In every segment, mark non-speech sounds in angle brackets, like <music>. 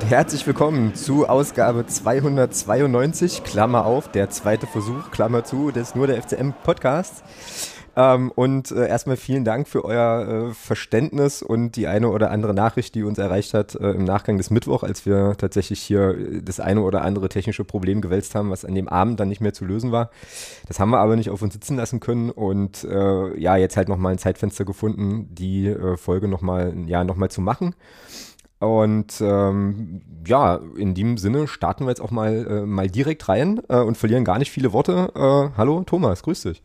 Und herzlich willkommen zu Ausgabe 292, Klammer auf, der zweite Versuch, Klammer zu, des Nur der FCM Podcasts. Ähm, und äh, erstmal vielen Dank für euer äh, Verständnis und die eine oder andere Nachricht, die uns erreicht hat äh, im Nachgang des Mittwoch, als wir tatsächlich hier äh, das eine oder andere technische Problem gewälzt haben, was an dem Abend dann nicht mehr zu lösen war. Das haben wir aber nicht auf uns sitzen lassen können und äh, ja, jetzt halt nochmal ein Zeitfenster gefunden, die äh, Folge nochmal ja, noch zu machen. Und ähm, ja, in dem Sinne starten wir jetzt auch mal, äh, mal direkt rein äh, und verlieren gar nicht viele Worte. Äh, hallo Thomas, grüß dich.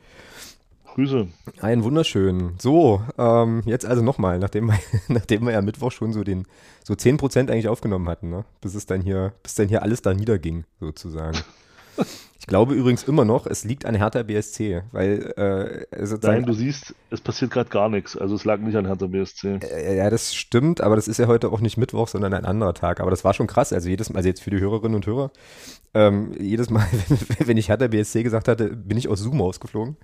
Grüße. Ein wunderschön. So, ähm, jetzt also nochmal, nachdem wir, <laughs> nachdem wir ja Mittwoch schon so den, so 10% eigentlich aufgenommen hatten, ne? Bis es dann hier, bis dann hier alles da niederging, sozusagen. <laughs> Ich glaube übrigens immer noch, es liegt an Hertha BSC, weil äh, Nein, du siehst, es passiert gerade gar nichts. Also es lag nicht an Hertha BSC. Äh, ja, das stimmt, aber das ist ja heute auch nicht Mittwoch, sondern ein anderer Tag. Aber das war schon krass. Also jedes Mal, also jetzt für die Hörerinnen und Hörer, ähm, jedes Mal, <laughs> wenn ich Hertha BSC gesagt hatte, bin ich aus Zoom ausgeflogen.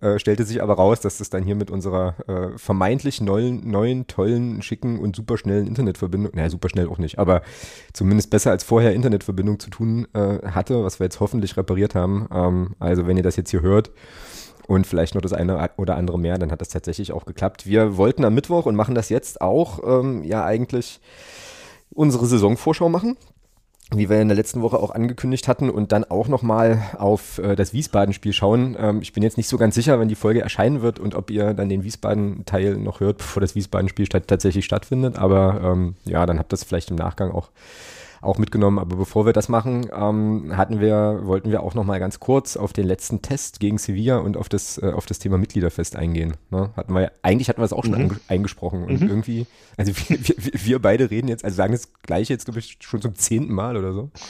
Äh, stellte sich aber raus, dass das dann hier mit unserer äh, vermeintlich neuen, neuen, tollen, schicken und superschnellen Internetverbindung, naja, superschnell auch nicht, aber zumindest besser als vorher Internetverbindung zu tun äh, hatte, was wir jetzt hoffentlich repariert haben. Ähm, also wenn ihr das jetzt hier hört, und vielleicht noch das eine oder andere mehr, dann hat das tatsächlich auch geklappt. Wir wollten am Mittwoch und machen das jetzt auch, ähm, ja eigentlich unsere Saisonvorschau machen wie wir in der letzten Woche auch angekündigt hatten und dann auch nochmal auf äh, das Wiesbaden-Spiel schauen. Ähm, ich bin jetzt nicht so ganz sicher, wenn die Folge erscheinen wird und ob ihr dann den Wiesbaden-Teil noch hört, bevor das Wiesbaden-Spiel statt tatsächlich stattfindet. Aber ähm, ja, dann habt ihr es vielleicht im Nachgang auch auch mitgenommen. Aber bevor wir das machen, ähm, hatten wir, wollten wir auch noch mal ganz kurz auf den letzten Test gegen Sevilla und auf das, äh, auf das Thema Mitgliederfest eingehen. Ne? Hatten wir, eigentlich hatten wir es auch schon mhm. eingesprochen. Und mhm. irgendwie, also wir, wir, wir, beide reden jetzt, also sagen das gleiche jetzt, glaube ich, schon zum zehnten Mal oder so. <laughs>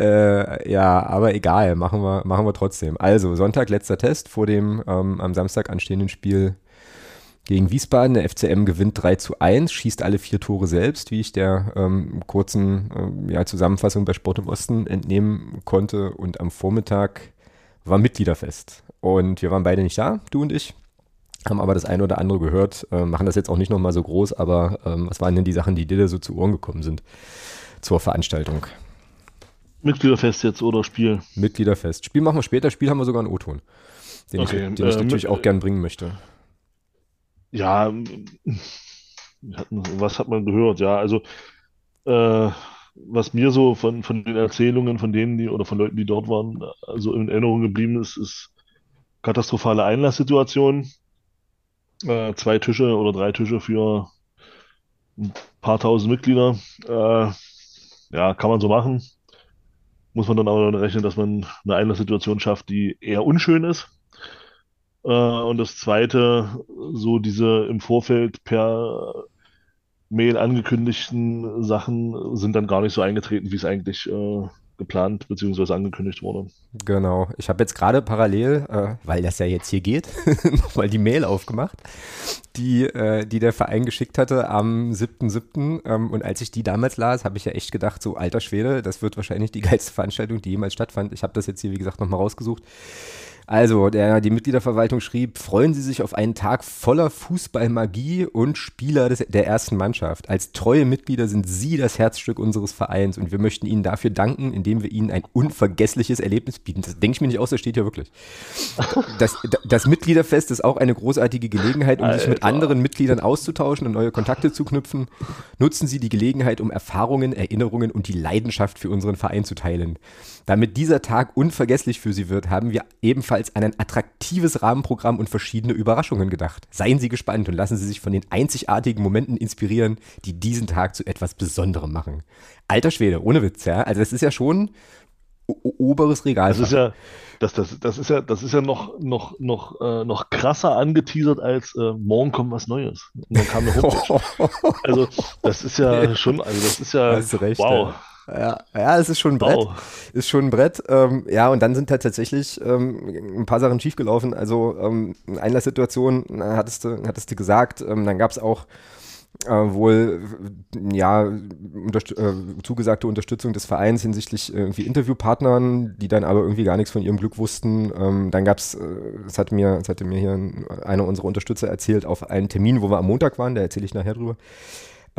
Äh, ja, aber egal, machen wir, machen wir trotzdem. Also, Sonntag letzter Test vor dem ähm, am Samstag anstehenden Spiel gegen Wiesbaden. Der FCM gewinnt 3 zu 1, schießt alle vier Tore selbst, wie ich der ähm, kurzen ähm, ja, Zusammenfassung bei Sport im Osten entnehmen konnte. Und am Vormittag war Mitgliederfest. Und wir waren beide nicht da, du und ich. Haben aber das eine oder andere gehört, äh, machen das jetzt auch nicht nochmal so groß, aber ähm, was waren denn die Sachen, die dir da so zu Ohren gekommen sind zur Veranstaltung? Mitgliederfest jetzt oder Spiel? Mitgliederfest. Spiel machen wir später, Spiel haben wir sogar einen O-Ton, den, okay, ich, den äh, ich natürlich auch gern bringen möchte. Ja, was hat man gehört? Ja, also äh, was mir so von, von den Erzählungen von denen, die oder von Leuten, die dort waren, also in Erinnerung geblieben ist, ist katastrophale Einlasssituation. Äh, zwei Tische oder drei Tische für ein paar tausend Mitglieder. Äh, ja, kann man so machen. Muss man dann aber rechnen, dass man eine Einlasssituation schafft, die eher unschön ist. Äh, und das zweite, so diese im Vorfeld per Mail angekündigten Sachen sind dann gar nicht so eingetreten, wie es eigentlich äh, geplant bzw. angekündigt wurde. Genau. Ich habe jetzt gerade parallel, äh, weil das ja jetzt hier geht, <laughs> nochmal die Mail aufgemacht, die, äh, die der Verein geschickt hatte am 7.7. Ähm, und als ich die damals las, habe ich ja echt gedacht, so alter Schwede, das wird wahrscheinlich die geilste Veranstaltung, die jemals stattfand. Ich habe das jetzt hier, wie gesagt, nochmal rausgesucht. Also, der, die Mitgliederverwaltung schrieb, freuen Sie sich auf einen Tag voller Fußballmagie und Spieler des, der ersten Mannschaft. Als treue Mitglieder sind Sie das Herzstück unseres Vereins und wir möchten Ihnen dafür danken, indem wir Ihnen ein unvergessliches Erlebnis bieten. Das denke ich mir nicht aus, das steht ja wirklich. Das, das Mitgliederfest ist auch eine großartige Gelegenheit, um Alter. sich mit anderen Mitgliedern auszutauschen und neue Kontakte zu knüpfen. Nutzen Sie die Gelegenheit, um Erfahrungen, Erinnerungen und die Leidenschaft für unseren Verein zu teilen. Damit dieser Tag unvergesslich für Sie wird, haben wir ebenfalls an ein attraktives Rahmenprogramm und verschiedene Überraschungen gedacht. Seien Sie gespannt und lassen Sie sich von den einzigartigen Momenten inspirieren, die diesen Tag zu etwas Besonderem machen. Alter Schwede, ohne Witz, ja. Also das ist ja schon oberes Regal. Das ist ja, das, das, das ist ja, das ist ja noch, noch, noch, äh, noch krasser angeteasert als äh, morgen kommt was Neues. Und dann kam eine Homepage. <laughs> also das ist ja schon, also das ist ja, recht, wow. Ja. Ja, ja, es ist schon ein Brett. Wow. Ist schon ein Brett. Ähm, ja, und dann sind halt tatsächlich ähm, ein paar Sachen schiefgelaufen. Also ähm, in einer Situation hattest du, hattest du gesagt, ähm, dann gab es auch äh, wohl ja unterst äh, zugesagte Unterstützung des Vereins hinsichtlich irgendwie Interviewpartnern, die dann aber irgendwie gar nichts von ihrem Glück wussten. Ähm, dann gab es, äh, das hat mir, das hatte mir hier einer unserer Unterstützer erzählt, auf einen Termin, wo wir am Montag waren, da erzähle ich nachher drüber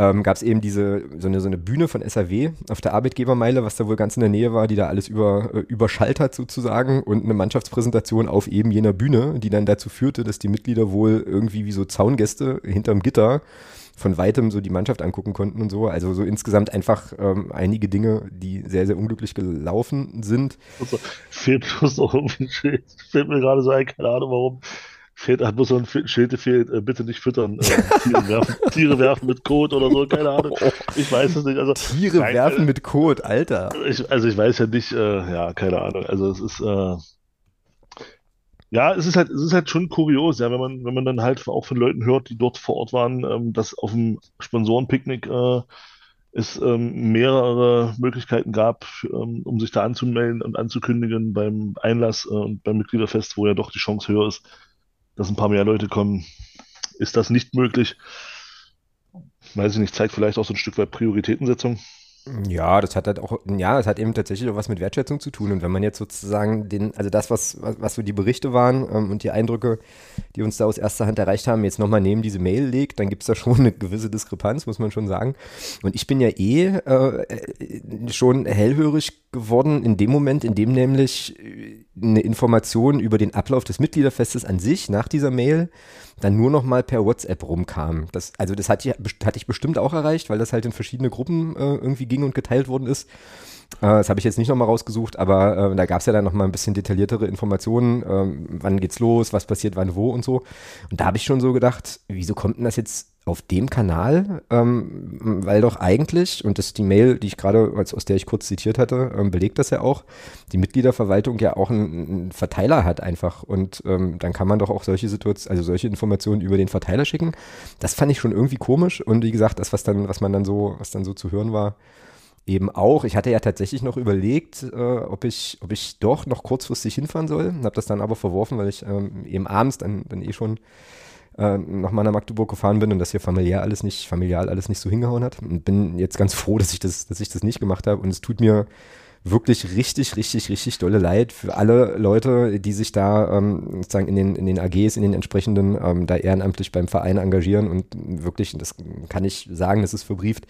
ähm, gab es eben diese, so eine, so eine Bühne von SAW auf der Arbeitgebermeile, was da wohl ganz in der Nähe war, die da alles über, äh, hat sozusagen und eine Mannschaftspräsentation auf eben jener Bühne, die dann dazu führte, dass die Mitglieder wohl irgendwie wie so Zaungäste hinterm Gitter von weitem so die Mannschaft angucken konnten und so. Also so insgesamt einfach ähm, einige Dinge, die sehr, sehr unglücklich gelaufen sind. Also, fehlt bloß noch irgendwie. Fällt mir gerade so ein, keine Ahnung warum. Fehlt, hat bloß so ein Schild fehlt, äh, bitte nicht füttern. Äh, Tiere, <laughs> werfen, Tiere werfen mit Kot oder so, keine Ahnung. Ich weiß es nicht. Also, Tiere nein, werfen äh, mit Kot, Alter. Ich, also ich weiß ja nicht, äh, ja, keine Ahnung. Also es ist, äh, ja, es ist halt, es ist halt schon kurios, ja, wenn man, wenn man dann halt auch von Leuten hört, die dort vor Ort waren, ähm, dass auf dem Sponsorenpicknick äh, es ähm, mehrere Möglichkeiten gab, ähm, um sich da anzumelden und anzukündigen beim Einlass äh, und beim Mitgliederfest, wo ja doch die Chance höher ist, dass ein paar mehr Leute kommen. Ist das nicht möglich? Weiß ich nicht, zeigt vielleicht auch so ein Stück weit Prioritätensetzung. Ja, das hat halt auch, ja, das hat eben tatsächlich auch was mit Wertschätzung zu tun. Und wenn man jetzt sozusagen den, also das, was, was, was so die Berichte waren ähm, und die Eindrücke, die uns da aus erster Hand erreicht haben, jetzt nochmal neben diese Mail legt, dann gibt es da schon eine gewisse Diskrepanz, muss man schon sagen. Und ich bin ja eh äh, schon hellhörig geworden in dem Moment, in dem nämlich eine Information über den Ablauf des Mitgliederfestes an sich nach dieser Mail dann nur noch mal per WhatsApp rumkam. Das, also das hatte ich, hatte ich bestimmt auch erreicht, weil das halt in verschiedene Gruppen äh, irgendwie ging und geteilt worden ist. Äh, das habe ich jetzt nicht nochmal rausgesucht, aber äh, da gab es ja dann nochmal ein bisschen detailliertere Informationen, ähm, wann geht's los, was passiert, wann, wo und so. Und da habe ich schon so gedacht, wieso kommt denn das jetzt auf dem Kanal, ähm, weil doch eigentlich, und das ist die Mail, die ich gerade, aus der ich kurz zitiert hatte, ähm, belegt das ja auch, die Mitgliederverwaltung ja auch einen, einen Verteiler hat einfach. Und ähm, dann kann man doch auch solche Situationen, also solche Informationen über den Verteiler schicken. Das fand ich schon irgendwie komisch. Und wie gesagt, das, was dann, was man dann so, was dann so zu hören war, eben auch. Ich hatte ja tatsächlich noch überlegt, äh, ob, ich, ob ich doch noch kurzfristig hinfahren soll. Habe das dann aber verworfen, weil ich ähm, eben abends dann, dann eh schon äh, nochmal nach Magdeburg gefahren bin und das hier familiär alles nicht, familial alles nicht so hingehauen hat. Und bin jetzt ganz froh, dass ich das, dass ich das nicht gemacht habe. Und es tut mir wirklich richtig, richtig, richtig dolle leid für alle Leute, die sich da ähm, sozusagen in den, in den AGs, in den entsprechenden, ähm, da ehrenamtlich beim Verein engagieren und wirklich, das kann ich sagen, das ist verbrieft,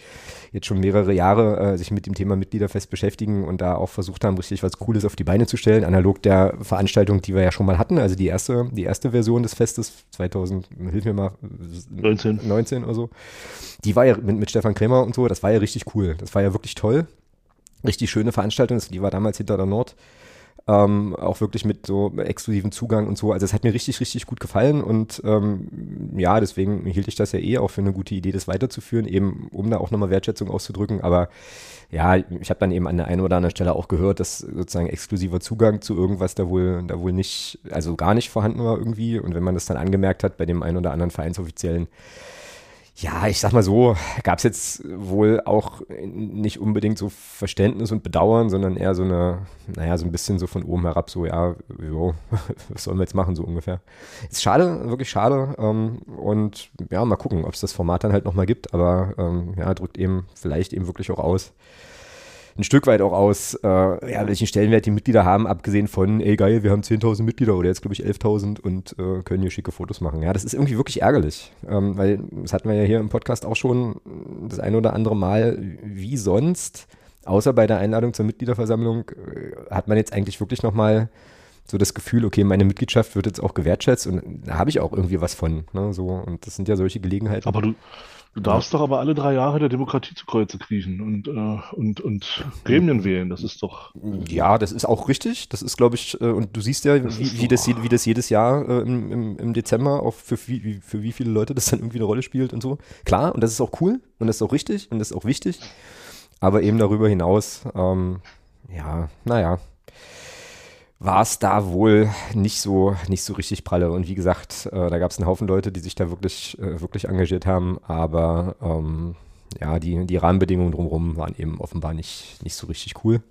jetzt schon mehrere Jahre äh, sich mit dem Thema Mitgliederfest beschäftigen und da auch versucht haben, richtig was Cooles auf die Beine zu stellen, analog der Veranstaltung, die wir ja schon mal hatten, also die erste, die erste Version des Festes 2000, hilf mir mal, 19, 19 oder so. Die war ja mit, mit Stefan Krämer und so, das war ja richtig cool. Das war ja wirklich toll richtig schöne Veranstaltung. Die war damals hinter der Nord. Ähm, auch wirklich mit so exklusiven Zugang und so. Also es hat mir richtig, richtig gut gefallen und ähm, ja, deswegen hielt ich das ja eh auch für eine gute Idee, das weiterzuführen, eben um da auch nochmal Wertschätzung auszudrücken. Aber ja, ich habe dann eben an der einen oder anderen Stelle auch gehört, dass sozusagen exklusiver Zugang zu irgendwas da wohl, da wohl nicht, also gar nicht vorhanden war irgendwie. Und wenn man das dann angemerkt hat bei dem einen oder anderen Vereinsoffiziellen, ja, ich sag mal so, gab es jetzt wohl auch nicht unbedingt so Verständnis und Bedauern, sondern eher so eine, naja, so ein bisschen so von oben herab, so, ja, jo, <laughs> was sollen wir jetzt machen, so ungefähr. Ist schade, wirklich schade. Ähm, und ja, mal gucken, ob es das Format dann halt nochmal gibt, aber ähm, ja, drückt eben vielleicht eben wirklich auch aus, ein Stück weit auch aus, äh, ja, welchen Stellenwert die Mitglieder haben, abgesehen von, ey geil, wir haben 10.000 Mitglieder oder jetzt glaube ich 11.000 und äh, können hier schicke Fotos machen. Ja, das ist irgendwie wirklich ärgerlich, ähm, weil das hatten wir ja hier im Podcast auch schon das ein oder andere Mal, wie sonst, außer bei der Einladung zur Mitgliederversammlung, äh, hat man jetzt eigentlich wirklich nochmal so das Gefühl, okay, meine Mitgliedschaft wird jetzt auch gewertschätzt und da habe ich auch irgendwie was von. Ne, so, und das sind ja solche Gelegenheiten. Aber du, Du darfst ja. doch aber alle drei Jahre der Demokratie zu Kreuze kriechen und, äh, und, und Gremien wählen. Das ist doch. Ja, das ist auch richtig. Das ist, glaube ich, äh, und du siehst ja, wie, wie, das, wie das jedes Jahr äh, im, im, im, Dezember auch für, wie, für wie viele Leute das dann irgendwie eine Rolle spielt und so. Klar, und das ist auch cool und das ist auch richtig und das ist auch wichtig. Aber eben darüber hinaus, ähm, ja, naja, war es da wohl nicht so, nicht so richtig pralle. Und wie gesagt, äh, da gab es einen Haufen Leute, die sich da wirklich, äh, wirklich engagiert haben, aber ähm, ja, die, die Rahmenbedingungen drumherum waren eben offenbar nicht, nicht so richtig cool.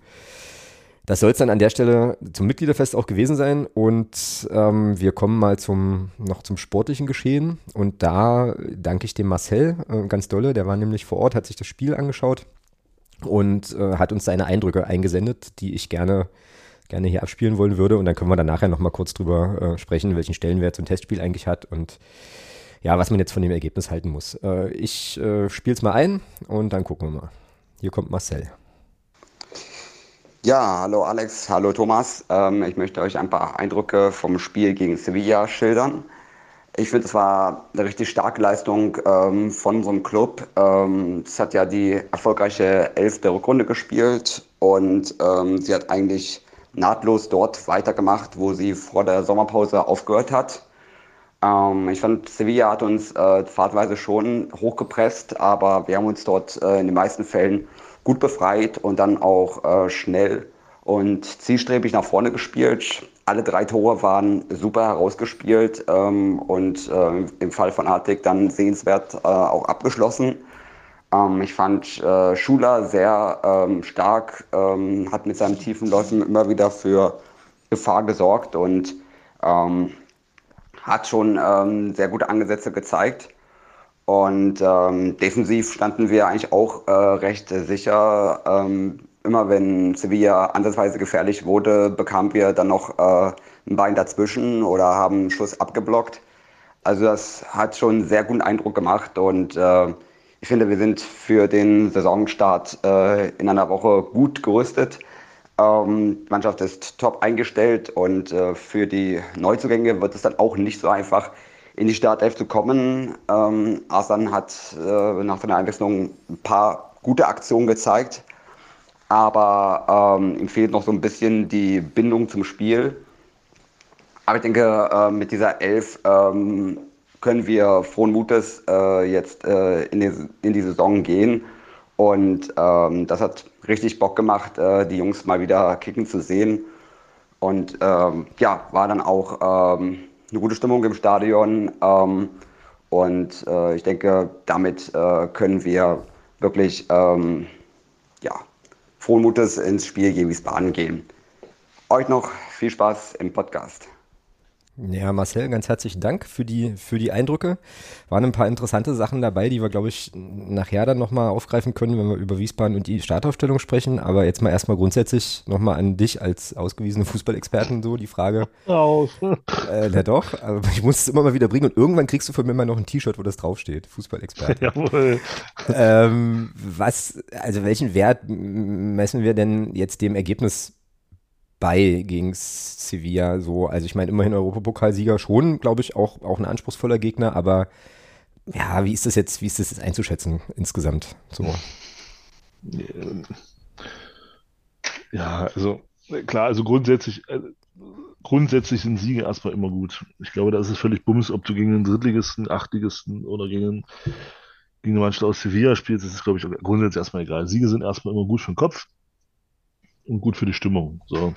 Das soll es dann an der Stelle zum Mitgliederfest auch gewesen sein. Und ähm, wir kommen mal zum, noch zum sportlichen Geschehen. Und da danke ich dem Marcel äh, ganz dolle. Der war nämlich vor Ort, hat sich das Spiel angeschaut und äh, hat uns seine Eindrücke eingesendet, die ich gerne gerne hier abspielen wollen würde. Und dann können wir dann nachher nochmal kurz drüber äh, sprechen, welchen Stellenwert so ein Testspiel eigentlich hat und ja, was man jetzt von dem Ergebnis halten muss. Äh, ich äh, spiele es mal ein und dann gucken wir mal. Hier kommt Marcel. Ja, hallo Alex, hallo Thomas. Ähm, ich möchte euch ein paar Eindrücke vom Spiel gegen Sevilla schildern. Ich finde, es war eine richtig starke Leistung ähm, von unserem Club. Ähm, es hat ja die erfolgreiche elfte Rückrunde gespielt und ähm, sie hat eigentlich nahtlos dort weitergemacht, wo sie vor der Sommerpause aufgehört hat. Ähm, ich fand, Sevilla hat uns äh, fahrtweise schon hochgepresst, aber wir haben uns dort äh, in den meisten Fällen gut befreit und dann auch äh, schnell und zielstrebig nach vorne gespielt. Alle drei Tore waren super herausgespielt ähm, und äh, im Fall von Artig dann sehenswert äh, auch abgeschlossen. Ähm, ich fand äh, Schuler sehr ähm, stark, ähm, hat mit seinen tiefen Läufen immer wieder für Gefahr gesorgt und ähm, hat schon ähm, sehr gute Angesätze gezeigt. Und ähm, defensiv standen wir eigentlich auch äh, recht sicher. Ähm, immer wenn Sevilla ansatzweise gefährlich wurde, bekamen wir dann noch äh, ein Bein dazwischen oder haben einen Schuss abgeblockt. Also das hat schon einen sehr guten Eindruck gemacht und äh, ich finde, wir sind für den Saisonstart äh, in einer Woche gut gerüstet. Ähm, die Mannschaft ist top eingestellt und äh, für die Neuzugänge wird es dann auch nicht so einfach, in die Startelf zu kommen. Ähm, Asan hat äh, nach seiner Einwechslung ein paar gute Aktionen gezeigt aber ähm, ihm fehlt noch so ein bisschen die Bindung zum Spiel. Aber ich denke, äh, mit dieser Elf ähm, können wir frohen Mutes äh, jetzt äh, in, die, in die Saison gehen. Und ähm, das hat richtig Bock gemacht, äh, die Jungs mal wieder kicken zu sehen. Und ähm, ja, war dann auch ähm, eine gute Stimmung im Stadion. Ähm, und äh, ich denke, damit äh, können wir wirklich ja, frohen Mutes ins Spiel gegen Wiesbaden gehen. Euch noch viel Spaß im Podcast. Ja, Marcel, ganz herzlichen Dank für die, für die Eindrücke. Waren ein paar interessante Sachen dabei, die wir, glaube ich, nachher dann nochmal aufgreifen können, wenn wir über Wiesbaden und die Startaufstellung sprechen. Aber jetzt mal erstmal grundsätzlich nochmal an dich als ausgewiesene Fußballexperten so die Frage. Raus. Äh, na doch, aber ich muss es immer mal wieder bringen und irgendwann kriegst du von mir mal noch ein T-Shirt, wo das draufsteht. Fußballexperte. Jawohl. Ähm, was, also welchen Wert messen wir denn jetzt dem Ergebnis bei gegen Sevilla. So, also ich meine, immerhin Europapokalsieger schon, glaube ich, auch, auch ein anspruchsvoller Gegner, aber ja, wie ist das jetzt, wie ist das jetzt einzuschätzen insgesamt? So. Ja, also klar, also grundsätzlich, äh, grundsätzlich sind Siege erstmal immer gut. Ich glaube, da ist es völlig bums, ob du gegen einen Drittligisten, Achtligisten oder gegen, gegen eine Mannschaft aus Sevilla spielst. Das ist, glaube ich, grundsätzlich erstmal egal. Siege sind erstmal immer gut für den Kopf und gut für die Stimmung. So.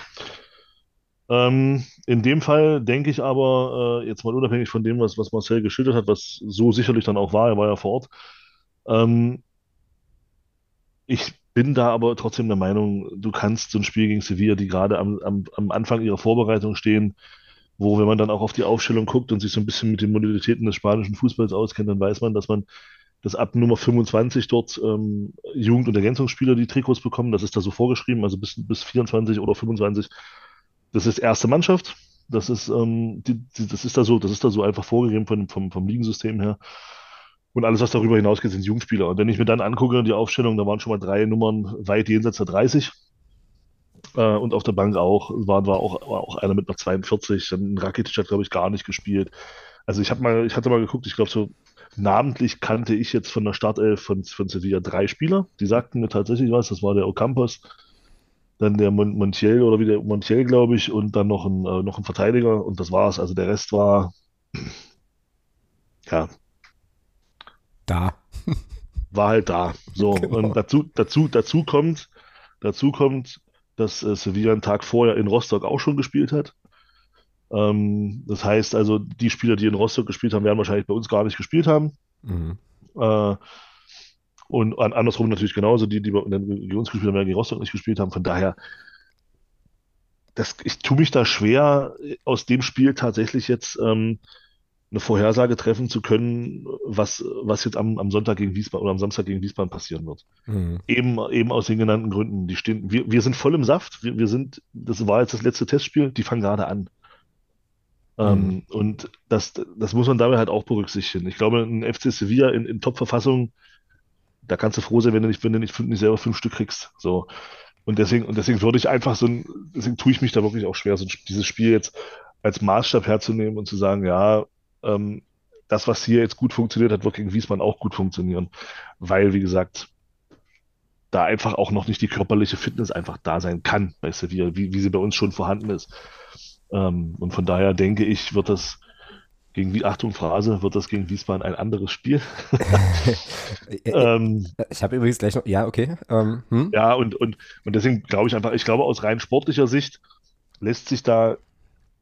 Ähm, in dem Fall denke ich aber, äh, jetzt mal unabhängig von dem, was, was Marcel geschildert hat, was so sicherlich dann auch war, er war ja vor Ort, ähm, ich bin da aber trotzdem der Meinung, du kannst so ein Spiel gegen Sevilla, die gerade am, am, am Anfang ihrer Vorbereitung stehen, wo, wenn man dann auch auf die Aufstellung guckt und sich so ein bisschen mit den Modalitäten des spanischen Fußballs auskennt, dann weiß man, dass man dass ab Nummer 25 dort ähm, Jugend- und Ergänzungsspieler die Trikots bekommen. Das ist da so vorgeschrieben, also bis, bis 24 oder 25. Das ist erste Mannschaft. Das ist, ähm, die, die, das ist da so, das ist da so einfach vorgegeben von, vom, vom Ligensystem her. Und alles, was darüber hinausgeht, sind Jugendspieler. Und wenn ich mir dann angucke, die Aufstellung, da waren schon mal drei Nummern weit jenseits der 30. Äh, und auf der Bank auch, war, war, auch, war auch einer mit einer 42. Dann Rakitic hat, glaube ich, gar nicht gespielt. Also ich habe mal, ich hatte mal geguckt, ich glaube so namentlich kannte ich jetzt von der Startelf von, von Sevilla drei Spieler. Die sagten mir tatsächlich was. Das war der Ocampos, dann der Mon Montiel oder wie der Montiel, glaube ich, und dann noch ein, äh, noch ein Verteidiger. Und das war's. Also der Rest war ja da. war halt da. So. <laughs> Genau. Und dazu, dazu, dazu kommt, dazu kommt, dass äh, Sevilla einen Tag vorher in Rostock auch schon gespielt hat. Ähm, das heißt also, die Spieler, die in Rostock gespielt haben, werden wahrscheinlich bei uns gar nicht gespielt haben. Mhm. Äh, und andersrum natürlich genauso, die, die bei den Regionsgespielern werden gegen Rostock nicht gespielt haben. Von daher, das, ich tue mich da schwer, aus dem Spiel tatsächlich jetzt ähm, eine Vorhersage treffen zu können, was, was jetzt am, am Sonntag gegen Wiesbaden oder am Samstag gegen Wiesbaden passieren wird. Mhm. Eben, eben aus den genannten Gründen. Die stehen, wir, wir sind voll im Saft. Wir, wir sind, das war jetzt das letzte Testspiel, die fangen gerade an. Ähm, mhm. Und das, das muss man dabei halt auch berücksichtigen. Ich glaube, ein FC Sevilla in, in Top-Verfassung, da kannst du froh sein, wenn du nicht, wenn du nicht, nicht selber fünf Stück kriegst. So. Und deswegen, und deswegen würde ich einfach so ein, deswegen tue ich mich da wirklich auch schwer, so dieses Spiel jetzt als Maßstab herzunehmen und zu sagen, ja, ähm, das, was hier jetzt gut funktioniert, hat wird gegen Wiesbaden auch gut funktionieren. Weil, wie gesagt, da einfach auch noch nicht die körperliche Fitness einfach da sein kann bei Sevilla, wie, wie sie bei uns schon vorhanden ist. Ähm, und von daher denke ich, wird das gegen Achtung Phrase, wird das gegen Wiesbaden ein anderes Spiel. <laughs> ähm, ich habe übrigens gleich noch, ja, okay. Ähm, hm? Ja, und, und, und deswegen glaube ich einfach, ich glaube aus rein sportlicher Sicht lässt sich da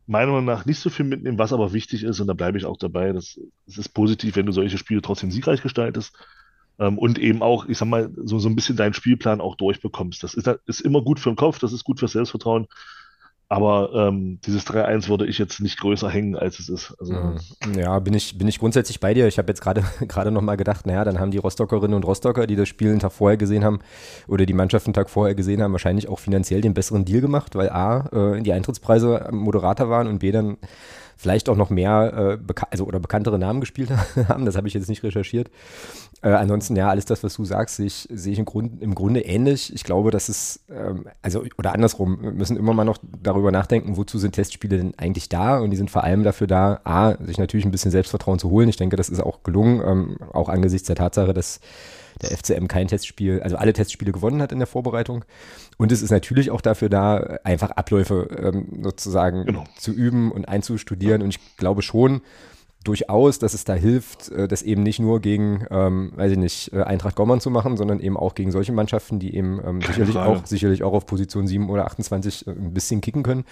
meiner Meinung nach nicht so viel mitnehmen, was aber wichtig ist, und da bleibe ich auch dabei. Das, das ist positiv, wenn du solche Spiele trotzdem siegreich gestaltest ähm, und eben auch, ich sag mal, so, so ein bisschen deinen Spielplan auch durchbekommst. Das ist, ist immer gut für den Kopf, das ist gut fürs Selbstvertrauen. Aber ähm, dieses 3-1 würde ich jetzt nicht größer hängen, als es ist. Also, mhm. ja, bin ich, bin ich grundsätzlich bei dir. Ich habe jetzt gerade <laughs> gerade noch mal gedacht, naja, dann haben die Rostockerinnen und Rostocker, die das Spiel einen Tag vorher gesehen haben oder die Mannschaft einen Tag vorher gesehen haben, wahrscheinlich auch finanziell den besseren Deal gemacht, weil A, äh, die Eintrittspreise moderater waren und B, dann vielleicht auch noch mehr äh, also oder bekanntere Namen gespielt <laughs> haben. Das habe ich jetzt nicht recherchiert. Äh, ansonsten, ja, alles das, was du sagst, sehe ich, sehe ich im, Grund, im Grunde ähnlich. Ich glaube, dass es, ähm, also, oder andersrum, wir müssen immer mal noch darüber nachdenken, wozu sind Testspiele denn eigentlich da? Und die sind vor allem dafür da, A, sich natürlich ein bisschen Selbstvertrauen zu holen. Ich denke, das ist auch gelungen, ähm, auch angesichts der Tatsache, dass der FCM kein Testspiel, also alle Testspiele gewonnen hat in der Vorbereitung. Und es ist natürlich auch dafür da, einfach Abläufe ähm, sozusagen genau. zu üben und einzustudieren. Und ich glaube schon, durchaus, dass es da hilft, äh, das eben nicht nur gegen, ähm, weiß ich nicht, äh, Eintracht Gommern zu machen, sondern eben auch gegen solche Mannschaften, die eben ähm, sicherlich, auch, sicherlich auch auf Position 7 oder 28 äh, ein bisschen kicken können.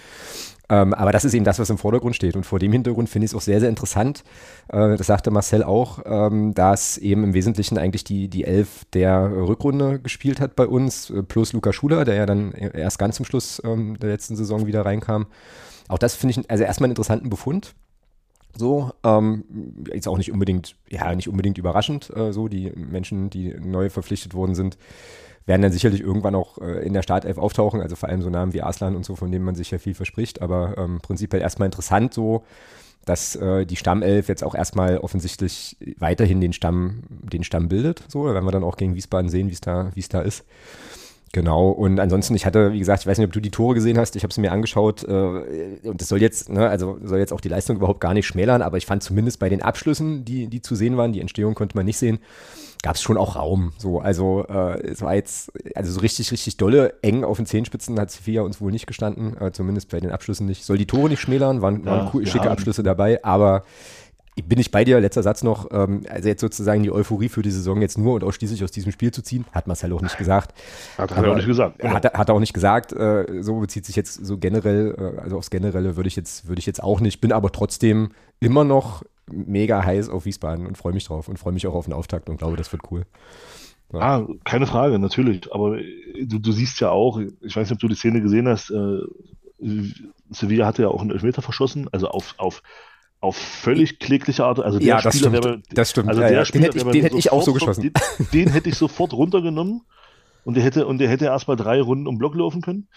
Ähm, aber das ist eben das, was im Vordergrund steht. Und vor dem Hintergrund finde ich es auch sehr, sehr interessant, äh, das sagte Marcel auch, ähm, dass eben im Wesentlichen eigentlich die, die Elf der Rückrunde gespielt hat bei uns, äh, plus Luca Schuler, der ja dann erst ganz zum Schluss ähm, der letzten Saison wieder reinkam. Auch das finde ich also erstmal einen interessanten Befund. So, ähm, ist auch nicht unbedingt, ja, nicht unbedingt überraschend, äh, so, die Menschen, die neu verpflichtet worden sind, werden dann sicherlich irgendwann auch äh, in der Startelf auftauchen, also vor allem so Namen wie Aslan und so, von denen man sich ja viel verspricht, aber ähm, prinzipiell erstmal interessant so, dass äh, die Stammelf jetzt auch erstmal offensichtlich weiterhin den Stamm, den Stamm bildet, so, da werden wir dann auch gegen Wiesbaden sehen, wie es da, wie es da ist. Genau, und ansonsten, ich hatte, wie gesagt, ich weiß nicht, ob du die Tore gesehen hast, ich habe sie mir angeschaut äh, und das soll jetzt, ne, also soll jetzt auch die Leistung überhaupt gar nicht schmälern, aber ich fand zumindest bei den Abschlüssen, die, die zu sehen waren, die Entstehung konnte man nicht sehen, gab es schon auch Raum. So, also äh, es war jetzt, also so richtig, richtig dolle, eng auf den Zehenspitzen hat Sophia uns wohl nicht gestanden, äh, zumindest bei den Abschlüssen nicht. Soll die Tore nicht schmälern, waren, waren ja, cool, schicke ja. Abschlüsse dabei, aber bin ich bei dir, letzter Satz noch, ähm, also jetzt sozusagen die Euphorie für die Saison jetzt nur und ausschließlich aus diesem Spiel zu ziehen, hat Marcel auch nicht gesagt. Hat, er auch nicht gesagt. Genau. Hat, hat er auch nicht gesagt, äh, so bezieht sich jetzt so generell, äh, also aufs Generelle würde ich jetzt, würde ich jetzt auch nicht, bin aber trotzdem immer noch mega heiß auf Wiesbaden und freue mich drauf und freue mich auch auf den Auftakt und glaube, das wird cool. Ja. Ah, keine Frage, natürlich. Aber du, du siehst ja auch, ich weiß nicht, ob du die Szene gesehen hast, äh, Sevilla hatte ja auch einen Elfmeter verschossen, also auf, auf auf völlig klägliche Art. Also der ja, das Spieler, stimmt. Der, das stimmt. Also der ja. Spieler, den hätte ich, den hätte ich auch so geschossen. Den, den, hätte ich sofort runtergenommen und der hätte, und der hätte erstmal drei Runden um Block laufen können.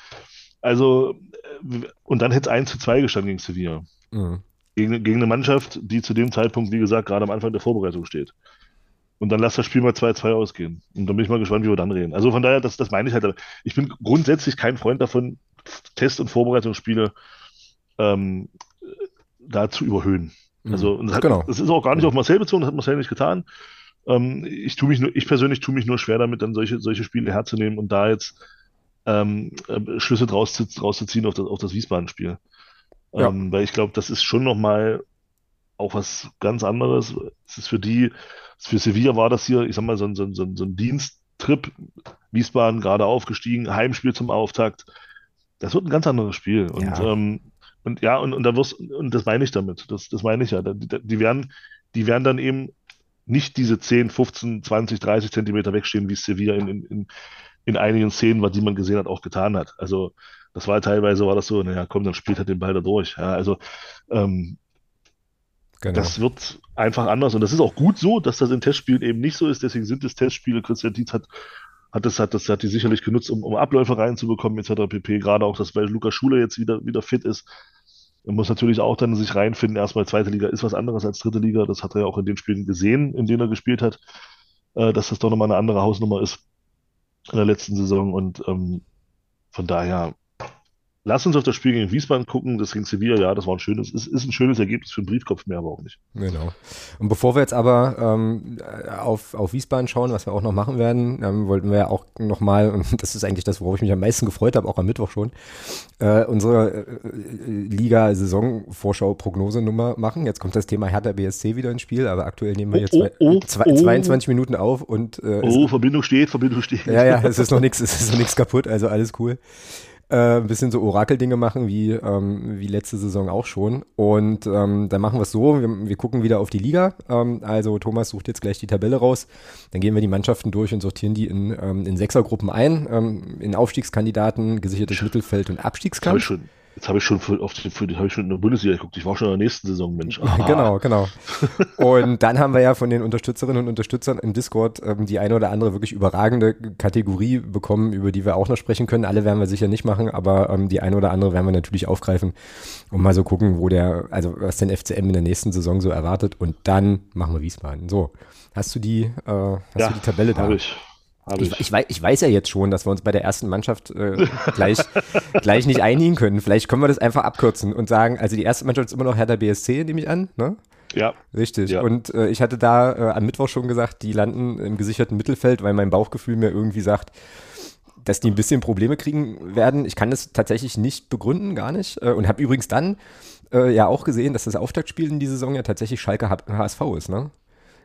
Also, äh, und dann hätte es 1 zu 2 gestanden gegen Sevilla. Mhm. Gegen, gegen eine Mannschaft, die zu dem Zeitpunkt, wie gesagt, gerade am Anfang der Vorbereitung steht. Und dann lass das Spiel mal 2-2 ausgehen. Und dann bin ich mal gespannt, wie wir dann reden. Also von daher, das, das meine ich halt. Ich bin grundsätzlich kein Freund davon, Test- und Vorbereitungsspiele ähm, da zu überhöhen. Also, mhm. das, hat, genau. das ist auch gar nicht auf Marcel bezogen, das hat Marcel nicht getan. Ähm, ich tue mich nur, ich persönlich tue mich nur schwer damit, dann solche, solche Spiele herzunehmen und da jetzt ähm, äh, Schlüsse draus, draus zu ziehen auf das, auf das Wiesbaden-Spiel. Ja. Ähm, weil ich glaube, das ist schon nochmal auch was ganz anderes. Es ist für die, für Sevilla war das hier, ich sag mal, so ein, so ein, so ein Diensttrip. Wiesbaden gerade aufgestiegen, Heimspiel zum Auftakt. Das wird ein ganz anderes Spiel. Und ja. ähm, und ja, und, und da wirst, und das meine ich damit. Das, das meine ich ja. Die, die, werden, die werden dann eben nicht diese 10, 15, 20, 30 Zentimeter wegstehen, wie es Sevilla in, in, in einigen Szenen, die man gesehen hat, auch getan hat. Also das war teilweise war das so, naja, komm, dann spielt halt den Ball da durch. Ja, also ähm, genau. das wird einfach anders und das ist auch gut so, dass das in Testspielen eben nicht so ist. Deswegen sind es Testspiele. Christian Dietz hat hat das, hat das, hat die sicherlich genutzt, um, um Abläufe reinzubekommen, etc. pp. Gerade auch, dass weil Lukas Schuler jetzt wieder, wieder fit ist. Er muss natürlich auch dann sich reinfinden. Erstmal zweite Liga ist was anderes als dritte Liga. Das hat er ja auch in den Spielen gesehen, in denen er gespielt hat, äh, dass das doch nochmal eine andere Hausnummer ist in der letzten Saison. Und ähm, von daher Lass uns auf das Spiel gegen Wiesbaden gucken, das gegen Sevilla, ja, das war ein schönes, ist, ist ein schönes Ergebnis für einen Briefkopf mehr, aber auch nicht. Genau. Und bevor wir jetzt aber ähm, auf, auf Wiesbaden schauen, was wir auch noch machen werden, ähm, wollten wir ja auch nochmal, und <laughs> das ist eigentlich das, worauf ich mich am meisten gefreut habe, auch am Mittwoch schon, äh, unsere äh, Liga-Saison-Vorschau-Prognosenummer machen. Jetzt kommt das Thema Hertha BSC wieder ins Spiel, aber aktuell nehmen wir jetzt oh, oh, zwei, oh, 22 Minuten auf und äh, Oh, Verbindung steht, Verbindung steht. Ja, ja, es ist noch nichts, es ist noch nichts kaputt, also alles cool äh, ein bisschen so Orakeldinge machen, wie, ähm, wie letzte Saison auch schon. Und ähm, dann machen wir es so, wir, wir, gucken wieder auf die Liga. Ähm, also Thomas sucht jetzt gleich die Tabelle raus. Dann gehen wir die Mannschaften durch und sortieren die in, ähm, in Sechsergruppen ein, ähm, in Aufstiegskandidaten, gesichertes Mittelfeld und Abstiegskampf. Jetzt habe ich schon für, auf die, für habe ich schon in der Bundesliga geguckt. Ich war schon in der nächsten Saison, Mensch. <laughs> Aha. Genau, genau. <laughs> Und dann haben wir ja von den Unterstützerinnen und Unterstützern im Discord ähm, die eine oder andere wirklich überragende Kategorie bekommen, über die wir auch noch sprechen können. Alle werden wir sicher nicht machen, aber ähm, die eine oder andere werden wir natürlich aufgreifen und mal so gucken, wo der, also was den FCM in der nächsten Saison so erwartet. Und dann machen wir Wiesbaden. So, hast du die, äh, hast ja, du die Tabelle da? Ich. Ich, ich, weiß, ich weiß ja jetzt schon, dass wir uns bei der ersten Mannschaft äh, gleich, <laughs> gleich nicht einigen können. Vielleicht können wir das einfach abkürzen und sagen, also die erste Mannschaft ist immer noch Hertha BSC, nehme ich an, ne? Ja. Richtig. Ja. Und äh, ich hatte da äh, am Mittwoch schon gesagt, die landen im gesicherten Mittelfeld, weil mein Bauchgefühl mir irgendwie sagt, dass die ein bisschen Probleme kriegen werden. Ich kann das tatsächlich nicht begründen, gar nicht. Äh, und habe übrigens dann äh, ja auch gesehen, dass das Auftaktspiel in die Saison ja tatsächlich Schalke HSV ist, ne?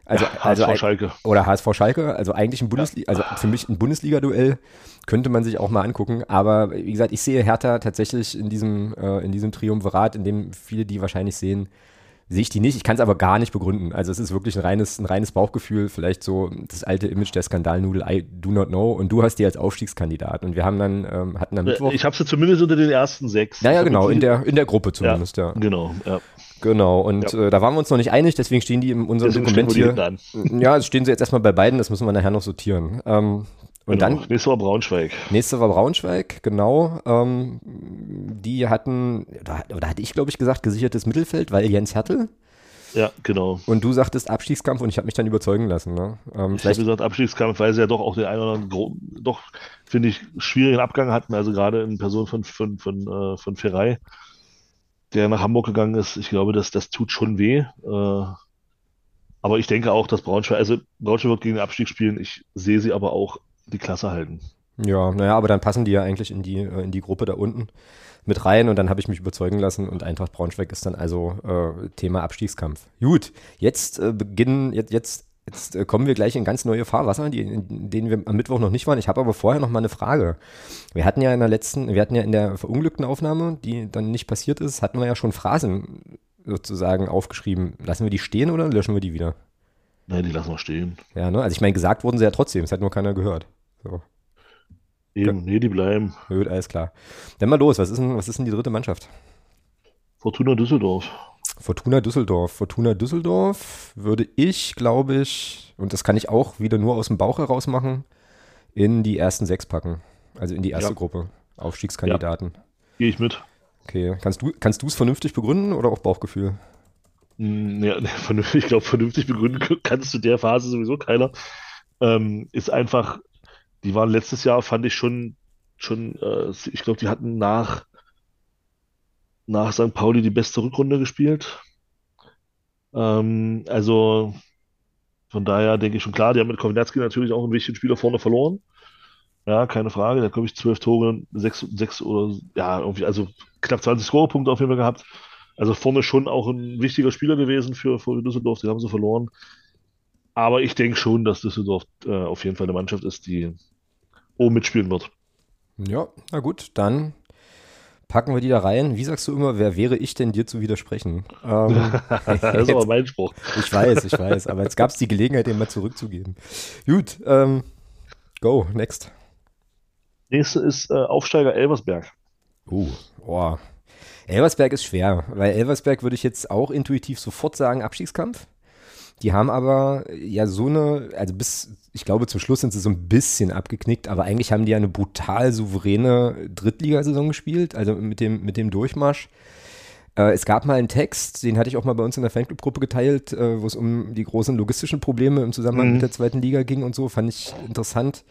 Also, ja, also HSV Schalke. Oder HSV Schalke, also eigentlich ein Bundesliga, also für mich ein Bundesliga-Duell könnte man sich auch mal angucken. Aber wie gesagt, ich sehe Hertha tatsächlich in diesem, äh, in diesem Triumvirat, in dem viele die wahrscheinlich sehen, sehe ich die nicht. Ich kann es aber gar nicht begründen. Also es ist wirklich ein reines, ein reines Bauchgefühl, vielleicht so das alte Image der Skandalnudel, I do not know. Und du hast die als Aufstiegskandidat. Und wir haben dann, ähm, hatten am Mittwoch. Ich habe sie zumindest unter den ersten sechs. Naja, genau, in der, in der Gruppe zumindest, ja. ja. Genau, ja. Genau, und ja. äh, da waren wir uns noch nicht einig, deswegen stehen die in unserem deswegen Dokument hier. Ja, stehen sie jetzt erstmal bei beiden, das müssen wir nachher noch sortieren. Ähm, und genau. dann. Nächste war Braunschweig. Nächste war Braunschweig, genau. Ähm, die hatten, oder, oder hatte ich, glaube ich, gesagt, gesichertes Mittelfeld, weil Jens Hertel. Ja, genau. Und du sagtest Abstiegskampf und ich habe mich dann überzeugen lassen. Ne? Ähm, ich habe gesagt Abstiegskampf, weil sie ja doch auch den einen oder anderen, doch, finde ich, schwierigen Abgang hatten, also gerade in Person von, von, von, äh, von Ferrei der nach Hamburg gegangen ist, ich glaube, das, das tut schon weh. Äh, aber ich denke auch, dass Braunschweig, also Braunschweig wird gegen den Abstieg spielen. Ich sehe sie aber auch die Klasse halten. Ja, naja, aber dann passen die ja eigentlich in die, äh, in die Gruppe da unten mit rein und dann habe ich mich überzeugen lassen und Eintracht Braunschweig ist dann also äh, Thema Abstiegskampf. Gut, jetzt äh, beginnen, jetzt, jetzt Jetzt äh, kommen wir gleich in ganz neue Fahrwasser, die, in denen wir am Mittwoch noch nicht waren. Ich habe aber vorher noch mal eine Frage. Wir hatten ja in der letzten, wir hatten ja in der verunglückten Aufnahme, die dann nicht passiert ist, hatten wir ja schon Phrasen sozusagen aufgeschrieben. Lassen wir die stehen oder löschen wir die wieder? Nein, die lassen wir stehen. Ja, ne? Also ich meine, gesagt wurden sie ja trotzdem, es hat nur keiner gehört. So. Eben, nee, die bleiben. Gut, alles klar. Dann mal los, was ist denn, was ist denn die dritte Mannschaft? Fortuna Düsseldorf. Fortuna Düsseldorf. Fortuna Düsseldorf würde ich, glaube ich, und das kann ich auch wieder nur aus dem Bauch heraus machen, in die ersten sechs packen. Also in die erste ja. Gruppe. Aufstiegskandidaten. Ja. Gehe ich mit. Okay. Kannst du kannst es vernünftig begründen oder auch Bauchgefühl? Hm, ja, <laughs> ich glaube, vernünftig begründen kannst du der Phase sowieso keiner. Ähm, ist einfach, die waren letztes Jahr, fand ich schon, schon, äh, ich glaube, die hatten nach nach St. Pauli die beste Rückrunde gespielt. Ähm, also von daher denke ich schon klar, die haben mit Kovnatski natürlich auch einen wichtigen Spieler vorne verloren. Ja, keine Frage. Hat, glaube ich, zwölf Tore, sechs, sechs oder ja, irgendwie, also knapp 20 Scorerpunkte auf jeden Fall gehabt. Also vorne schon auch ein wichtiger Spieler gewesen für, für Düsseldorf, die haben sie verloren. Aber ich denke schon, dass Düsseldorf äh, auf jeden Fall eine Mannschaft ist, die oben mitspielen wird. Ja, na gut, dann packen wir die da rein. Wie sagst du immer, wer wäre ich denn dir zu widersprechen? Ähm, <laughs> das ist aber mein Spruch. Ich weiß, ich weiß, aber jetzt gab es die Gelegenheit, den mal zurückzugeben. Gut, ähm, go, next. Nächste ist äh, Aufsteiger Elversberg. Uh, oh. Elversberg ist schwer, weil Elversberg würde ich jetzt auch intuitiv sofort sagen, Abstiegskampf. Die haben aber ja so eine, also bis, ich glaube, zum Schluss sind sie so ein bisschen abgeknickt, aber eigentlich haben die ja eine brutal souveräne Drittligasaison gespielt, also mit dem, mit dem Durchmarsch. Äh, es gab mal einen Text, den hatte ich auch mal bei uns in der Fanclub-Gruppe geteilt, äh, wo es um die großen logistischen Probleme im Zusammenhang Mhm. mit der zweiten Liga ging und so, fand ich interessant.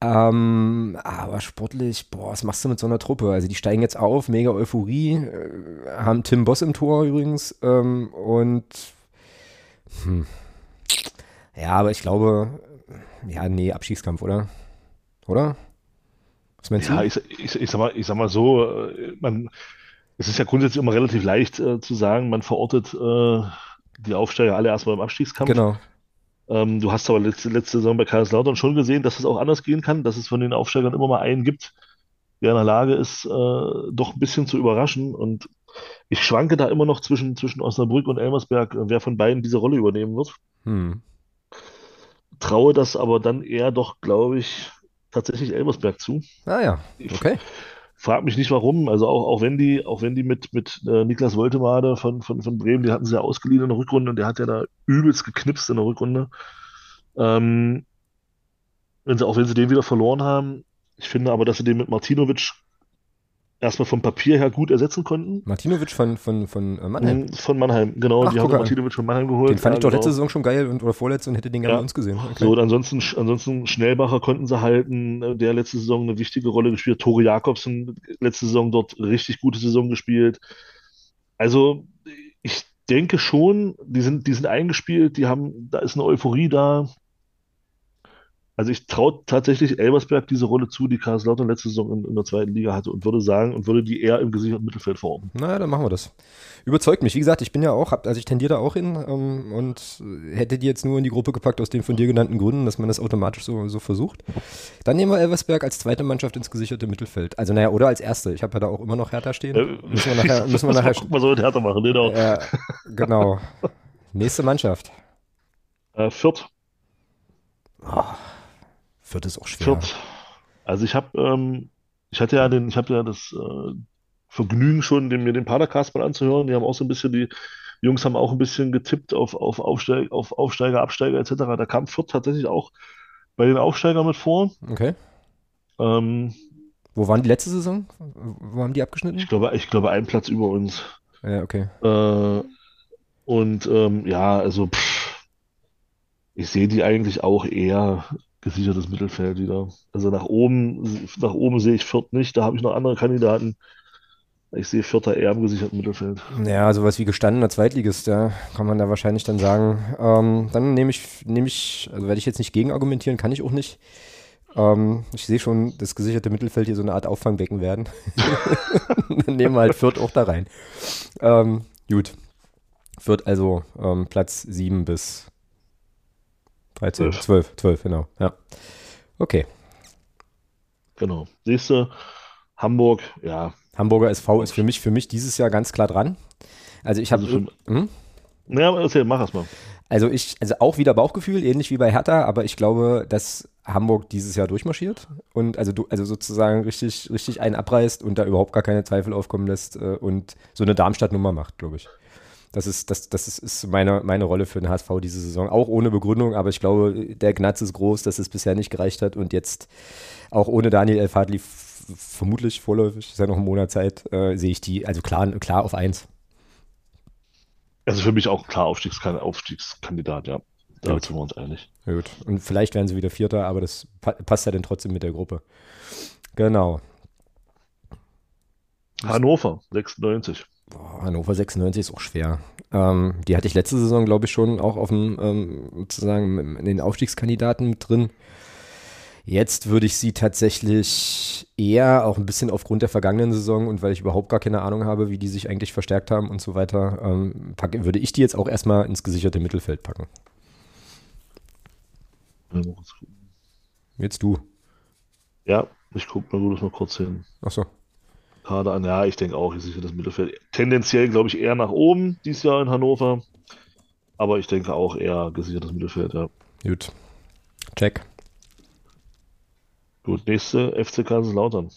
Ähm, aber sportlich, boah, was machst du mit so einer Truppe? Also die steigen jetzt auf, mega Euphorie, äh, haben Tim Boss im Tor übrigens ähm, und hm. ja, aber ich glaube, ja, nee, Abstiegskampf, oder? Oder? Was meinst Ja, du? ich, ich, ich, sag mal, ich sag mal so, äh, man, es ist ja grundsätzlich immer relativ leicht äh, zu sagen, man verortet äh, die Aufsteiger alle erstmal im Abstiegskampf. Genau. Ähm, du hast aber letzte, letzte Saison bei Kaiserslautern schon gesehen, dass es auch anders gehen kann, dass es von den Aufsteigern immer mal einen gibt, der in der Lage ist, äh, doch ein bisschen zu überraschen. Und ich schwanke da immer noch zwischen, zwischen Osnabrück und Elmersberg, äh, wer von beiden diese Rolle übernehmen wird. Hm. Traue das aber dann eher doch, glaube ich, tatsächlich Elmersberg zu. Ah ja, Ich okay. frage mich nicht warum. Also auch, auch wenn die, auch wenn die mit, mit äh, Niklas Woltemade von, von, von Bremen, die hatten sie ja ausgeliehen in der Rückrunde und der hat ja da übelst geknipst in der Rückrunde. Ähm, wenn sie, auch wenn sie den wieder verloren haben, ich finde aber, dass sie den mit Martinovic erstmal vom Papier her gut ersetzen konnten. Martinovic von, von, von äh, Mannheim. Mhm, Von Mannheim, genau. Ach, die haben. Martinovic von Mannheim geholt. Den fand ich Ja, doch letzte genau. Saison schon geil und, oder vorletzte und hätte den gerne Ja. bei uns gesehen. Okay. So, und ansonsten, ansonsten Schnellbacher konnten sie halten, der letzte Saison eine wichtige Rolle gespielt. Tore Jakobsen letzte Saison dort richtig gute Saison gespielt. Also ich denke schon, die sind, die sind eingespielt, die haben, da ist eine Euphorie da. Also ich traue tatsächlich Elversberg diese Rolle zu, die Kaiserslautern letzte Saison in, in der zweiten Liga hatte und würde sagen und würde die eher im gesicherten Mittelfeld verorten. Na, dann machen wir das. Überzeugt mich. Wie gesagt, ich bin ja auch, also ich tendiere da auch hin ähm, und hätte die jetzt nur in die Gruppe gepackt aus den von dir genannten Gründen, dass man das automatisch so, so versucht. Dann nehmen wir Elversberg als zweite Mannschaft ins gesicherte Mittelfeld. Also naja, oder als erste. Ich habe ja da auch immer noch Hertha stehen. Äh, Müssen wir nachher, müssen wir <laughs> nachher Guck mal, so mit Hertha machen, genau. äh, genau. <laughs> Nächste Mannschaft. Äh, Fürth. Fürth ist auch schwer. Fürth. Also ich habe, ähm, ich hatte ja den, ich habe ja das äh, Vergnügen schon, den, mir den Padercast mal anzuhören. Die haben auch so ein bisschen, die Jungs haben auch ein bisschen getippt auf, auf, Aufsteig, auf Aufsteiger, Absteiger etc. Da kam Fürth tatsächlich auch bei den Aufsteigern mit vor. Okay. Ähm, Wo waren die letzte Saison? Wo haben die abgeschnitten? ich glaube, ich glaube, ein Platz über uns. Ja, okay. Äh, und ähm, ja, also pff, ich sehe die eigentlich auch eher gesichertes Mittelfeld wieder. Also nach oben, nach oben sehe ich Fürth nicht, da habe ich noch andere Kandidaten. Ich sehe Vierter eher im gesicherten Mittelfeld. Ja, sowas wie gestandener Zweitligist, ja, kann man da wahrscheinlich dann sagen. Ähm, dann nehme ich, nehme ich, also werde ich jetzt nicht gegen argumentieren, kann ich auch nicht. Ähm, ich sehe schon, das gesicherte Mittelfeld hier so eine Art Auffangbecken werden. <laughs> dann nehmen wir halt Fürth auch da rein. Ähm, gut. Fürth also ähm, Platz 7 bis 13, Zwölf. 12, 12, genau, ja. Okay. Genau. Siehst du, Hamburg, ja. Hamburger SV ist für mich, für mich dieses Jahr ganz klar dran. Also ich habe, Also hm? Aber erzähl, mach es mal. Also ich, also auch wieder Bauchgefühl, ähnlich wie bei Hertha, aber ich glaube, dass Hamburg dieses Jahr durchmarschiert und also du, also sozusagen richtig, richtig einen abreißt und da überhaupt gar keine Zweifel aufkommen lässt äh, und so eine Darmstadt-Nummer macht, glaube ich. Das ist, das, das ist, ist meine, meine Rolle für den HSV diese Saison. Auch ohne Begründung, aber ich glaube, der Gnatz ist groß, dass es bisher nicht gereicht hat und jetzt auch ohne Daniel Elfadli vermutlich vorläufig, ist ja noch ein Monat Zeit, äh, sehe ich die, also klar, klar auf eins. Also für mich auch klar Aufstiegskan Aufstiegskandidat, ja. Da sind wir uns einig. Ja, gut. Und vielleicht werden sie wieder Vierter, aber das pa passt ja dann trotzdem mit der Gruppe. Genau. Hannover, 96. Boah, Hannover 96 ist auch schwer. Ähm, die hatte ich letzte Saison, glaube ich, schon auch auf dem, ähm, sozusagen in den Aufstiegskandidaten mit drin. Jetzt würde ich sie tatsächlich eher, auch ein bisschen aufgrund der vergangenen Saison und weil ich überhaupt gar keine Ahnung habe, wie die sich eigentlich verstärkt haben und so weiter, ähm, packe, würde ich die jetzt auch erstmal ins gesicherte Mittelfeld packen. Jetzt du. Ja, ich gucke mal gut, mal kurz hin. Achso. Kader an. Ja, ich denke auch, ich sehe das Mittelfeld. Tendenziell, glaube ich, eher nach oben dieses Jahr in Hannover. Aber ich denke auch eher gesichertes Mittelfeld, ja. Gut. Check. Gut, nächste FC Kaiserslautern.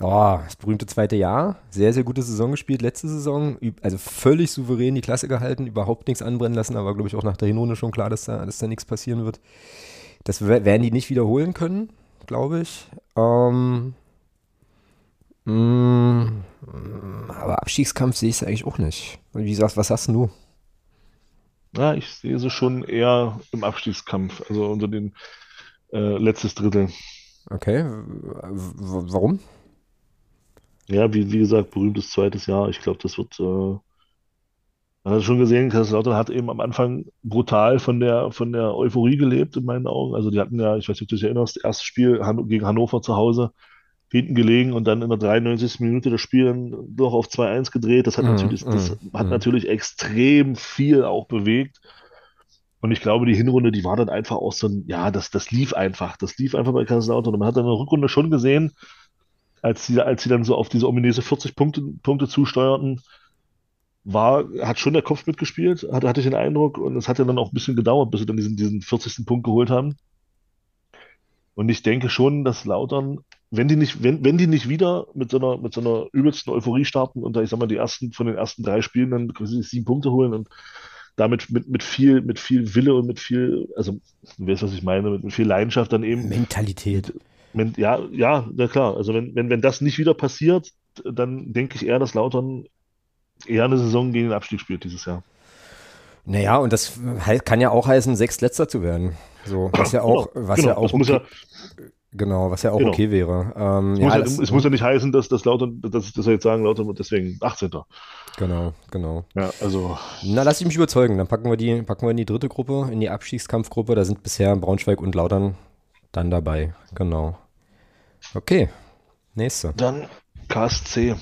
Oh, das berühmte zweite Jahr. Sehr, sehr gute Saison gespielt. Letzte Saison, also völlig souverän die Klasse gehalten, überhaupt nichts anbrennen lassen, aber glaube ich auch nach der Hinrunde schon klar, dass da, dass da nichts passieren wird. Das wer- werden die nicht wiederholen können, glaube ich. Ähm, aber Abstiegskampf sehe ich es eigentlich auch nicht. Wie sagst, was hast du? Ja, ich sehe sie schon eher im Abstiegskampf, also unter den äh, letztes Drittel. Okay, w warum? Ja, wie, wie gesagt, berühmtes zweites Jahr. Ich glaube, das wird. Äh, man hat schon gesehen, Kaiserslautern hat eben am Anfang brutal von der, von der Euphorie gelebt, in meinen Augen. Also, die hatten ja, ich weiß nicht, ob du dich erinnerst, das erste Spiel gegen Hannover zu Hause hinten gelegen und dann in der 93. Minute das Spiel dann doch auf 2-1 gedreht. Das hat Mhm, natürlich, das mhm, hat mhm. natürlich extrem viel auch bewegt. Und ich glaube, die Hinrunde, die war dann einfach auch so ein, ja, das, das lief einfach. Das lief einfach bei Kaiserslautern. Und man hat dann in der Rückrunde schon gesehen, als sie, als sie dann so auf diese ominöse 40 Punkte, Punkte zusteuerten, war, hat schon der Kopf mitgespielt, hatte, hatte ich den Eindruck. Und es hat ja dann auch ein bisschen gedauert, bis sie dann diesen, diesen 40. Punkt geholt haben. Und ich denke schon, dass Lautern, wenn die nicht, wenn, wenn die nicht wieder mit so einer, mit so einer übelsten Euphorie starten und da, ich sag mal, die ersten, von den ersten drei Spielen dann quasi sieben Punkte holen und damit mit, mit viel, mit viel Wille und mit viel, also, du weißt, was ich meine, mit, mit viel Leidenschaft dann eben, Mentalität. wenn, ja, ja, na klar, also wenn, wenn, wenn das nicht wieder passiert, dann denke ich eher, dass Lautern eher eine Saison gegen den Abstieg spielt dieses Jahr. Naja, und das he- kann ja auch heißen, Sechstletzter zu werden. So, was ja auch, Genau, was genau, ja auch das muss ja, okay, genau, was ja auch Genau. okay wäre. Ähm, es ja, muss ja, das, es muss ja nicht heißen, dass, dass Lautern, dass, dass wir jetzt sagen, Lautern wird deswegen 18. genau, genau. Ja, also, Na, lass ich mich überzeugen. Dann packen wir die, packen wir in die dritte Gruppe, in die Abstiegskampfgruppe. Da sind bisher Braunschweig und Lautern dann dabei. Genau. Okay. Nächste. dann KSC.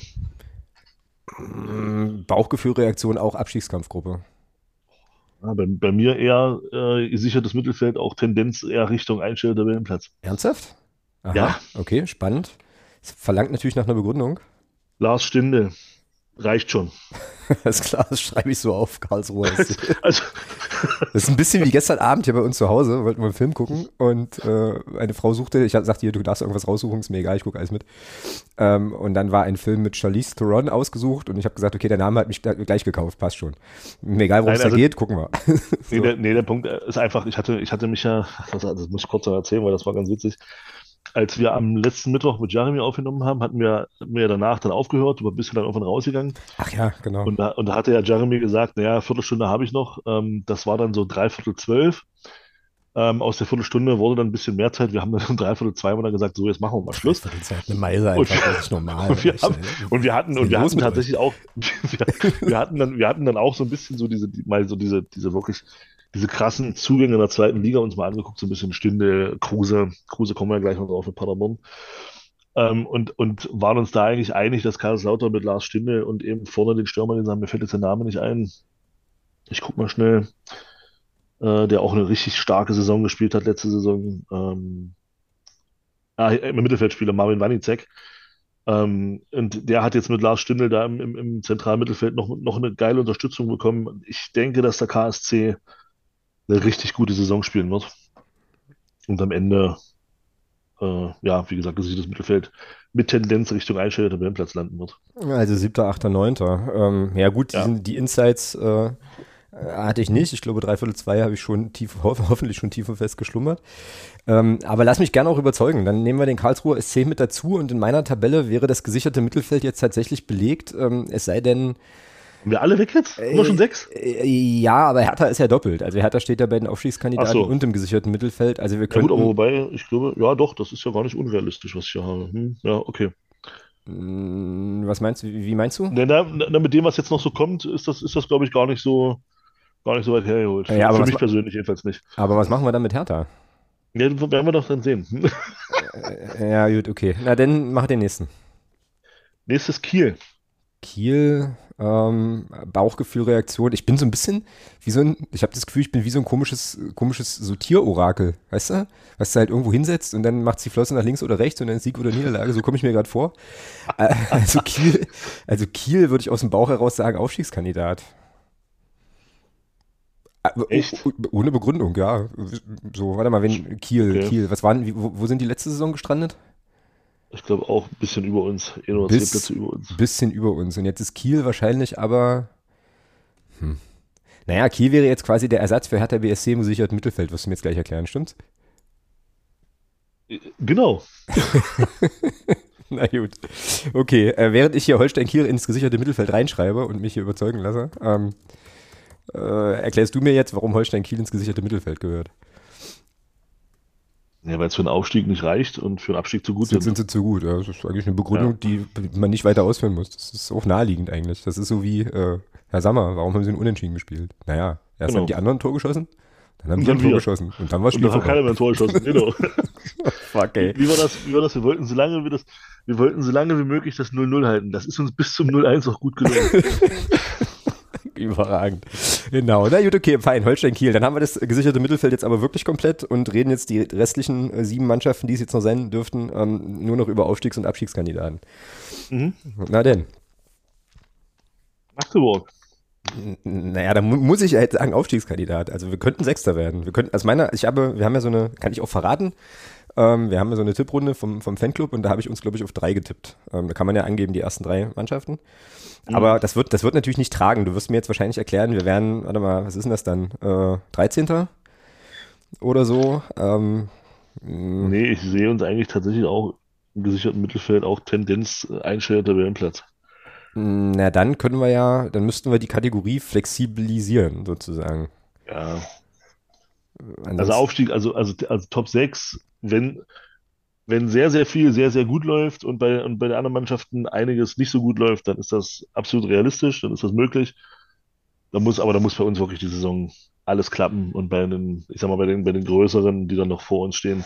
Mm, Bauchgefühlreaktion auch Abstiegskampfgruppe. Ja, bei, bei mir eher äh, gesichertes Mittelfeld, auch Tendenz eher Richtung einstellender Tabellenplatz. Ernsthaft? Aha, Ja. okay, spannend. Es verlangt natürlich nach einer Begründung. Lars Stindl, reicht schon. <laughs> Alles klar, das schreibe ich so auf, Karlsruhe. Das <laughs> Also, ist ein bisschen wie gestern Abend hier bei uns zu Hause, wollten wir einen Film gucken und äh, eine Frau suchte, ich sagte ihr, du darfst irgendwas raussuchen, ist mir egal, ich gucke alles mit. Ähm, und dann war ein Film mit Charlize Theron ausgesucht und ich habe gesagt, okay, der Name hat mich gleich gekauft, passt schon. Mir egal, worum es da also- geht, gucken wir. <laughs> nee, der, nee, der Punkt ist einfach, ich hatte, ich hatte mich ja, das, das muss ich kurz noch erzählen, weil das war ganz witzig. Als wir am letzten Mittwoch mit Jeremy aufgenommen haben, hatten wir, hatten wir ja danach dann aufgehört, du bist ja dann irgendwann rausgegangen. Ach ja, genau. Und da, und da hatte ja Jeremy gesagt, naja, Viertelstunde habe ich noch. Ähm, das war dann so dreiviertel zwölf. Ähm, aus der Viertelstunde wurde dann ein bisschen mehr Zeit. Wir haben dann um <laughs> dreiviertel zwei mal gesagt, so, jetzt machen wir mal Schluss. Das ist halt eine Meise einfach, das ist normal. <laughs> Und wir, haben, und wir hatten, und wir hatten tatsächlich auch, <laughs> wir, wir hatten dann, wir hatten dann auch so ein bisschen so diese, die- mal so diese, diese wirklich, diese krassen Zugänge in der zweiten Liga uns mal angeguckt, so ein bisschen Stinde, Kruse, Kruse kommen wir ja gleich noch drauf mit Paderborn. Ähm, und, und waren uns da eigentlich einig, dass Kaiserslautern mit Lars Stinde und eben vorne den Stürmer, den sagen, mir fällt jetzt der Name nicht ein. Ich guck mal schnell, äh, der auch eine richtig starke Saison gespielt hat letzte Saison. Ähm, ah, Mittelfeldspieler Marvin Wanicek. Ähm, und der hat jetzt mit Lars Stindl da im, im, im zentralen Mittelfeld noch, noch eine geile Unterstützung bekommen. Ich denke, dass der KSC eine richtig gute Saison spielen wird. Und am Ende, äh, ja, wie gesagt, gesichertes Mittelfeld mit Tendenz Richtung einstellender Tabellenplatz landen wird. Also siebter, achter, neunter. Ähm, ja gut, die, Ja. sind- die Insights äh, hatte ich nicht. Ich glaube, dreiviertel zwei habe ich schon tief, ho <laughs> hoffentlich schon tief und fest geschlummert. Ähm, aber lass mich gerne auch überzeugen. Dann nehmen wir den Karlsruher SC mit dazu und in meiner Tabelle wäre das gesicherte Mittelfeld jetzt tatsächlich belegt. Ähm, es sei denn, Haben wir alle weg jetzt? Haben wir schon sechs? äh, ja, aber Hertha ist ja doppelt. Also Hertha steht ja bei den Aufstiegskandidaten so. und im gesicherten Mittelfeld. Also wir Ja gut, aber wobei, ich glaube, ja doch, das ist ja gar nicht unrealistisch, was ich hier habe. Hm, ja, okay. Mh, was meinst du, wie meinst du? Na, na, na, mit dem, was jetzt noch so kommt, ist das, ist das, glaube ich, gar nicht so, gar nicht so weit hergeholt. Ja, Für mich persönlich jedenfalls nicht. Aber was machen wir dann mit Hertha? Ja, werden wir doch dann sehen. <laughs> Äh, Ja, gut, okay. Na, dann mach den nächsten. Nächstes Kiel. Kiel, ähm, Bauchgefühlreaktion. Ich bin so ein bisschen wie so ein, ich habe das Gefühl, ich bin wie so ein komisches, komisches Sortierorakel, weißt du? Was du halt irgendwo hinsetzt und dann macht die Flosse nach links oder rechts und dann ist Sieg oder Niederlage. So komme ich mir gerade vor. Äh, Also Kiel, also Kiel würde ich aus dem Bauch heraus sagen, Aufstiegskandidat. Äh, oh- Echt? oh- Ohne Begründung, ja. So, warte mal, wenn Kiel, Okay. Kiel, was waren, wo, wo sind die letzte Saison gestrandet? Ich glaube auch ein bisschen über uns. Ein Bis- Plätze über uns. bisschen über uns. Und jetzt ist Kiel wahrscheinlich aber. Hm. Naja, Kiel wäre jetzt quasi der Ersatz für Hertha BSC im gesicherten Mittelfeld, was du mir jetzt gleich erklären, stimmt's? Genau. <laughs> Na gut. Okay, äh, während ich hier Holstein Kiel ins gesicherte Mittelfeld reinschreibe und mich hier überzeugen lasse, ähm, äh, erklärst du mir jetzt, warum Holstein Kiel ins gesicherte Mittelfeld gehört? Ja, weil es für einen Aufstieg nicht reicht und für einen Abstieg zu gut Sind, sind. sind sie zu gut. Ja, das ist eigentlich eine Begründung, die man nicht weiter ausführen muss. Das ist auch naheliegend eigentlich. Das ist so wie, äh, Herr Sammer, warum haben sie einen Unentschieden gespielt? Naja, erst Genau. haben die anderen ein Tor geschossen, dann haben Und wir ein dann Tor wir. geschossen und dann war Und Spiel da hat keiner mehr ein Tor geschossen. <laughs> Genau. Fuck, ey. Wie war das? Wie war das? Wir wollten so lange wie das, wir wollten so lange wie möglich das 0-0 halten. Das ist uns bis zum 0-1 auch gut gelungen. <laughs> Überragend. Genau. Na gut, okay, fein. Holstein-Kiel. Dann haben wir das gesicherte Mittelfeld jetzt aber wirklich komplett und reden jetzt die restlichen äh, sieben Mannschaften, die es jetzt noch sein dürften, ähm, nur noch über Aufstiegs- und Abstiegskandidaten. Mhm. Na denn. Magdeburg. Naja, da mu muss ich halt sagen, Aufstiegskandidat. Also wir könnten Sechster werden. Wir könnten, also meiner, ich habe, wir haben ja so eine, kann ich auch verraten, ähm, wir haben ja so eine Tipprunde vom, vom Fanclub und da habe ich uns, glaube ich, auf drei getippt. Ähm, da kann man ja angeben, die ersten drei Mannschaften. Aber das wird, das wird natürlich nicht tragen. Du wirst mir jetzt wahrscheinlich erklären, wir werden, warte mal, was ist denn das dann? Äh, 13. oder so? Ähm, mh, Nee, ich sehe uns eigentlich tatsächlich auch im gesicherten Mittelfeld auch Tendenz äh, einstellender Tabellenplatz. na, dann können wir ja, dann müssten wir die Kategorie flexibilisieren, sozusagen. Ja. Also Ansonsten- Aufstieg, also, also, also Top 6, wenn, wenn sehr, sehr viel sehr, sehr gut läuft und bei, und bei den anderen Mannschaften einiges nicht so gut läuft, dann ist das absolut realistisch, dann ist das möglich. Da muss, aber da muss bei uns wirklich die Saison alles klappen und bei den, ich sag mal, bei den, bei den größeren, die dann noch vor uns stehen,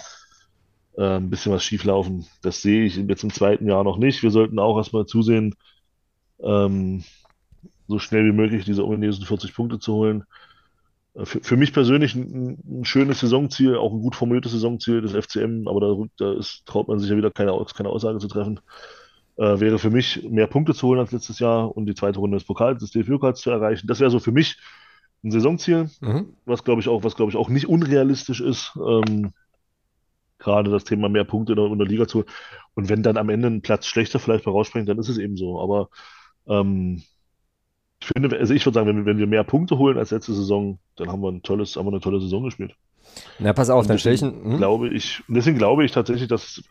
äh, ein bisschen was schief laufen. Das sehe ich jetzt im zweiten Jahr noch nicht. Wir sollten auch erstmal zusehen, ähm, so schnell wie möglich diese ominösen 40 Punkte zu holen. Für, für mich persönlich ein, ein schönes Saisonziel, auch ein gut formuliertes Saisonziel des FCM, aber da, da ist, traut man sich ja wieder keine, keine Aussage zu treffen. Äh, wäre für mich mehr Punkte zu holen als letztes Jahr und die zweite Runde des Pokals, des DFB-Pokals zu erreichen. Das wäre so für mich ein Saisonziel, Mhm. was glaube ich auch, was glaube ich auch nicht unrealistisch ist. Ähm, gerade das Thema mehr Punkte in der, in der Liga zu holen. Und wenn dann am Ende ein Platz schlechter vielleicht mal rausspringt, dann ist es eben so. Aber ähm, ich finde, also ich würde sagen, wenn wir, wenn wir mehr Punkte holen als letzte Saison, dann haben wir ein tolles, haben wir eine tolle Saison gespielt. Na, pass auf, Und dann stelle ich hm? glaube ich, und deswegen glaube ich tatsächlich, dass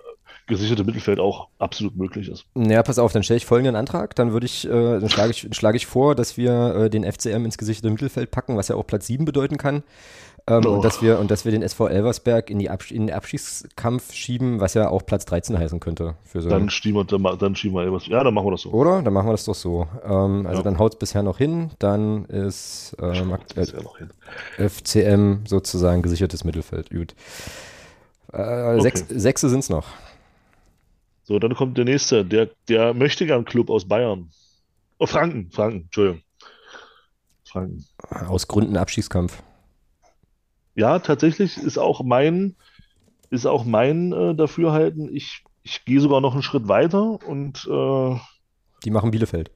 gesicherte Mittelfeld auch absolut möglich ist. Ja, pass auf, dann stelle ich folgenden Antrag. Dann würde ich, äh, dann schlage ich, schlage ich vor, dass wir äh, den FCM ins gesicherte Mittelfeld packen, was ja auch Platz 7 bedeuten kann. Ähm, Oh. und, dass wir, und dass wir den SV Elversberg in, die in den Abstiegskampf schieben, was ja auch Platz 13 heißen könnte. Für so Dann schieben wir, dann, schieben wir etwas. Ja, dann machen wir das so. Oder? Dann machen wir das doch so. Ähm, also Ja. dann haut es bisher noch hin. Dann ist ähm, hin. FCM sozusagen gesichertes Mittelfeld. Gut. Äh, sechs, Sechse sind es noch. So, dann kommt der nächste, der, der Möchtegern-Club aus Bayern. Oh, Franken, Franken, Entschuldigung. Franken. Aus Gründen Abstiegskampf. Ja, tatsächlich ist auch mein, ist auch mein äh, Dafürhalten. Ich, ich gehe sogar noch einen Schritt weiter und, äh, Die machen Bielefeld.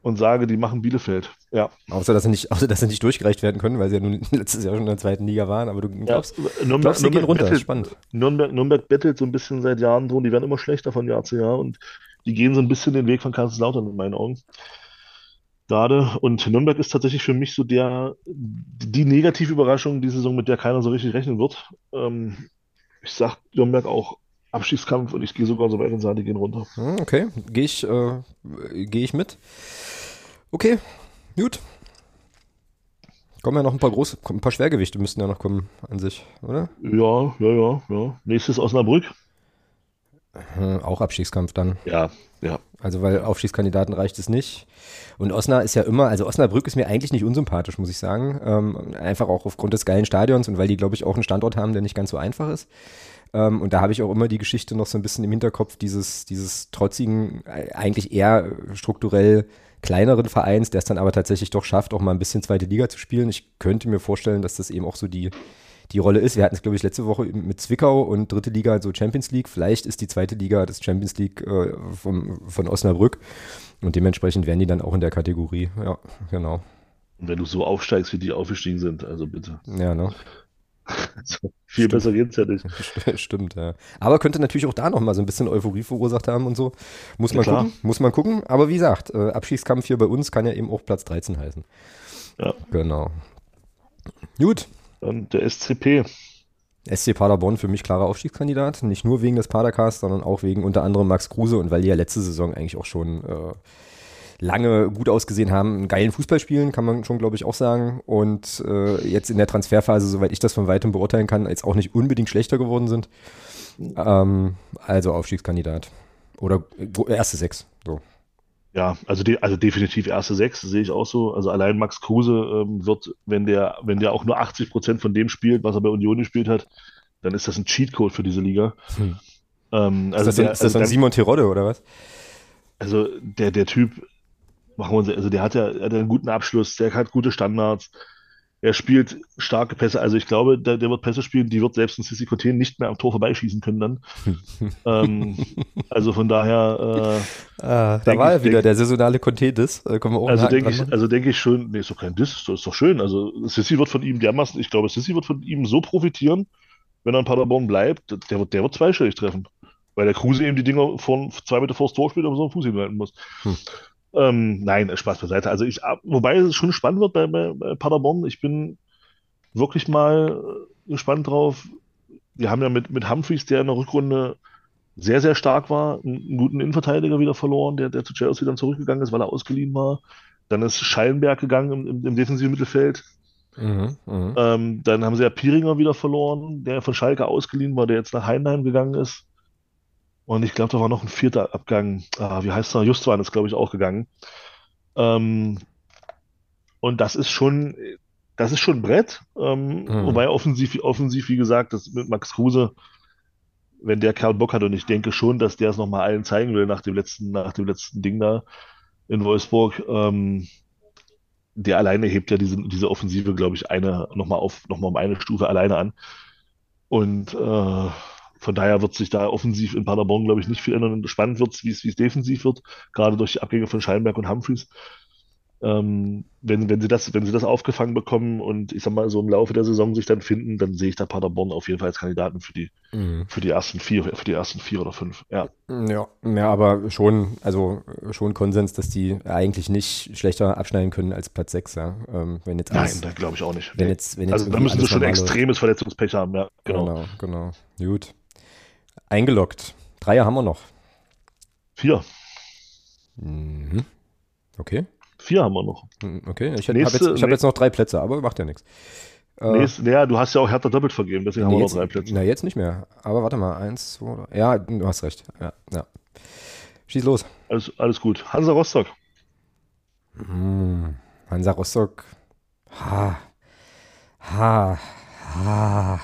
und sage, die machen Bielefeld. Ja. Außer dass, sie nicht, außer, dass sie nicht durchgereicht werden können, weil sie ja nun <laughs> letztes Jahr schon in der zweiten Liga waren. Aber du Ja, glaubst, Nürnberg, glaubst Nürnberg runter. bettelt, Spannend. Nürnberg, Nürnberg bettelt so ein bisschen seit Jahren drum. Die werden immer schlechter von Jahr zu Jahr und die gehen so ein bisschen den Weg von Kaiserslautern in meinen Augen. Gerade. Und Nürnberg ist tatsächlich für mich so der, die Negativüberraschung die Saison, mit der keiner so richtig rechnen wird. Ähm, ich sag Nürnberg auch Abstiegskampf und ich gehe sogar so weit und sage, die gehen runter. Hm, Okay, gehe ich, äh, geh ich mit. Okay, gut. Kommen ja noch ein paar große, ein paar Schwergewichte müssten ja noch kommen an sich, oder? Ja, ja, ja, ja. Nächstes Osnabrück. Hm, auch Abstiegskampf dann. Ja, ja. Also weil Aufstiegskandidaten reicht es nicht. Und Osnabrück ist ja immer, also Osnabrück ist mir eigentlich nicht unsympathisch, muss ich sagen. Ähm, einfach auch aufgrund des geilen Stadions und weil die, glaube ich, auch einen Standort haben, der nicht ganz so einfach ist. Ähm, und da habe ich auch immer die Geschichte noch so ein bisschen im Hinterkopf, dieses, dieses trotzigen, äh, eigentlich eher strukturell kleineren Vereins, der es dann aber tatsächlich doch schafft, auch mal ein bisschen zweite Liga zu spielen. Ich könnte mir vorstellen, dass das eben auch so die, die Rolle ist. Wir hatten es, glaube ich, letzte Woche mit Zwickau und dritte Liga, also Champions League. Vielleicht ist die zweite Liga das Champions League äh, vom, von Osnabrück. Und dementsprechend wären die dann auch in der Kategorie. Ja, genau. Und wenn du so aufsteigst, wie die aufgestiegen sind, also bitte. Ja, ne? <laughs> Also, viel Stimmt. besser geht's ja nicht. <laughs> Stimmt, ja. Aber könnte natürlich auch da noch mal so ein bisschen Euphorie verursacht haben und so. Muss Ja, man klar. gucken, muss man gucken. Aber wie gesagt, äh, Abstiegskampf hier bei uns kann ja eben auch Platz 13 heißen. Ja. Genau. Gut. Der SCP. SC Paderborn für mich klarer Aufstiegskandidat. Nicht nur wegen des Padercasts, sondern auch wegen unter anderem Max Kruse und weil die ja letzte Saison eigentlich auch schon äh, lange gut ausgesehen haben, einen geilen Fußball spielen, kann man schon, glaube ich, auch sagen. Und äh, jetzt in der Transferphase, soweit ich das von weitem beurteilen kann, jetzt auch nicht unbedingt schlechter geworden sind. Ähm, also Aufstiegskandidat. Oder erste sechs. So. Ja, also, de also definitiv erste sechs sehe ich auch so. Also allein Max Kruse ähm, wird, wenn der, wenn der auch nur 80 Prozent von dem spielt, was er bei Union gespielt hat, dann ist das ein Cheatcode für diese Liga. Hm. Ähm, also ist das, der, ist das also dann Simon Tirode oder was? Also der, der Typ, machen wir uns, also der hat ja, hat einen guten Abschluss, der hat gute Standards, er spielt starke Pässe. Also ich glaube, der, der wird Pässe spielen, die wird selbst ein Sissi Cotin nicht mehr am Tor vorbeischießen können dann. <laughs> ähm, also von daher. Äh, ah, da war er wieder, denk, der saisonale Conte Diss. Äh, also denke ich, also denke ich schon, nee, ist doch kein Diss, das ist doch schön. Also Sissi wird von ihm dermaßen, ich glaube, Sissi wird von ihm so profitieren, wenn er in Paderborn bleibt, der wird, der wird zweistellig treffen. Weil der Kruse eben die Dinger von zwei Meter vors Tor spielt, aber so einen Fuß hinhalten muss. Hm. Ähm, nein, Spaß beiseite. Also ich, wobei es schon spannend wird bei, bei, Paderborn. Ich bin wirklich mal gespannt drauf. Wir haben ja mit, mit Humphreys, der in der Rückrunde sehr, sehr stark war, einen guten Innenverteidiger wieder verloren, der, der zu Chelsea dann zurückgegangen ist, weil er ausgeliehen war. Dann ist Schallenberg gegangen im, im, im defensiven Mittelfeld. Mhm, mh. ähm, dann haben sie ja Piringer wieder verloren, der von Schalke ausgeliehen war, der jetzt nach Heidenheim gegangen ist. Und ich glaube, da war noch ein vierter Abgang. Ah, wie heißt er? Justwan ist, glaube ich, auch gegangen. Ähm, und das ist schon, das ist schon ein Brett. Ähm, mhm. Wobei offensiv, offensiv, wie gesagt, das mit Max Kruse, wenn der Kerl Bock hat, und ich denke schon, dass der es nochmal allen zeigen will nach dem letzten, nach dem letzten Ding da in Wolfsburg, ähm, der alleine hebt ja diese, diese Offensive, glaube ich, eine nochmal auf, nochmal um eine Stufe alleine an. Und äh, von daher wird sich da offensiv in Paderborn, glaube ich, nicht viel ändern. Spannend wird es, wie es defensiv wird, gerade durch die Abgänge von Scheinberg und Humphreys. Ähm, wenn, wenn, sie das, wenn sie das aufgefangen bekommen und ich sag mal so im Laufe der Saison sich dann finden, dann sehe ich da Paderborn auf jeden Fall als Kandidaten für die, mhm. für die ersten vier, für die ersten vier oder fünf. Ja. ja, ja, aber schon, also schon Konsens, dass die eigentlich nicht schlechter abschneiden können als Platz 6, ja. Ähm, wenn jetzt alles, Nein, da glaube ich auch nicht. Wenn jetzt, wenn jetzt also da müssen sie schon extremes Verletzungspech haben, ja. Genau, genau. genau. Gut. Eingeloggt. Dreier haben wir noch. Vier. Mhm. Okay. Vier haben wir noch. Mhm, okay, ich habe jetzt, hab jetzt, noch drei Plätze, aber macht ja nichts. Äh, nächste, ja, du hast ja auch härter doppelt vergeben, deswegen haben wir noch drei Plätze. Na, jetzt nicht mehr. Aber warte mal, eins, zwei, drei. Ja, du hast recht. Ja, ja. Schieß los. Alles, alles gut. Hansa Rostock. Hm, Hansa Rostock. Ha. Ha. Ha.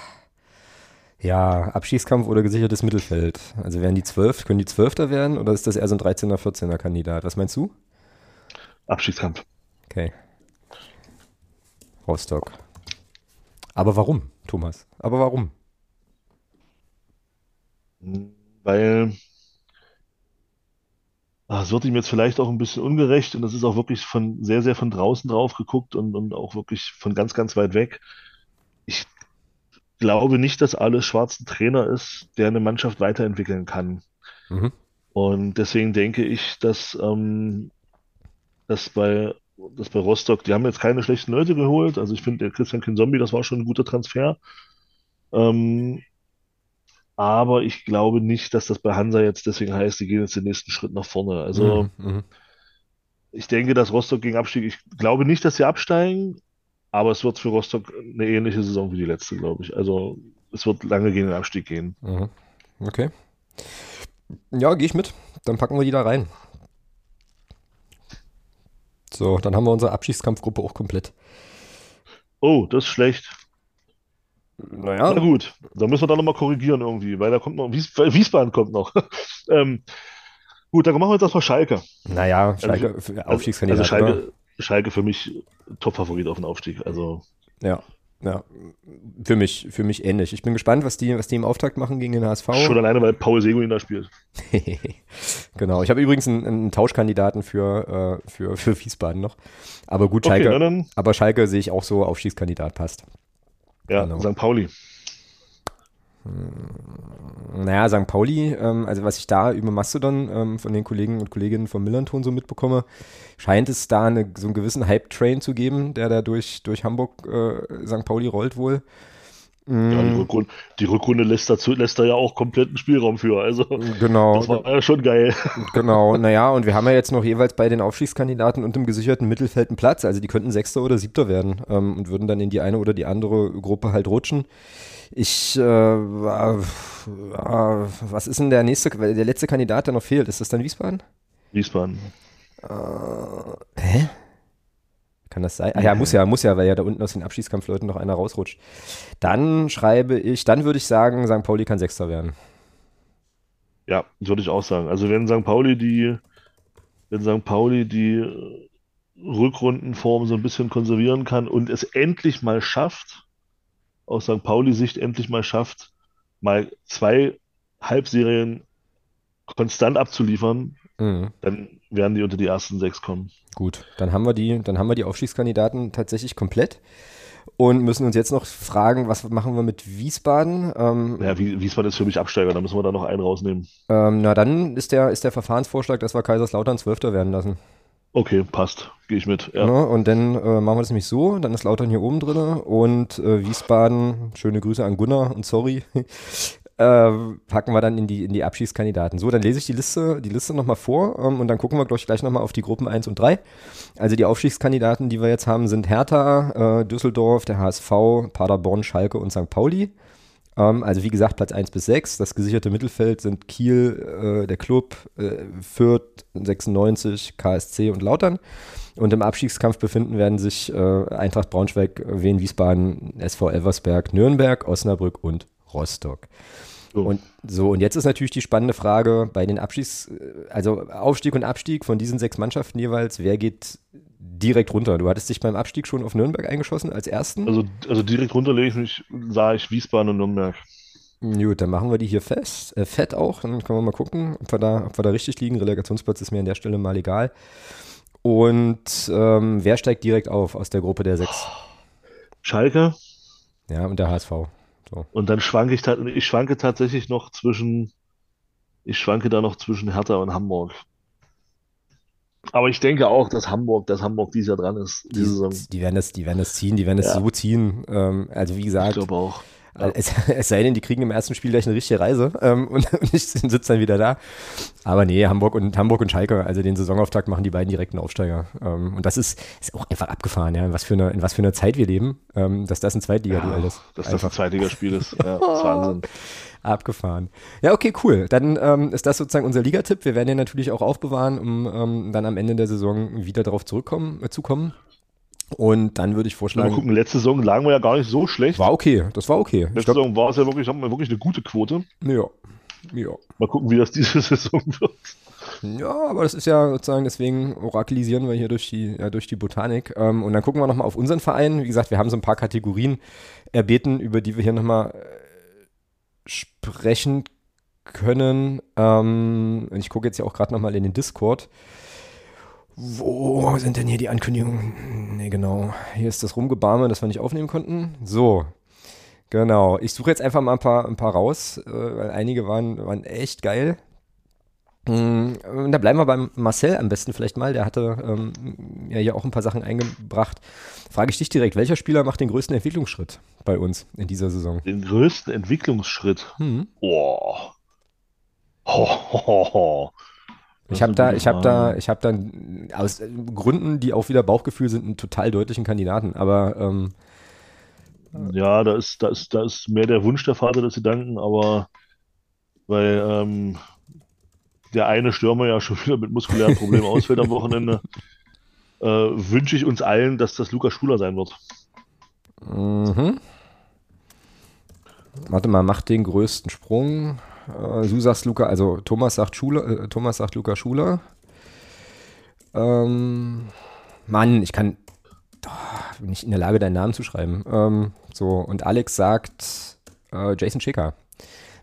Ja, Abschießkampf oder gesichertes Mittelfeld. Also werden die zwölf, können die Zwölfter werden oder ist das eher so ein 13er, 14er Kandidat? Was meinst du? Abschießkampf. Okay. Rostock. Aber warum, Thomas? Aber warum? Weil ah, es wird ihm jetzt vielleicht auch ein bisschen ungerecht und das ist auch wirklich von sehr, sehr von draußen drauf geguckt und, und auch wirklich von ganz, ganz weit weg. Ich glaube nicht, dass alles Schwarz ein Trainer ist, der eine Mannschaft weiterentwickeln kann. Mhm. Und deswegen denke ich, dass, ähm, dass, bei, dass bei Rostock, die haben jetzt keine schlechten Leute geholt. Also ich finde, der Christian Kinzombie, das war schon ein guter Transfer. Ähm, aber ich glaube nicht, dass das bei Hansa jetzt deswegen heißt, die gehen jetzt den nächsten Schritt nach vorne. Also mhm. mhm. ich denke, dass Rostock gegen Abstieg, ich glaube nicht, dass sie absteigen, aber es wird für Rostock eine ähnliche Saison wie die letzte, glaube ich. Also es wird lange gegen den Abstieg gehen. Mhm. Okay. Ja, gehe ich mit. Dann packen wir die da rein. So, dann haben wir unsere Abschiedskampfgruppe auch komplett. Oh, das ist schlecht. Naja. Na gut, dann müssen wir da nochmal korrigieren irgendwie, weil da kommt noch, Wies Wiesbaden kommt noch. <laughs> ähm, gut, dann machen wir jetzt das mal Schalke. Naja, Schalke, also, Aufstiegskandidat. Also Schalke, Schalke für mich Top-Favorit auf den Aufstieg. Also. Ja, ja, für mich, für mich ähnlich. Ich bin gespannt, was die, was die im Auftakt machen gegen den HSV. Schon alleine, weil Paul Seguin da spielt. <laughs> genau. Ich habe übrigens einen, einen, Tauschkandidaten für, äh, für, für Wiesbaden noch. Aber gut, Schalke. Okay, aber Schalke sehe ich auch so auf Schießkandidat passt. Ja, genau. St. Pauli. Naja, St. Pauli, ähm, also was ich da über Mastodon ähm, von den Kollegen und Kolleginnen vom Millanton so mitbekomme, scheint es da eine, so einen gewissen Hype-Train zu geben, der da durch, durch Hamburg äh, St. Pauli rollt wohl. Ja, die Mm, Rückrunde, die Rückrunde lässt, dazu, lässt da ja auch kompletten Spielraum für. Also, genau, das war ja schon geil. genau. <laughs> Naja, und wir haben ja jetzt noch jeweils bei den Aufstiegskandidaten und im gesicherten Mittelfeld einen Platz. Also die könnten Sechster oder Siebter werden ähm, und würden dann in die eine oder die andere Gruppe halt rutschen. Ich, äh, ja, was ist denn der nächste, der letzte Kandidat, der noch fehlt? Ist das dann Wiesbaden? Wiesbaden. Hä? Kann das sein? Ah ja, muss ja, muss ja, weil ja da unten aus den Abschießkampfleuten noch einer rausrutscht. Dann schreibe ich, dann würde ich sagen, St. Pauli kann Sechster werden. Ja, würde ich auch sagen. Also wenn St. Pauli die, wenn St. Pauli die Rückrundenform so ein bisschen konservieren kann und es endlich mal schafft, aus St. Pauli-Sicht endlich mal schafft, mal zwei Halbserien konstant abzuliefern, Mhm. dann werden die unter die ersten sechs kommen. Gut, dann haben wir die, dann haben wir die Aufstiegskandidaten tatsächlich komplett und müssen uns jetzt noch fragen, was machen wir mit Wiesbaden? Ähm, Ja, wie, Wiesbaden ist für mich Absteiger, da müssen wir da noch einen rausnehmen. ähm, na dann ist der, ist der Verfahrensvorschlag, dass wir Kaiserslautern Zwölfter werden lassen. Okay, passt. Gehe ich mit. Ja. Ne? Und dann äh, machen wir das nämlich so, dann ist Lautern hier oben drin und äh, Wiesbaden, schöne Grüße an Gunnar und sorry, <laughs> äh, packen wir dann in die, in die Abschießkandidaten. So, dann lese ich die Liste, die Liste nochmal vor ähm, und dann gucken wir gleich, gleich nochmal auf die Gruppen 1 und 3. Also die Aufstiegskandidaten, die wir jetzt haben, sind Hertha, äh, Düsseldorf, der HSV, Paderborn, Schalke und St. Pauli. Ähm, also wie gesagt, Platz 1 bis 6. Das gesicherte Mittelfeld sind Kiel, äh, der Club, äh, Fürth, 96, KSC und Lautern. Und im Abstiegskampf befinden werden sich äh, Eintracht Braunschweig, Wien, Wiesbaden, SV Elversberg, Nürnberg, Osnabrück und Rostock. So. Und so, und jetzt ist natürlich die spannende Frage bei den Abstiegs, also Aufstieg und Abstieg von diesen sechs Mannschaften jeweils, wer geht direkt runter? Du hattest dich beim Abstieg schon auf Nürnberg eingeschossen als ersten. Also, also direkt runterlege ich mich, sah ich Wiesbaden und Nürnberg. Gut, dann machen wir die hier fest, äh, fett auch, dann können wir mal gucken, ob wir da, ob wir da richtig liegen. Relegationsplatz ist mir an der Stelle mal egal. Und ähm, wer steigt direkt auf aus der Gruppe der sechs? Schalke Ja, und der HSV. Und dann schwanke ich, ich schwanke tatsächlich noch zwischen, ich schwanke da noch zwischen Hertha und Hamburg. Aber ich denke auch, dass Hamburg, dass Hamburg dieses Jahr dran ist, Die, die werden das, die werden das ziehen, die werden das Ja. so ziehen. Ähm, also wie Ich gesagt, glaube auch. Ja. es, <laughs> es sei denn, die kriegen im ersten Spiel gleich eine richtige Reise ähm, und, <laughs> und ich sitze dann wieder da. Aber nee, Hamburg und Hamburg und Schalke, also den Saisonauftakt machen die beiden direkten Aufsteiger. Ähm, und das ist, ist auch einfach abgefahren, ja, in was für eine, in was für einer Zeit wir leben, ähm, dass das ein Zweitliga-Duell ist. Dass das ein Einfach Zweitligaspiel ist. Ja, <laughs> das ist Wahnsinn. abgefahren. Ja, okay, cool. Dann ähm, ist das sozusagen unser Ligatipp. Wir werden den natürlich auch aufbewahren, um ähm, dann am Ende der Saison wieder darauf zurückkommen, äh, zu kommen. Und dann würde ich Mal vorschlagen, gucken, letzte Saison lagen wir ja gar nicht so schlecht. war okay, das war okay. Letzte glaub, Saison war es ja wirklich, haben wir wirklich eine gute Quote. ja, ja. Mal gucken, wie das diese <laughs> Saison wird. Ja, aber das ist ja sozusagen, deswegen orakelisieren wir hier durch die, ja, durch die Botanik. Ähm, und dann gucken wir nochmal auf unseren Verein. Wie gesagt, wir haben so ein paar Kategorien erbeten, über die wir hier nochmal äh, sprechen können. Ähm, ich gucke jetzt ja auch gerade nochmal in den Discord. Wo sind denn hier die Ankündigungen? Ne, genau. Hier ist das Rumgebarme, das wir nicht aufnehmen konnten. So. Genau. Ich suche jetzt einfach mal ein paar, ein paar raus, äh, weil einige waren, waren echt geil. Und Da bleiben wir beim Marcel am besten vielleicht mal. Der hatte ähm, ja hier auch ein paar Sachen eingebracht. Frage ich dich direkt, welcher Spieler macht den größten Entwicklungsschritt bei uns in dieser Saison? Den größten Entwicklungsschritt. Hm. Boah. Ho, ho, ho, Ich habe da, ich habe da, ich habe dann aus äh, Gründen, die auch wieder Bauchgefühl sind, einen total deutlichen Kandidaten. Aber ähm, Ja, da ist, da ist, da ist mehr der Wunsch der Vater des Gedanken, aber weil ähm, der eine Stürmer ja schon wieder mit muskulären Problemen <laughs> ausfällt am Wochenende, äh, wünsche ich uns allen, dass das Lukas Schuler sein wird. Mhm. Warte mal, macht den größten Sprung. Äh, du sagst Luca, also Thomas sagt Schuler, äh, Thomas sagt Luca Schuler. Ähm, Mann, ich kann oh, bin nicht in der Lage, deinen Namen zu schreiben. Ähm, so, und Alex sagt äh, Jason Schicker.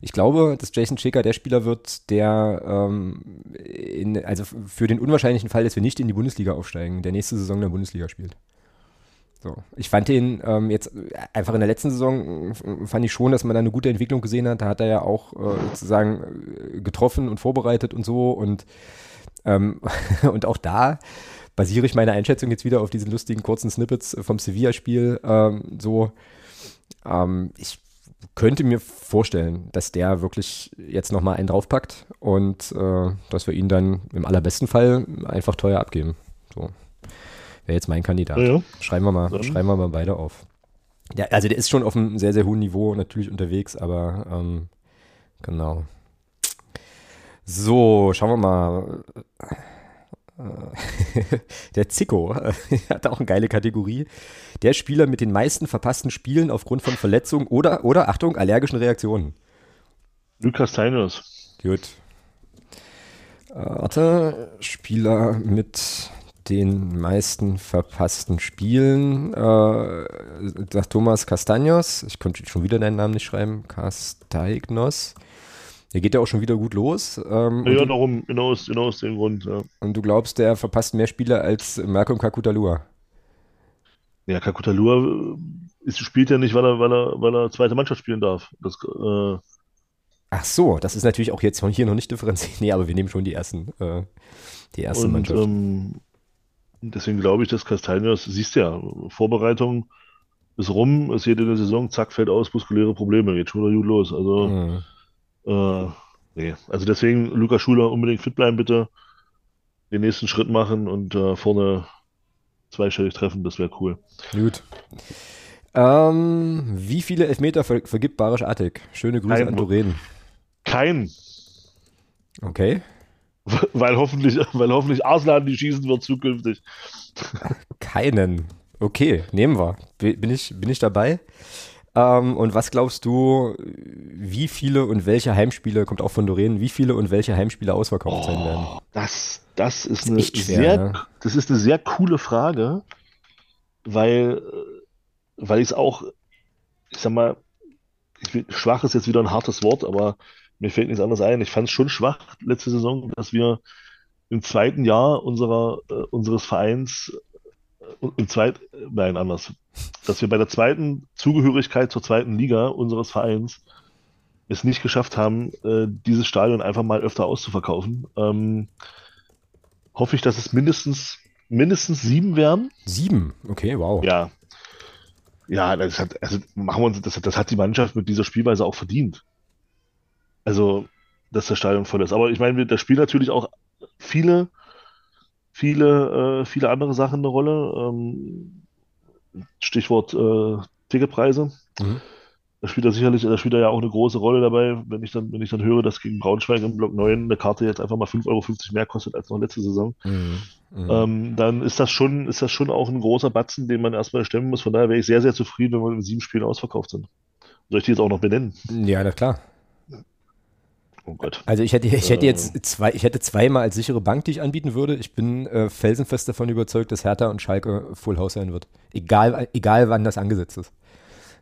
Ich glaube, dass Jason Schicker der Spieler wird, der ähm, in, also für den unwahrscheinlichen Fall, dass wir nicht in die Bundesliga aufsteigen, der nächste Saison in der Bundesliga spielt. So. Ich fand den ähm, jetzt einfach in der letzten Saison, äh, fand ich schon, dass man da eine gute Entwicklung gesehen hat. Da hat er ja auch äh, sozusagen äh, getroffen und vorbereitet und so. Und, ähm, <laughs> und auch da basiere ich meine Einschätzung jetzt wieder auf diesen lustigen kurzen Snippets vom Sevilla-Spiel. Ähm, so, ähm, ich könnte mir vorstellen, dass der wirklich jetzt nochmal einen draufpackt und äh, dass wir ihn dann im allerbesten Fall einfach teuer abgeben. So. Wäre jetzt mein Kandidat. Ja, ja. Schreiben, wir mal, schreiben wir mal beide auf. Ja, also der ist schon auf einem sehr, sehr hohen Niveau natürlich unterwegs, aber ähm, genau. So, schauen wir mal. <laughs> der Zico <laughs> hat auch eine geile Kategorie. Der Spieler mit den meisten verpassten Spielen aufgrund von Verletzungen oder, oder Achtung, allergischen Reaktionen. Lukas Teinos. Gut. Äh, warte, Spieler mit den meisten verpassten Spielen. Äh, sagt Thomas Castaños. Ich konnte schon wieder deinen Namen nicht schreiben. Castaignos. Der geht ja auch schon wieder gut los. Ähm, ja, ja darum, genau aus, genau aus dem Grund, ja. Und du glaubst, der verpasst mehr Spiele als Malcolm Kakutalua? Ja, Kakutalua äh, spielt ja nicht, weil er, weil er, weil er zweite Mannschaft spielen darf. Das, äh, Ach so, das ist natürlich auch jetzt hier noch nicht differenziert. <laughs> Nee, aber wir nehmen schon die ersten, äh, die erste und, Mannschaft. Ähm, deswegen glaube ich, dass Castaños, siehst du ja, Vorbereitung ist rum, es geht in der Saison, zack, fällt aus, muskuläre Probleme, geht schon wieder gut los. Also, mhm. Äh, nee, also deswegen Lukas Schuler unbedingt fit bleiben bitte, den nächsten Schritt machen und äh, vorne zweistellig treffen, das wäre cool. Gut. Ähm, wie viele Elfmeter ver vergibt Barisch Attic? Schöne Grüße Kein, an Doreen. Kein. Okay. <laughs> Weil hoffentlich, weil hoffentlich Arslan die schießen wird zukünftig. Keinen. Okay, nehmen wir. Bin ich, bin ich dabei? Ähm, und was glaubst du, wie viele und welche Heimspiele, kommt auch von Doreen, wie viele und welche Heimspiele ausverkauft oh, sein werden? Das, das ist, das eine schwer, sehr, ne? das ist eine sehr coole Frage, weil, weil ich es auch, ich sag mal, ich, schwach ist jetzt wieder ein hartes Wort, aber mir fällt nichts anderes ein. Ich fand es schon schwach letzte Saison, dass wir im zweiten Jahr unserer, äh, unseres Vereins im zweit, nein, anders, dass wir bei der zweiten Zugehörigkeit zur zweiten Liga unseres Vereins es nicht geschafft haben, äh, dieses Stadion einfach mal öfter auszuverkaufen. Ähm, hoffe ich, dass es mindestens mindestens sieben werden. Sieben, okay, wow. Ja. Ja, das hat, also machen wir uns, das, das hat die Mannschaft mit dieser Spielweise auch verdient. Also, dass das Stadion voll ist. Aber ich meine, da spielen natürlich auch viele viele, äh, viele andere Sachen eine Rolle. Ähm, Stichwort äh, Ticketpreise. Mhm. Da spielt er sicherlich, da spielt er ja auch eine große Rolle dabei, wenn ich dann, wenn ich dann höre, dass gegen Braunschweig im Block 9 eine Karte jetzt einfach mal 5,50 Euro mehr kostet als noch letzte Saison. Mhm. Mhm. Ähm, dann ist das schon, ist das schon auch ein großer Batzen, den man erstmal stemmen muss. Von daher wäre ich sehr, sehr zufrieden, wenn wir mit sieben Spielen ausverkauft sind. Soll ich die jetzt auch noch benennen? Ja, na klar. Oh Gott. Also ich hätte, ich hätte jetzt äh. zwei, ich hätte zweimal als sichere Bank, die ich anbieten würde. Ich bin äh, felsenfest davon überzeugt, dass Hertha und Schalke Full House sein wird. Egal, egal wann das angesetzt ist.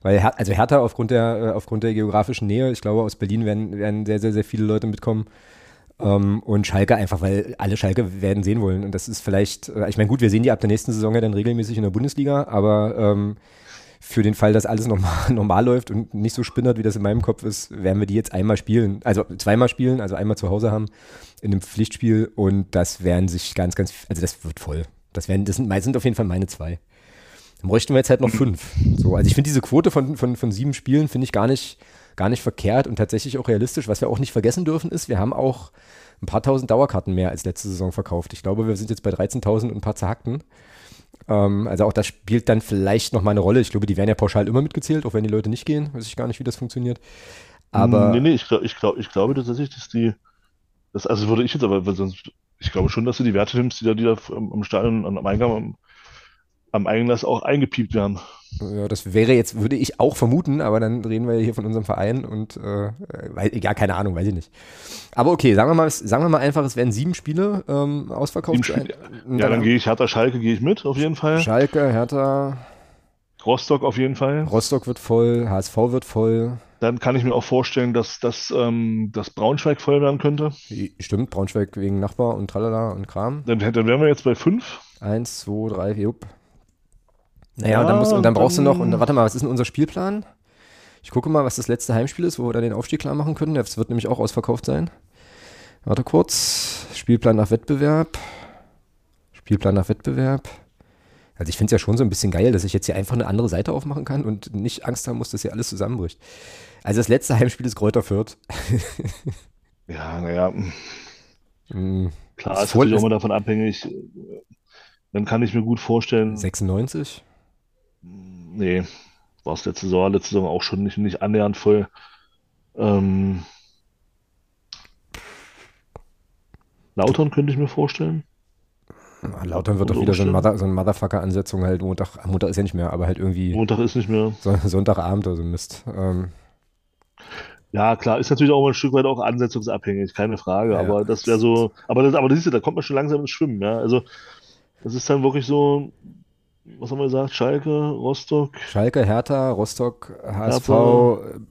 Weil Her also Hertha aufgrund der, äh, aufgrund der geografischen Nähe, ich glaube, aus Berlin werden, werden sehr, sehr, sehr viele Leute mitkommen. Um, ähm, und Schalke einfach, weil alle Schalke werden sehen wollen. Und das ist vielleicht, äh, ich meine, gut, wir sehen die ab der nächsten Saison ja dann regelmäßig in der Bundesliga, aber ähm, für den Fall, dass alles normal, <laughs> normal läuft und nicht so spinnert, wie das in meinem Kopf ist, werden wir die jetzt einmal spielen, also zweimal spielen, also einmal zu Hause haben in einem Pflichtspiel und das werden sich ganz, ganz, also das wird voll. Das werden, das sind, sind auf jeden Fall meine zwei. Dann bräuchten wir jetzt halt noch fünf. So, also ich finde diese Quote von, von, von sieben Spielen finde ich gar nicht, gar nicht verkehrt und tatsächlich auch realistisch. Was wir auch nicht vergessen dürfen ist, wir haben auch ein paar tausend Dauerkarten mehr als letzte Saison verkauft. Ich glaube, wir sind jetzt bei 13.000 und ein paar zerhackten. Ähm, also auch das spielt dann vielleicht nochmal eine Rolle. Ich glaube, die werden ja pauschal immer mitgezählt, auch wenn die Leute nicht gehen. Weiß ich gar nicht, wie das funktioniert. Aber. Nee, nee, ich, glaub, ich, glaub, ich glaube tatsächlich, dass die. Das, also würde ich jetzt aber, sonst, ich glaube schon, dass du die Werte nimmst, die da, die da am, Stadion, am Eingang, am, am Einlass auch eingepiept werden. Ja, das wäre jetzt, würde ich auch vermuten, aber dann reden wir hier von unserem Verein und äh, weil, ja, keine Ahnung, weiß ich nicht. Aber okay, sagen wir mal, sagen wir mal einfach, es werden sieben Spiele ähm, ausverkauft sein. Ja, dann gehe ich Hertha Schalke gehe ich mit, auf jeden Fall. Schalke, Hertha. Rostock auf jeden Fall. Rostock wird voll, HSV wird voll. Dann kann ich mir auch vorstellen, dass, dass, ähm, dass Braunschweig voll werden könnte. Stimmt, Braunschweig wegen Nachbar und Tralala und Kram. Dann, dann wären wir jetzt bei fünf. Eins, zwei, drei, jupp. Naja, ja, und dann, musst, und dann brauchst dann, du noch, und warte mal, was ist denn unser Spielplan? Ich gucke mal, was das letzte Heimspiel ist, wo wir dann den Aufstieg klar machen können. Das wird nämlich auch ausverkauft sein. Warte kurz. Spielplan nach Wettbewerb. Spielplan nach Wettbewerb. Also ich finde es ja schon so ein bisschen geil, dass ich jetzt hier einfach eine andere Seite aufmachen kann und nicht Angst haben muss, dass hier alles zusammenbricht. Also das letzte Heimspiel ist Kräuter Fürth. <laughs> Ja, naja, Mm, klar, Das ist natürlich auch mal davon abhängig. Dann kann ich mir gut vorstellen, 96? Nee, war es letzte Saison, letzte Saison auch schon nicht, nicht annähernd voll. Ähm, Lautern könnte ich mir vorstellen. Ah, Lautern wird doch wieder so, ein. Mother, so eine Motherfucker-Ansetzung halt Montag, Montag ist ja nicht mehr, aber halt irgendwie Montag ist nicht mehr. so, Sonntagabend oder so Mist. Ähm, Ja, klar, ist natürlich auch mal ein Stück weit auch ansetzungsabhängig, keine Frage. Ja, Aber das wäre so, aber das, aber das ist ja, da kommt man schon langsam ins Schwimmen, ja. Also, das ist dann wirklich so, was haben wir gesagt? Schalke, Rostock, Schalke, Hertha, Rostock, HSV,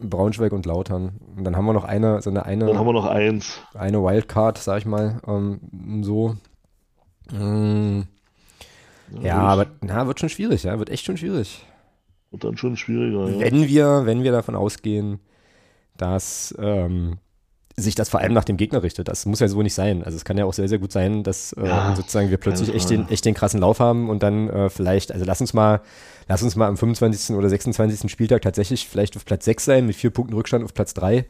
Braunschweig und Lautern. Und dann haben wir noch eine, so eine, dann haben eine, wir noch eins. eine Wildcard, sag ich mal, ähm, so. Mm, ja, aber na, wird schon schwierig, ja, wird echt schon schwierig. Wird dann schon schwieriger, ja. Wenn wir, wenn wir davon ausgehen, dass ähm, sich das vor allem nach dem Gegner richtet. Das muss ja so nicht sein. Also es kann ja auch sehr, sehr gut sein, dass äh, Ja, sozusagen wir plötzlich echt den, echt den krassen Lauf haben und dann äh, vielleicht, also lass uns mal, lass uns mal am 25. oder 26. Spieltag tatsächlich vielleicht auf Platz 6 sein, mit vier Punkten Rückstand auf Platz 3.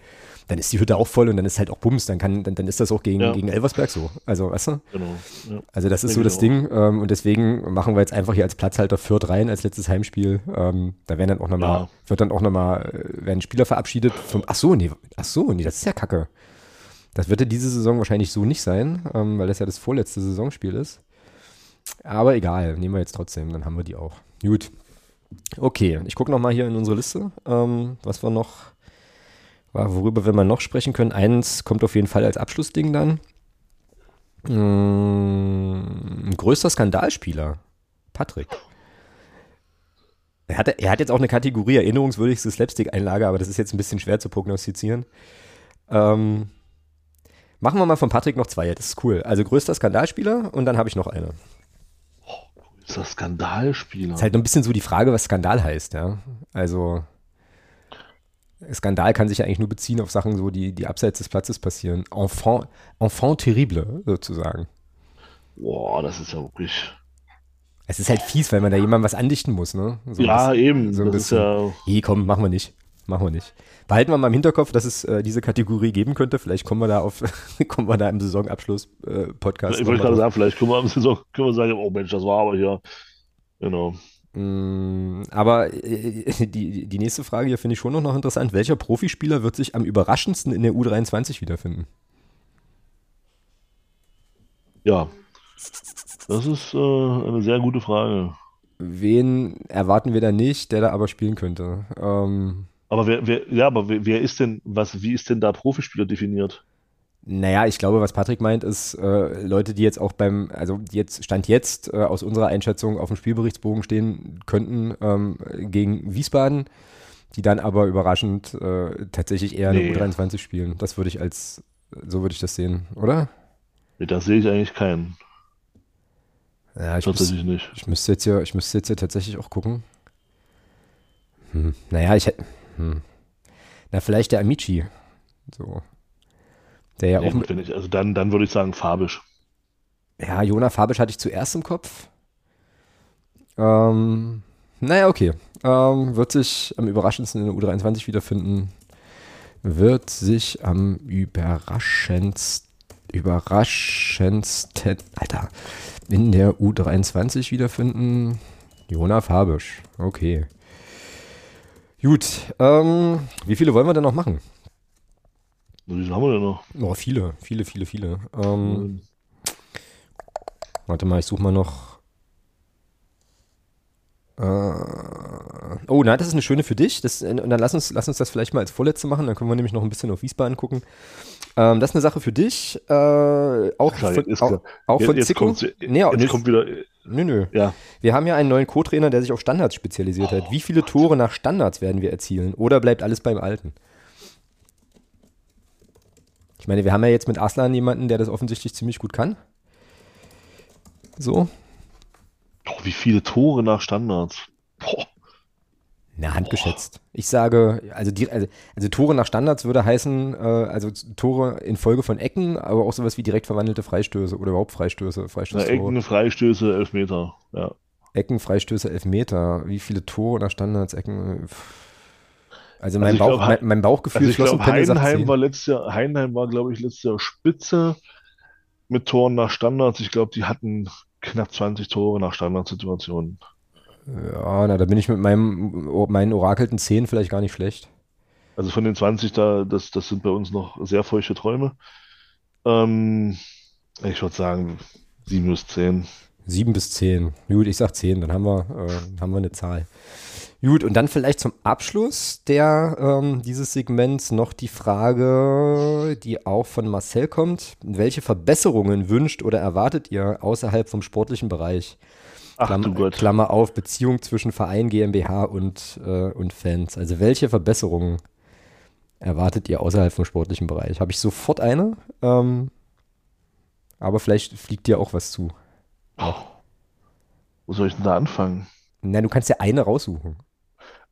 Dann ist die Hütte auch voll und dann ist halt auch Bums. Dann kann, dann, dann ist das auch gegen, Ja. gegen Elversberg so. Also, weißt du? Genau. Ja. Also das ist so ich das. Ding ähm, und deswegen machen wir jetzt einfach hier als Platzhalter Fürth rein als letztes Heimspiel. Ähm, da werden dann auch nochmal, Ja. wird dann auch nochmal, äh, werden Spieler verabschiedet vom, ach so, nee, ach so, nee, das ist ja kacke. Das wird ja diese Saison wahrscheinlich so nicht sein, ähm, weil das ja das vorletzte Saisonspiel ist. Aber egal, nehmen wir jetzt trotzdem, dann haben wir die auch. Gut. Okay, ich gucke nochmal hier in unsere Liste, ähm, was wir noch, worüber wir mal noch sprechen können. Eins kommt auf jeden Fall als Abschlussding dann. Ein größter Skandalspieler. Patrick. Er hat, er hat jetzt auch eine Kategorie erinnerungswürdigste Slapstick-Einlage, aber das ist jetzt ein bisschen schwer zu prognostizieren. Ähm, machen wir mal von Patrick noch zwei, das ist cool. Also größter Skandalspieler und dann habe ich noch eine. Ist das Skandalspieler? Ist halt noch ein bisschen so die Frage, was Skandal heißt, ja. Also Skandal kann sich ja eigentlich nur beziehen auf Sachen so, die, die abseits des Platzes passieren. Enfant, enfant terrible, sozusagen. Boah, das ist ja wirklich. Es ist halt fies, weil man da jemandem was andichten muss, ne? So Ja, bisschen- eben. so ein das bisschen. ja. Nee, komm, machen wir nicht. Machen wir nicht. Behalten wir mal im Hinterkopf, dass es äh, diese Kategorie geben könnte. Vielleicht kommen wir da auf, <laughs> kommen wir da im Saisonabschluss-Podcast. Ich wollte gerade sagen, vielleicht können wir am Saison können wir sagen, oh Mensch, das war aber hier. Genau. Mm, aber äh, die, die nächste Frage hier finde ich schon noch interessant. Welcher Profispieler wird sich am überraschendsten in der U23 wiederfinden? Ja. Das ist äh, eine sehr gute Frage. Wen erwarten wir da nicht, der da aber spielen könnte? Ähm, Aber wer, wer, ja, aber wer, wer ist denn, was, wie ist denn da Profispieler definiert? Naja, ich glaube, was Patrick meint, ist äh, Leute, die jetzt auch beim, also die jetzt Stand jetzt äh, aus unserer Einschätzung auf dem Spielberichtsbogen stehen könnten ähm, gegen Wiesbaden, die dann aber überraschend äh, tatsächlich eher Nee. eine U23 spielen. Das würde ich als, so würde ich das sehen, oder? Nee, Da sehe ich eigentlich keinen. Ja, ich, Tatsächlich nicht. ich müsste jetzt hier, ich müsste jetzt hier tatsächlich auch gucken. Hm, naja, ich hätte, hm. na vielleicht der Amici, so. Der ja Nee, auch gut, wenn ich, also dann, dann würde ich sagen Fabisch. Ja, Jona Fabisch hatte ich zuerst im Kopf. Ähm, naja, okay. Ähm, wird sich am überraschendsten in der U23 wiederfinden. Wird sich am überraschendsten, überraschendsten, Alter, in der U23 wiederfinden. Jona Fabisch. Okay. Gut. Ähm, wie viele wollen wir denn noch machen? Wie viel haben wir denn noch? Oh, viele, viele, viele, viele. Ähm, Warte mal, ich suche mal noch. Äh, oh, nein, das ist eine schöne für dich. Das, und dann lass uns, lass uns das vielleicht mal als vorletzte machen. Dann können wir nämlich noch ein bisschen auf Wiesbaden gucken. Ähm, das ist eine Sache für dich. Äh, auch Klar, von, auch, auch Jetzt, von jetzt, Zico. kommt, Nee, jetzt nee, kommt wieder. nö, nö. Ja, Wir haben ja einen neuen Co-Trainer, der sich auf Standards spezialisiert hat. Wie viele Tore nach Standards werden wir erzielen? Oder bleibt alles beim Alten? Ich meine, wir haben ja jetzt mit Aslan jemanden, der das offensichtlich ziemlich gut kann. So. oh, wie viele Tore nach Standards. Boah. Na, handgeschätzt. Ich sage, also, die, also, also Tore nach Standards würde heißen, äh, also Tore in Folge von Ecken, aber auch sowas wie direkt verwandelte Freistöße oder überhaupt Freistöße, Na, Freistoßtore. Ecken, Freistöße, Elfmeter. Ja. Ecken, Freistöße, Elfmeter. Wie viele Tore oder Standards, Ecken? Also mein, Also Bauch, glaub, mein, mein Bauchgefühl Also sagt Heidenheim 10. war letztes Jahr, Heidenheim war, glaube ich, letztes Jahr Spitze mit Toren nach Standards. Ich glaube, die hatten knapp 20 Tore nach Standardsituationen. Ja, na, da bin ich mit meinem, meinen orakelten 10 vielleicht gar nicht schlecht. Also von den 20 da, das, das sind bei uns noch sehr feuchte Träume. Ähm, ich würde sagen, 7 bis 10. 7 bis 10. Gut, ich sag 10, dann haben wir, äh, haben wir eine Zahl. Gut, und dann vielleicht zum Abschluss der, ähm, dieses Segments noch die Frage, die auch von Marcel kommt. Welche Verbesserungen wünscht oder erwartet ihr außerhalb vom sportlichen Bereich? Ach Klammer, du Gott. Klammer auf, Beziehung zwischen Verein, GmbH und, äh, und Fans. Also welche Verbesserungen erwartet ihr außerhalb vom sportlichen Bereich? Habe ich sofort eine, ähm, aber vielleicht fliegt dir auch was zu. Wo soll ich denn da anfangen? Na, du kannst ja eine raussuchen.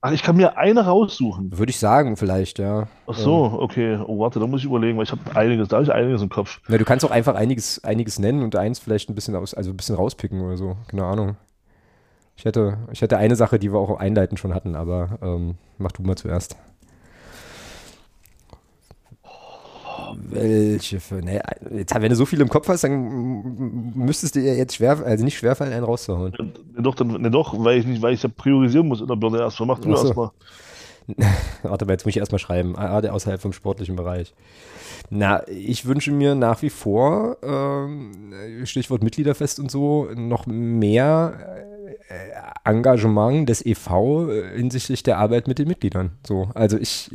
Ach, ich kann mir eine raussuchen. Würde ich sagen, vielleicht, ja. Ach so, okay. Oh, warte, da muss ich überlegen, weil ich habe einiges, da habe ich einiges im Kopf. Na, du kannst auch einfach einiges, einiges nennen und eins vielleicht ein bisschen aus, also ein bisschen rauspicken oder so. Keine Ahnung. Ich hätte, ich hätte eine Sache, die wir auch einleitend schon hatten, aber ähm, mach du mal zuerst. Welche für. Ne, jetzt, wenn du so viel im Kopf hast, dann müsstest du dir jetzt schwer, also nicht schwerfallen, einen rauszuhauen. Ne, doch, dann, ne, doch, weil ich nicht, weil ich ja priorisieren muss in der Birne erstmal. Mach du so. erstmal. <laughs> Warte mal, jetzt muss ich erstmal schreiben. Ah, der außerhalb vom sportlichen Bereich. Na, ich wünsche mir nach wie vor, ähm, Stichwort Mitgliederfest und so, noch mehr äh, Engagement des EV äh, hinsichtlich der Arbeit mit den Mitgliedern. So, also ich,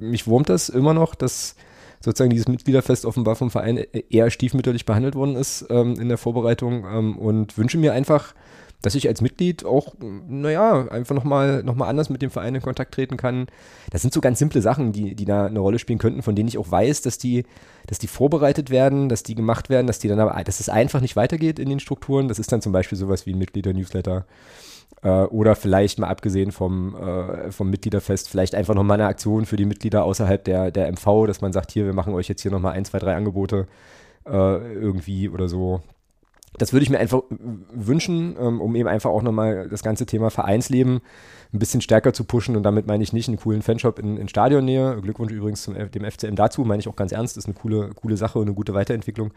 mich wurmt das immer noch, dass sozusagen dieses Mitgliederfest offenbar vom Verein eher stiefmütterlich behandelt worden ist ähm, in der Vorbereitung ähm, und wünsche mir einfach, dass ich als Mitglied auch, naja, einfach nochmal noch mal anders mit dem Verein in Kontakt treten kann. Das sind so ganz simple Sachen, die, die da eine Rolle spielen könnten, von denen ich auch weiß, dass die, dass die vorbereitet werden, dass die gemacht werden, dass die dann aber, dass es einfach nicht weitergeht in den Strukturen. Das ist dann zum Beispiel sowas wie ein Mitglieder-Newsletter. Äh, oder vielleicht mal abgesehen vom, äh, vom Mitgliederfest, vielleicht einfach nochmal eine Aktion für die Mitglieder außerhalb der, der MV, dass man sagt, hier, wir machen euch jetzt hier nochmal ein, zwei, drei Angebote äh, irgendwie oder so. Das würde ich mir einfach wünschen, ähm, um eben einfach auch nochmal das ganze Thema Vereinsleben ein bisschen stärker zu pushen. Und damit meine ich nicht einen coolen Fanshop in, in Stadionnähe. Glückwunsch übrigens zum, F- dem FCM dazu, meine ich auch ganz ernst. Das ist eine coole, coole Sache und eine gute Weiterentwicklung.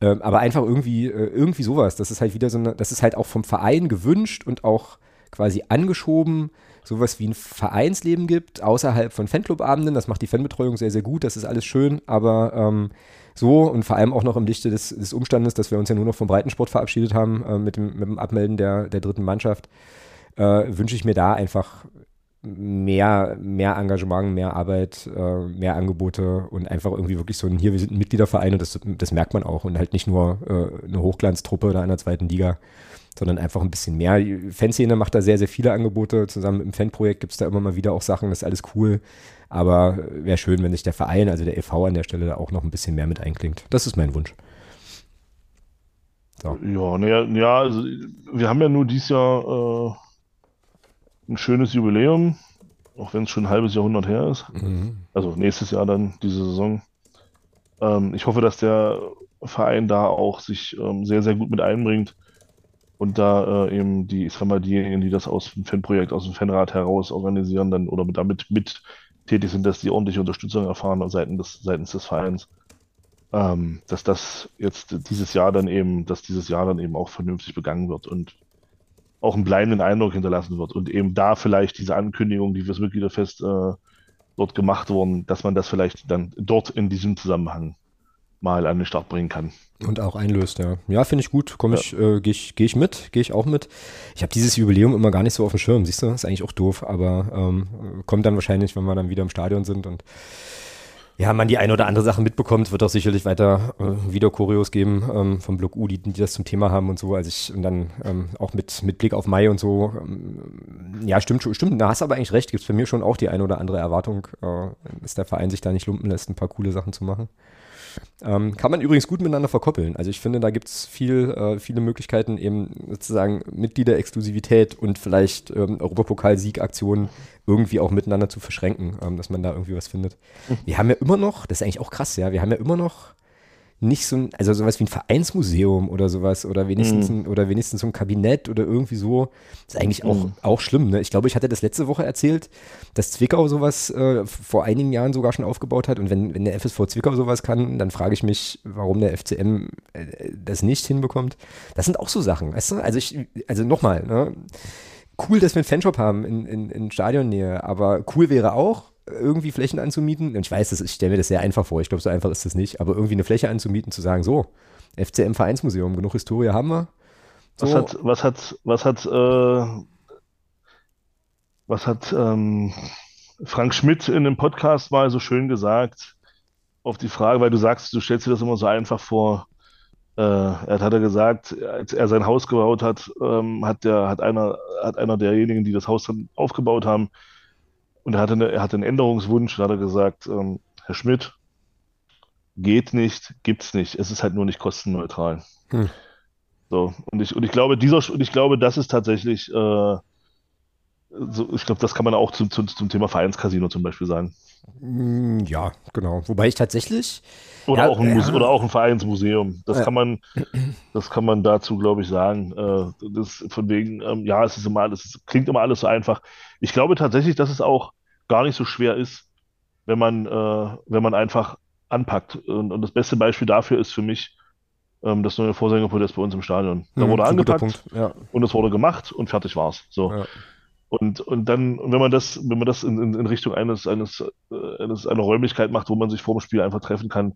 Ähm, aber einfach irgendwie, äh, irgendwie sowas. Das ist halt wieder so eine, das ist halt auch vom Verein gewünscht und auch quasi angeschoben, sowas wie ein Vereinsleben gibt, außerhalb von Fanclubabenden. Das macht die Fanbetreuung sehr, sehr gut. Das ist alles schön, aber ähm, so und vor allem auch noch im Lichte des, des Umstandes, dass wir uns ja nur noch vom Breitensport verabschiedet haben äh, mit, dem, mit dem Abmelden der, der dritten Mannschaft, äh, wünsche ich mir da einfach mehr, mehr Engagement, mehr Arbeit, äh, mehr Angebote und einfach irgendwie wirklich so ein, hier, wir sind ein Mitgliederverein und das, das merkt man auch und halt nicht nur äh, eine Hochglanztruppe da in der zweiten Liga, sondern einfach ein bisschen mehr. Die Fanszene macht da sehr, sehr viele Angebote. Zusammen mit dem Fanprojekt gibt es da immer mal wieder auch Sachen, das ist alles cool. Aber wäre schön, wenn sich der Verein, also der e.V. an der Stelle da auch noch ein bisschen mehr mit einklingt. Das ist mein Wunsch. So. Ja, naja, ja, also wir haben ja nur dieses Jahr äh, ein schönes Jubiläum, auch wenn es schon ein halbes Jahrhundert her ist. Mhm. Also nächstes Jahr dann, diese Saison. Ähm, ich hoffe, dass der Verein da auch sich ähm, sehr, sehr gut mit einbringt und da äh, eben die, ich sag mal, diejenigen, die das aus dem Fanprojekt, aus dem Fanrat heraus organisieren, dann oder mit, damit mit tätig sind, dass die ordentliche Unterstützung erfahren seitens des, seitens des Vereins. Ähm, dass das jetzt dieses Jahr dann eben, dass dieses Jahr dann eben auch vernünftig begangen wird und auch einen bleibenden Eindruck hinterlassen wird und eben da vielleicht diese Ankündigung, die fürs Mitgliederfest äh, dort gemacht wurden, dass man das vielleicht dann dort in diesem Zusammenhang mal an den Start bringen kann. Und auch einlöst, ja. Ja, finde ich gut. Komme ich, äh, gehe ich, geh ich mit, gehe ich auch mit. Ich habe dieses Jubiläum immer gar nicht so auf dem Schirm, siehst du? Ist eigentlich auch doof, aber ähm, kommt dann wahrscheinlich, wenn wir dann wieder im Stadion sind und ja, man die eine oder andere Sache mitbekommt, wird auch sicherlich weiter äh, wieder Choreos geben ähm, vom Block U, die, die das zum Thema haben und so. Also ich, und dann ähm, auch mit, mit Blick auf Mai und so. Ähm, ja, stimmt, schon- stimmt, da hast du aber eigentlich recht. Gibt es bei mir schon auch die eine oder andere Erwartung, äh, dass der Verein sich da nicht lumpen lässt, ein paar coole Sachen zu machen. Ähm, kann man übrigens gut miteinander verkoppeln. Also ich finde, da gibt es viel, äh, viele Möglichkeiten, eben sozusagen Mitgliederexklusivität und vielleicht ähm, Europapokal-Siegaktionen irgendwie auch miteinander zu verschränken, ähm, dass man da irgendwie was findet. Wir haben ja immer noch, das ist eigentlich auch krass, ja, wir haben ja immer noch nicht so ein, also sowas wie ein Vereinsmuseum oder sowas oder wenigstens Mhm. ein, oder wenigstens so ein Kabinett oder irgendwie so. ist eigentlich auch, Mhm. auch schlimm. Ne? Ich glaube, ich hatte das letzte Woche erzählt, dass Zwickau sowas äh, vor einigen Jahren sogar schon aufgebaut hat und wenn, wenn der FSV Zwickau sowas kann, dann frage ich mich, warum der FCM äh, das nicht hinbekommt. Das sind auch so Sachen, weißt du? Also ich, also nochmal, ne? cool, dass wir einen Fanshop haben in, in, in Stadionnähe, aber cool wäre auch, irgendwie Flächen anzumieten. Und ich weiß, das, ich stelle mir das sehr einfach vor, ich glaube, so einfach ist das nicht, aber irgendwie eine Fläche anzumieten, zu sagen, so, FCM Vereinsmuseum, genug Historie haben wir. So, Was hat, was hat, was hat, äh, was hat ähm, Frank Schmidt in dem Podcast mal so schön gesagt auf die Frage, weil du sagst, du stellst dir das immer so einfach vor. Äh, er hat, hat er gesagt, als er sein Haus gebaut hat, ähm, hat der, hat einer, hat einer derjenigen, die das Haus dann aufgebaut haben, und er hatte, eine, er hatte einen Änderungswunsch, da hat er gesagt, ähm, Herr Schmidt, geht nicht, gibt's nicht. Es ist halt nur nicht kostenneutral. Hm. So, und ich, und ich glaube, dieser, und ich glaube, das ist tatsächlich, äh, so, ich glaube, das kann man auch zum, zum, zum Thema Vereinscasino zum Beispiel sagen. Mm, Ja, genau. Wobei ich tatsächlich, Oder Ja, auch ein ja. oder auch ein Vereinsmuseum. Das Ja. kann man, das kann man dazu, glaube ich, sagen. Äh, das von wegen, ähm, ja, es ist immer alles, es klingt immer alles so einfach. Ich glaube tatsächlich, dass es auch gar nicht so schwer ist, wenn man, äh, wenn man einfach anpackt. Und, und das beste Beispiel dafür ist für mich ähm, das neue Vorsängerpodest bei uns im Stadion. Da Hm, wurde angepackt und es wurde gemacht und fertig war's. So. Und, und dann, wenn man das, wenn man das in, in, in Richtung eines, eines, äh, eines, einer Räumlichkeit macht, wo man sich vor dem Spiel einfach treffen kann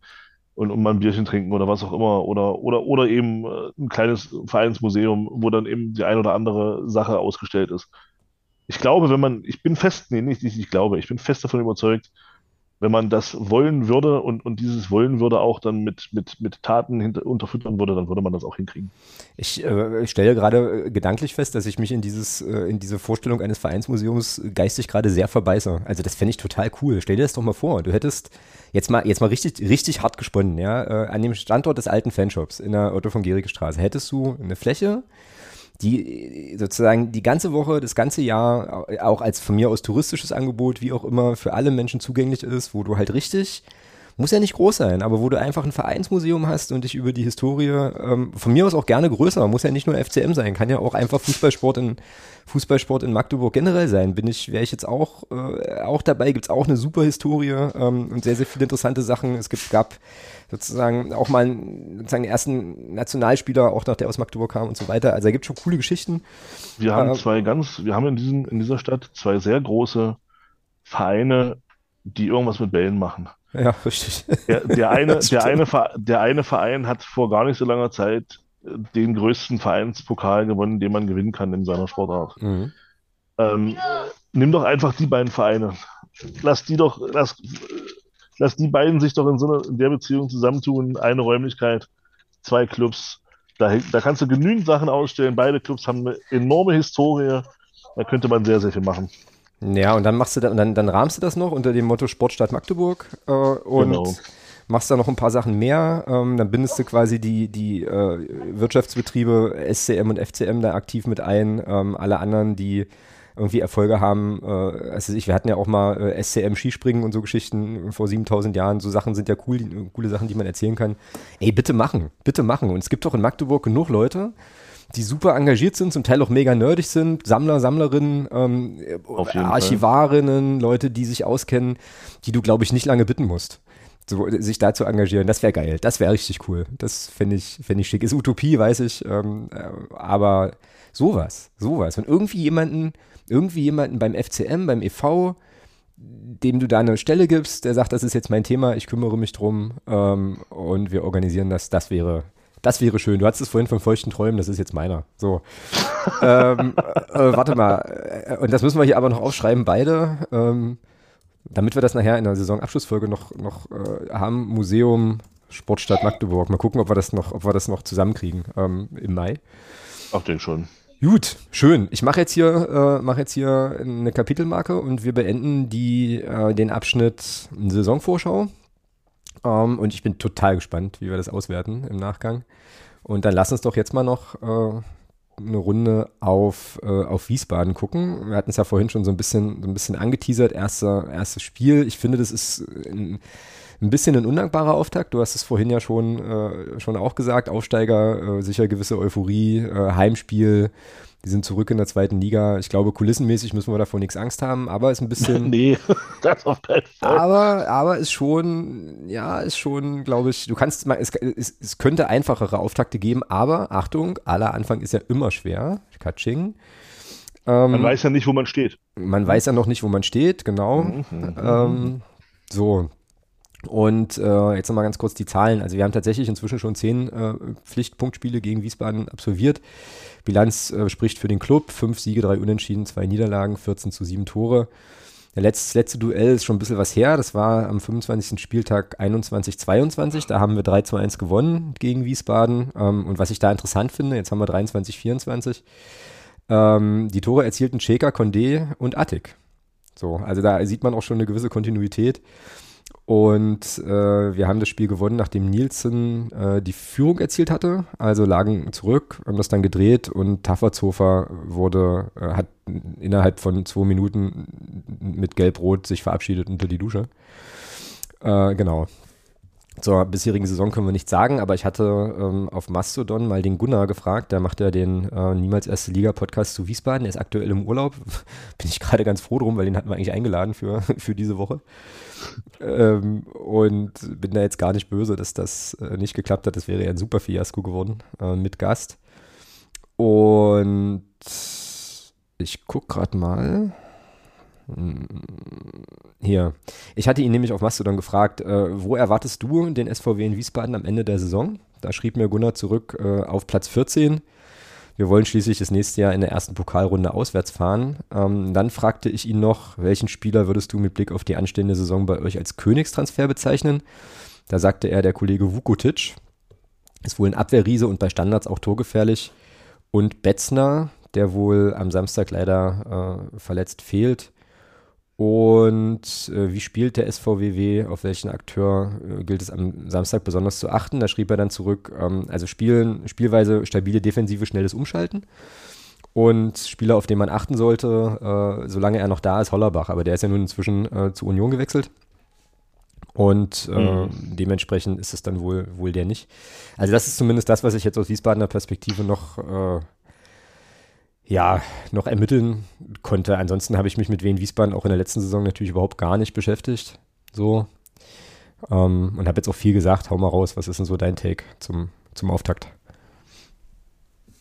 und, und mal ein Bierchen trinken oder was auch immer, oder, oder, oder eben äh, ein kleines Vereinsmuseum, wo dann eben die ein oder andere Sache ausgestellt ist. Ich glaube, wenn man, ich bin fest, nee, nicht, nicht ich glaube, ich bin fest davon überzeugt, wenn man das wollen würde und, und dieses Wollen würde auch dann mit, mit, mit Taten hinter, unterfüttern würde, dann würde man das auch hinkriegen. Ich äh, stelle gerade äh, gedanklich fest, dass ich mich in dieses, äh, in diese Vorstellung eines Vereinsmuseums geistig gerade sehr verbeiße. Also das fände ich total cool. Stell dir das doch mal vor. Du hättest jetzt mal, jetzt mal richtig, richtig hart gesponnen, ja, äh, an dem Standort des alten Fanshops in der Otto von Gericke Straße hättest du eine Fläche, die sozusagen die ganze Woche, das ganze Jahr au- auch als von mir aus touristisches Angebot, wie auch immer, für alle Menschen zugänglich ist, wo du halt richtig, muss ja nicht groß sein, aber wo du einfach ein Vereinsmuseum hast und dich über die Historie, ähm, von mir aus auch gerne größer, muss ja nicht nur FCM sein, kann ja auch einfach Fußballsport in Fußballsport in Magdeburg generell sein. Bin ich, wäre ich jetzt auch, äh, auch dabei, gibt's auch eine super Historie ähm, und sehr, sehr viele interessante Sachen. Es gibt, gab sozusagen auch mal einen, sozusagen den ersten Nationalspieler, auch noch der aus Magdeburg kam und so weiter. Also da gibt schon coole Geschichten. Wir haben Ähm, zwei ganz, wir haben in diesem, in dieser Stadt zwei sehr große Vereine, die irgendwas mit Bällen machen. Ja, richtig. Der, der eine, der eine, der eine Verein hat vor gar nicht so langer Zeit äh, den größten Vereinspokal gewonnen, den man gewinnen kann in seiner Sportart. Mhm. Ähm, nimm doch einfach die beiden Vereine. Lass die doch, lass, lass die beiden sich doch in so einer, in der Beziehung zusammentun. Eine Räumlichkeit, zwei Clubs. Da, da kannst du genügend Sachen ausstellen. Beide Clubs haben eine enorme Historie. Da könnte man sehr, sehr viel machen. Ja, und dann machst du da, und dann, dann rahmst du das noch unter dem Motto Sportstadt Magdeburg äh, und Genau. machst da noch ein paar Sachen mehr. Ähm, dann bindest du quasi die, die äh, Wirtschaftsbetriebe SCM und FCM da aktiv mit ein. Ähm, alle anderen, die irgendwie Erfolge haben, äh, also ich, wir hatten ja auch mal äh, SCM Skispringen und so Geschichten vor 7000 Jahren. So Sachen sind ja cool, die, coole Sachen, die man erzählen kann. Ey, bitte machen, bitte machen. Und es gibt doch in Magdeburg genug Leute, die super engagiert sind, zum Teil auch mega nerdig sind, Sammler, Sammlerinnen, ähm, jeden Fall. Archivarinnen, Leute, die sich auskennen, die du, glaube ich, nicht lange bitten musst, so, sich da zu engagieren. Das wäre geil, das wäre richtig cool. Das fände ich, fänd ich schick. Ist Utopie, weiß ich, ähm, äh, aber sowas, sowas. Und irgendwie jemanden, irgendwie jemanden beim FCM, beim EV, dem du da eine Stelle gibst, der sagt, das ist jetzt mein Thema, ich kümmere mich drum ähm, und wir organisieren das, das wäre, das wäre schön. Du hattest es vorhin von feuchten Träumen, das ist jetzt meiner. So. <laughs> ähm, äh, warte mal, äh, und das müssen wir hier aber noch aufschreiben, beide, ähm, damit wir das nachher in der Saisonabschlussfolge noch, noch äh, haben, Museum Sportstadt Magdeburg. Mal gucken, ob wir das noch, ob wir das noch zusammenkriegen ähm, im Mai. Ach, den schon. Gut, schön. Ich mache jetzt hier, äh, mache jetzt hier eine Kapitelmarke und wir beenden die, äh, den Abschnitt Saisonvorschau. Ähm, und ich bin total gespannt, wie wir das auswerten im Nachgang. Und dann lass uns doch jetzt mal noch äh, eine Runde auf, äh, auf Wiesbaden gucken. Wir hatten es ja vorhin schon so ein bisschen, so ein bisschen angeteasert, erster, erstes Spiel. Ich finde, das ist ein, ein bisschen ein undankbarer Auftakt. Du hast es vorhin ja schon, äh, schon auch gesagt. Aufsteiger, äh, sicher gewisse Euphorie, äh, Heimspiel. Die sind zurück in der zweiten Liga. Ich glaube, kulissenmäßig müssen wir davor nichts Angst haben, aber ist ein bisschen. <laughs> nee, <laughs> das auf keinen Fall. Aber, aber ist schon, ja, ist schon, glaube ich, du kannst mal, es, es, es könnte einfachere Auftakte geben, aber Achtung, aller Anfang ist ja immer schwer. Katsching. Ähm, man weiß ja nicht, wo man steht. Man weiß ja noch nicht, wo man steht, genau. Mhm, mhm ähm, mhm. so. Und äh, jetzt nochmal ganz kurz die Zahlen. Also wir haben tatsächlich inzwischen schon zehn äh, Pflichtpunktspiele gegen Wiesbaden absolviert. Bilanz äh, spricht für den Club. Fünf Siege, drei Unentschieden, zwei Niederlagen, 14 zu sieben Tore. Der letzte, letzte Duell ist schon ein bisschen was her. Das war am 25. Spieltag 21-22. Da haben wir 3 zu 1 gewonnen gegen Wiesbaden. Ähm, und was ich da interessant finde, jetzt haben wir 23-24. Ähm, die Tore erzielten Cheka, Condé und Attic. So, also da sieht man auch schon eine gewisse Kontinuität. Und äh, wir haben das Spiel gewonnen, nachdem Nielsen äh, die Führung erzielt hatte. Also lagen zurück, haben das dann gedreht und Tafferzofer wurde, äh, hat innerhalb von zwei Minuten mit Gelb-Rot sich verabschiedet unter die Dusche. Äh, genau. Zur bisherigen Saison können wir nichts sagen, aber ich hatte ähm, auf Mastodon mal den Gunnar gefragt, der macht ja den äh, Niemals Erste Liga-Podcast zu Wiesbaden, der ist aktuell im Urlaub. <laughs> Bin ich gerade ganz froh drum, weil den hatten wir eigentlich eingeladen für, <laughs> für diese Woche. ähm, und bin da jetzt gar nicht böse, dass das äh, nicht geklappt hat. Das wäre ja ein super Fiasko geworden äh, mit Gast. Und ich gucke gerade mal. Hier. Ich hatte ihn nämlich auf Mastodon gefragt, äh, wo erwartest du den SVW in Wiesbaden am Ende der Saison? Da schrieb mir Gunnar zurück äh, auf Platz 14. Wir wollen schließlich das nächste Jahr in der ersten Pokalrunde auswärts fahren. Ähm, dann fragte ich ihn noch, welchen Spieler würdest du mit Blick auf die anstehende Saison bei euch als Königstransfer bezeichnen? Da sagte er, der Kollege Vukotic ist wohl ein Abwehrriese und bei Standards auch torgefährlich. Und Betzner, der wohl am Samstag leider äh, verletzt fehlt, und äh, wie spielt der SVWW, auf welchen Akteur äh, gilt es am Samstag besonders zu achten? Da schrieb er dann zurück, ähm, also Spielen, Spielweise, stabile Defensive, schnelles Umschalten. Und Spieler, auf den man achten sollte, äh, solange er noch da ist, Hollerbach. Aber der ist ja nun inzwischen äh, zu Union gewechselt. Und äh, mhm. dementsprechend ist es dann wohl, wohl der nicht. Also das ist zumindest das, was ich jetzt aus Wiesbadener Perspektive noch äh, ja, noch ermitteln konnte. Ansonsten habe ich mich mit Wien Wiesbaden auch in der letzten Saison natürlich überhaupt gar nicht beschäftigt. So. Ähm, und habe jetzt auch viel gesagt. Hau mal raus, was ist denn so dein Take zum, zum Auftakt?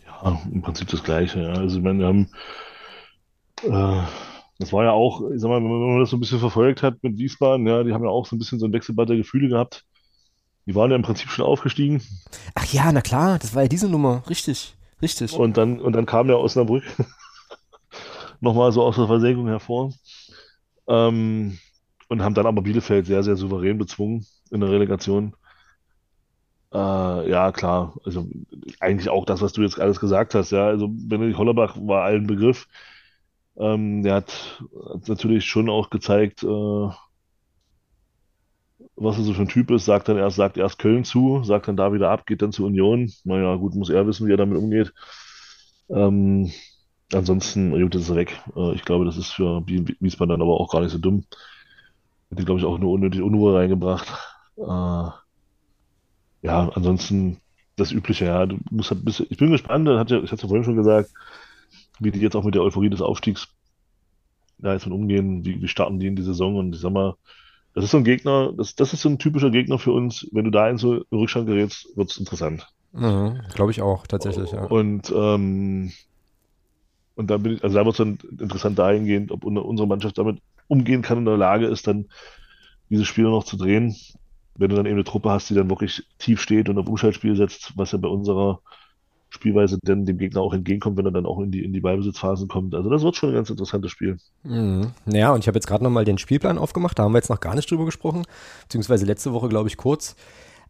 Ja, im Prinzip das Gleiche. Ja. Also, ich meine, wir haben, äh, das war ja auch, ich sag mal, wenn man das so ein bisschen verfolgt hat mit Wiesbaden, ja, die haben ja auch so ein bisschen so ein Wechselbad der Gefühle gehabt. Die waren ja im Prinzip schon aufgestiegen. Ach ja, na klar, das war ja diese Nummer, richtig. Richtig. Und dann, und dann kam der Osnabrück <laughs> nochmal so aus der Versenkung hervor. Ähm, und haben dann aber Bielefeld sehr, sehr souverän bezwungen in der Relegation. Äh, ja, klar. Also eigentlich auch das, was du jetzt alles gesagt hast. Ja, also Benedikt Hollerbach war allen Begriff. Ähm, der hat, hat natürlich schon auch gezeigt, äh, was er so für ein Typ ist, sagt dann erst, sagt erst Köln zu, sagt dann da wieder ab, geht dann zur Union. Naja, gut, muss er wissen, wie er damit umgeht. Ähm, ansonsten, gut, ist er weg. Äh, ich glaube, das ist für Wiesbaden dann aber auch gar nicht so dumm. Hätte, glaube ich, auch nur unnötig Unruhe reingebracht. Äh, ja, ansonsten das Übliche, ja. Du musst halt bisschen, ich bin gespannt, ich hatte es ja vorhin schon gesagt, wie die jetzt auch mit der Euphorie des Aufstiegs da jetzt mit umgehen, wie, wie starten die in die Saison und ich sag mal, das ist so ein Gegner, das, das ist so ein typischer Gegner für uns. Wenn du da in so Rückstand gerätst, wird es interessant. Mhm, Glaube ich auch, tatsächlich, ja. Und, ähm, und da bin ich, also da wird es dann interessant dahingehend, ob unsere Mannschaft damit umgehen kann und in der Lage ist, dann diese Spiele noch zu drehen. Wenn du dann eben eine Truppe hast, die dann wirklich tief steht und auf Umschaltspiel setzt, was ja bei unserer Spielweise denn dem Gegner auch entgegenkommt, wenn er dann auch in die, in die Ballbesitzphasen kommt. Also das wird schon ein ganz interessantes Spiel. Mhm. Ja, und ich habe jetzt gerade nochmal den Spielplan aufgemacht, da haben wir jetzt noch gar nicht drüber gesprochen, beziehungsweise letzte Woche, glaube ich, kurz.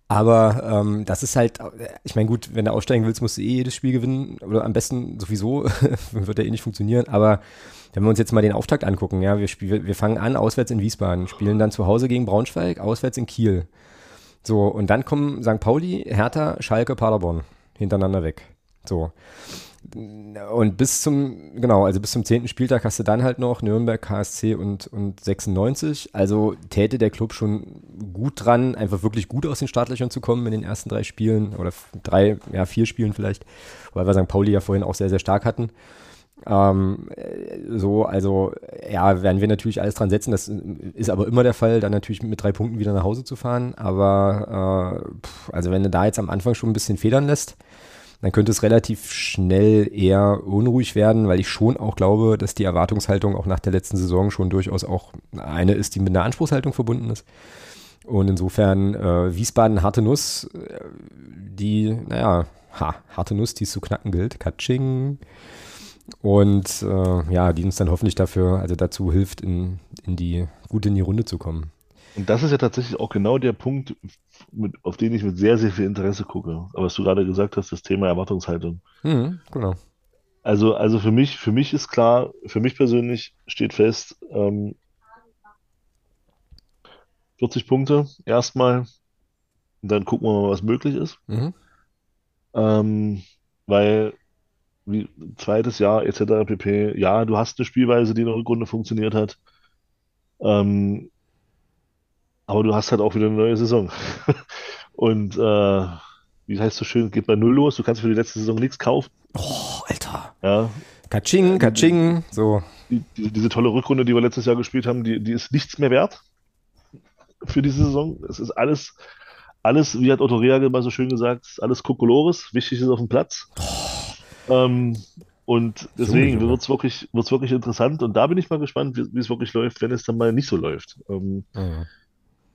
Aber ähm, das ist halt, ich meine, gut, wenn du aussteigen willst, musst du eh jedes Spiel gewinnen. Oder am besten sowieso, <laughs> wird ja eh nicht funktionieren. Aber wenn wir uns jetzt mal den Auftakt angucken, ja, wir, spiel, wir fangen an auswärts in Wiesbaden, spielen dann zu Hause gegen Braunschweig, auswärts in Kiel. So, und dann kommen St. Pauli, Hertha, Schalke, Paderborn hintereinander weg. So. und bis zum, genau, also bis zum zehnten Spieltag hast du dann halt noch Nürnberg, KSC und, und 96. Also täte der Club schon gut dran, einfach wirklich gut aus den Startlöchern zu kommen in den ersten drei Spielen oder drei, ja, vier Spielen vielleicht, weil wir St. Pauli ja vorhin auch sehr, sehr stark hatten. Ähm, so, also ja, werden wir natürlich alles dran setzen. Das ist aber immer der Fall, dann natürlich mit drei Punkten wieder nach Hause zu fahren. Aber äh, also wenn du da jetzt am Anfang schon ein bisschen federn lässt, dann könnte es relativ schnell eher unruhig werden, weil ich schon auch glaube, dass die Erwartungshaltung auch nach der letzten Saison schon durchaus auch eine ist, die mit einer Anspruchshaltung verbunden ist. Und insofern äh, Wiesbaden harte Nuss, äh, die, naja, ha, harte Nuss, die es zu knacken gilt. Katsching. Und äh, ja, die uns dann hoffentlich dafür, also dazu hilft, in, in die gut in die Runde zu kommen. Und das ist ja tatsächlich auch genau der Punkt, mit, auf den ich mit sehr, sehr viel Interesse gucke. Aber was du gerade gesagt hast, das Thema Erwartungshaltung. Mhm, genau. Also, also für mich, für mich ist klar, für mich persönlich steht fest, ähm, 40 Punkte erstmal. Und dann gucken wir mal, was möglich ist. Mhm. Ähm, weil wie zweites Jahr etc. pp. Ja, du hast eine Spielweise, die in der Rückrunde funktioniert hat. Ähm, aber du hast halt auch wieder eine neue Saison. <laughs> Und äh, wie heißt so schön, geht bei Null los. Du kannst für die letzte Saison nichts kaufen. Oh, Alter. Ja, Katsching, Katsching, so. die, die, diese tolle Rückrunde, die wir letztes Jahr gespielt haben, die, die ist nichts mehr wert für diese Saison. Es ist alles, alles, wie hat Otto Rehagel mal so schön gesagt, alles Kokolores. Wichtig ist auf dem Platz. Ähm, und deswegen Junge. wird es wirklich, wird's wirklich interessant. Und da bin ich mal gespannt, wie, wie es wirklich läuft, wenn es dann mal nicht so läuft. Ähm, Ja.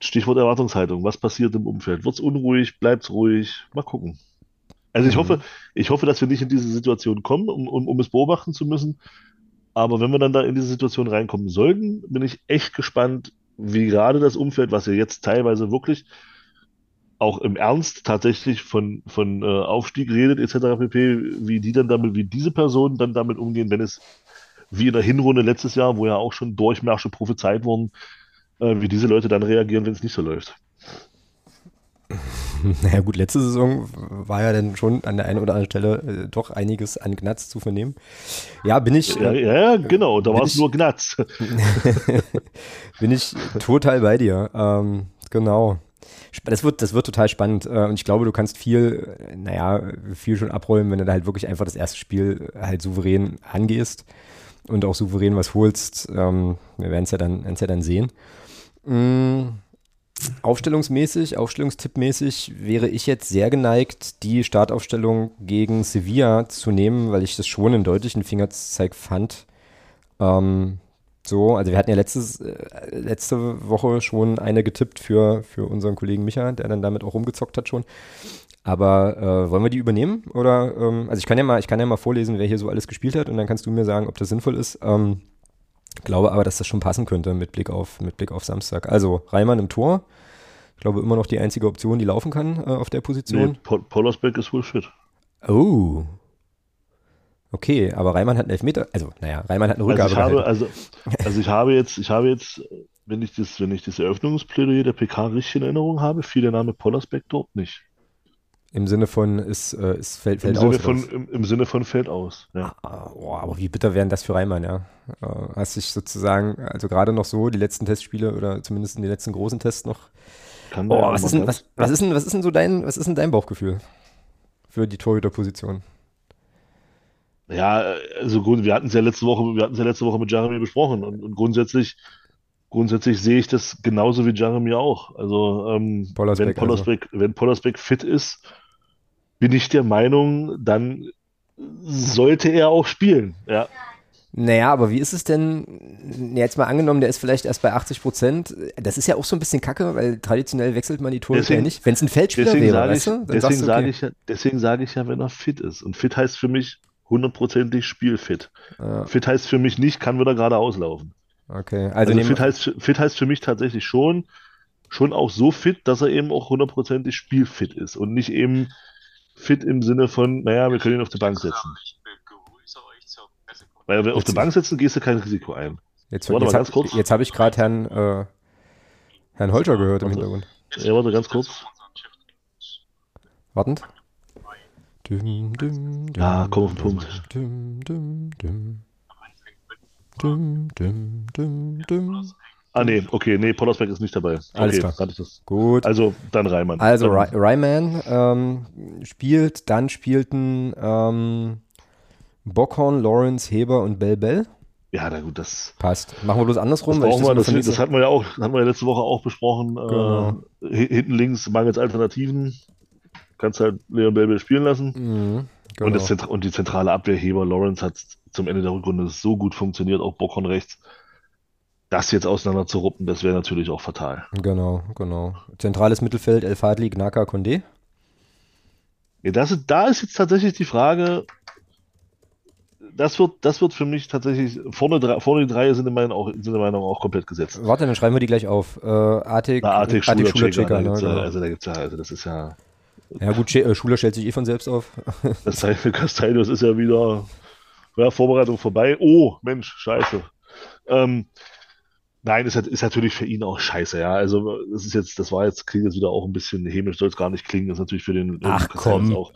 Stichwort Erwartungshaltung. Was passiert im Umfeld? Wird es unruhig? Bleibt es ruhig? Mal gucken. Also ich Mhm. hoffe, ich hoffe, dass wir nicht in diese Situation kommen, um, um, um es beobachten zu müssen. Aber wenn wir dann da in diese Situation reinkommen sollten, bin ich echt gespannt, wie gerade das Umfeld, was ja jetzt teilweise wirklich auch im Ernst tatsächlich von, von äh, Aufstieg redet, etc. pp., wie die dann damit, wie diese Personen dann damit umgehen, wenn es wie in der Hinrunde letztes Jahr, wo ja auch schon Durchmärsche prophezeit wurden, wie diese Leute dann reagieren, wenn es nicht so läuft. <laughs> Naja gut, letzte Saison war ja dann schon an der einen oder anderen Stelle äh, doch einiges an Gnatz zu vernehmen. Ja, bin ich, Ja, äh, ja, ja, genau, da war es nur Gnatz. <laughs> bin ich total bei dir. Ähm, genau. Das wird, das wird total spannend. Äh, und ich glaube, du kannst viel, äh, naja, viel schon abräumen, wenn du da halt wirklich einfach das erste Spiel halt souverän angehst und auch souverän was holst. Ähm, wir werden es ja dann, werden's ja dann sehen. Mm, Aufstellungsmäßig, aufstellungstippmäßig wäre ich jetzt sehr geneigt, die Startaufstellung gegen Sevilla zu nehmen, weil ich das schon einen deutlichen Fingerzeig fand. Ähm, so, also wir hatten ja letztes, äh, letzte Woche schon eine getippt für, für unseren Kollegen Micha, der dann damit auch rumgezockt hat schon. Aber äh, wollen wir die übernehmen? Oder ähm, also ich kann ja mal, ich kann ja mal vorlesen, wer hier so alles gespielt hat und dann kannst du mir sagen, ob das sinnvoll ist. Ähm, glaube aber, dass das schon passen könnte mit Blick auf, mit Blick auf Samstag. Also Reimann im Tor. Ich glaube immer noch die einzige Option, die laufen kann äh, auf der Nee, Position. Paul- Pollersbeck ist wohl fit. Oh. Okay, aber Reimann hat einen Elfmeter. Also, naja, Reimann hat eine Also Rückgabe ich habe, also, also ich habe jetzt, ich habe jetzt, wenn ich das, wenn ich das Eröffnungsplädoyer der PK richtig in Erinnerung habe, fiel der Name Pollersbeck dort nicht. Im Sinne von, es, äh, es fällt, Im fällt Sinne aus. von, im, im Sinne von fällt aus. Ja. Ah, oh, aber wie bitter wären das für Reimann, ja. Äh, hast dich sozusagen, also gerade noch so, die letzten Testspiele oder zumindest in den letzten großen Tests noch. Kann Oh, was ist denn, ganz- was, was ist denn, was ist denn so dein, was ist denn dein Bauchgefühl für die Torhüterposition? Ja, also gut, wir hatten es ja letzte Woche, wir hatten ja letzte Woche mit Jeremy besprochen und, und grundsätzlich, grundsätzlich sehe ich das genauso wie Jeremy auch. Also ähm, Pollersbeck wenn Pollersbeck, wenn Pollersbeck fit ist, bin ich der Meinung, dann sollte er auch spielen. Ja, Naja, aber wie ist es denn, jetzt mal angenommen, der ist vielleicht erst bei 80 Prozent. Das ist ja auch so ein bisschen kacke, weil traditionell wechselt man die Torhüter ja nicht. Wenn es ein Feldspieler deswegen wäre, sage ich, weißt du, dann deswegen du, sage okay. ich ja, deswegen sage ich ja, wenn er fit ist. Und fit heißt für mich hundertprozentig spielfit. Ja, Fit heißt für mich nicht, kann wieder gerade auslaufen. okay, also, Also fit heißt, fit heißt für mich tatsächlich schon, schon auch so fit, dass er eben auch hundertprozentig spielfit ist und nicht eben fit im Sinne von, naja, wir können ihn auf die Bank setzen. Weil wenn auf die Bank setzen, gehst du kein Risiko ein. jetzt, warte jetzt, mal ganz hab, kurz. jetzt habe ich gerade Herrn, äh, Herrn Holscher gehört im Warte. Hintergrund. Ja, warte ganz kurz. Wartend. Düm, düm, düm, Ja, komm auf den Punkt. Düm, düm, düm. Düm, düm, düm, düm. Ah, nee, okay, nee, Pollersbeck ist nicht dabei. Alles okay, klar. hatte ich das. Gut. Also, dann Reimann. Also Ry- Ryman ähm, spielt, dann spielten ähm, Bockhorn, Lawrence, Heber und Bell Bell. Ja, na gut, das, Passt. Machen wir bloß andersrum. das brauchen wir. Das, das hatten wir ja auch, hatten wir ja letzte Woche auch besprochen. Genau. Äh, hi- hinten links mangels Alternativen. Kannst halt Leon Belbel spielen lassen. Mhm, Und, genau. das Zentra und die zentrale Abwehrheber Lawrence hat zum Ende der Rückrunde so gut funktioniert, auch Bockhorn rechts. Das jetzt auseinander zu ruppen, das wäre natürlich auch fatal. genau, genau. Zentrales Mittelfeld, El Fadli, Gnaka, Condé. Ja, das, da ist jetzt tatsächlich die Frage, das wird, das wird für mich tatsächlich, vorne, vorne die drei sind in meinen, auch, sind in meinen Augen auch komplett gesetzt. Warte, dann schreiben wir die gleich auf. Äh, Artig, Na, Artig, Artig, Schuler, Schuler, ne, genau. also da gibt's ja, also das ist ja, Ja gut, äh, Schuler stellt sich eh von selbst auf. <laughs> das für Castellos ist ja wieder, ja, Vorbereitung vorbei. Oh, Mensch, scheiße. Ähm, nein, ist, ist natürlich für ihn auch scheiße, ja. Also, das ist jetzt, das war jetzt, klingt jetzt wieder auch ein bisschen hämisch, soll es gar nicht klingen, ist natürlich für den Ach, komm. auch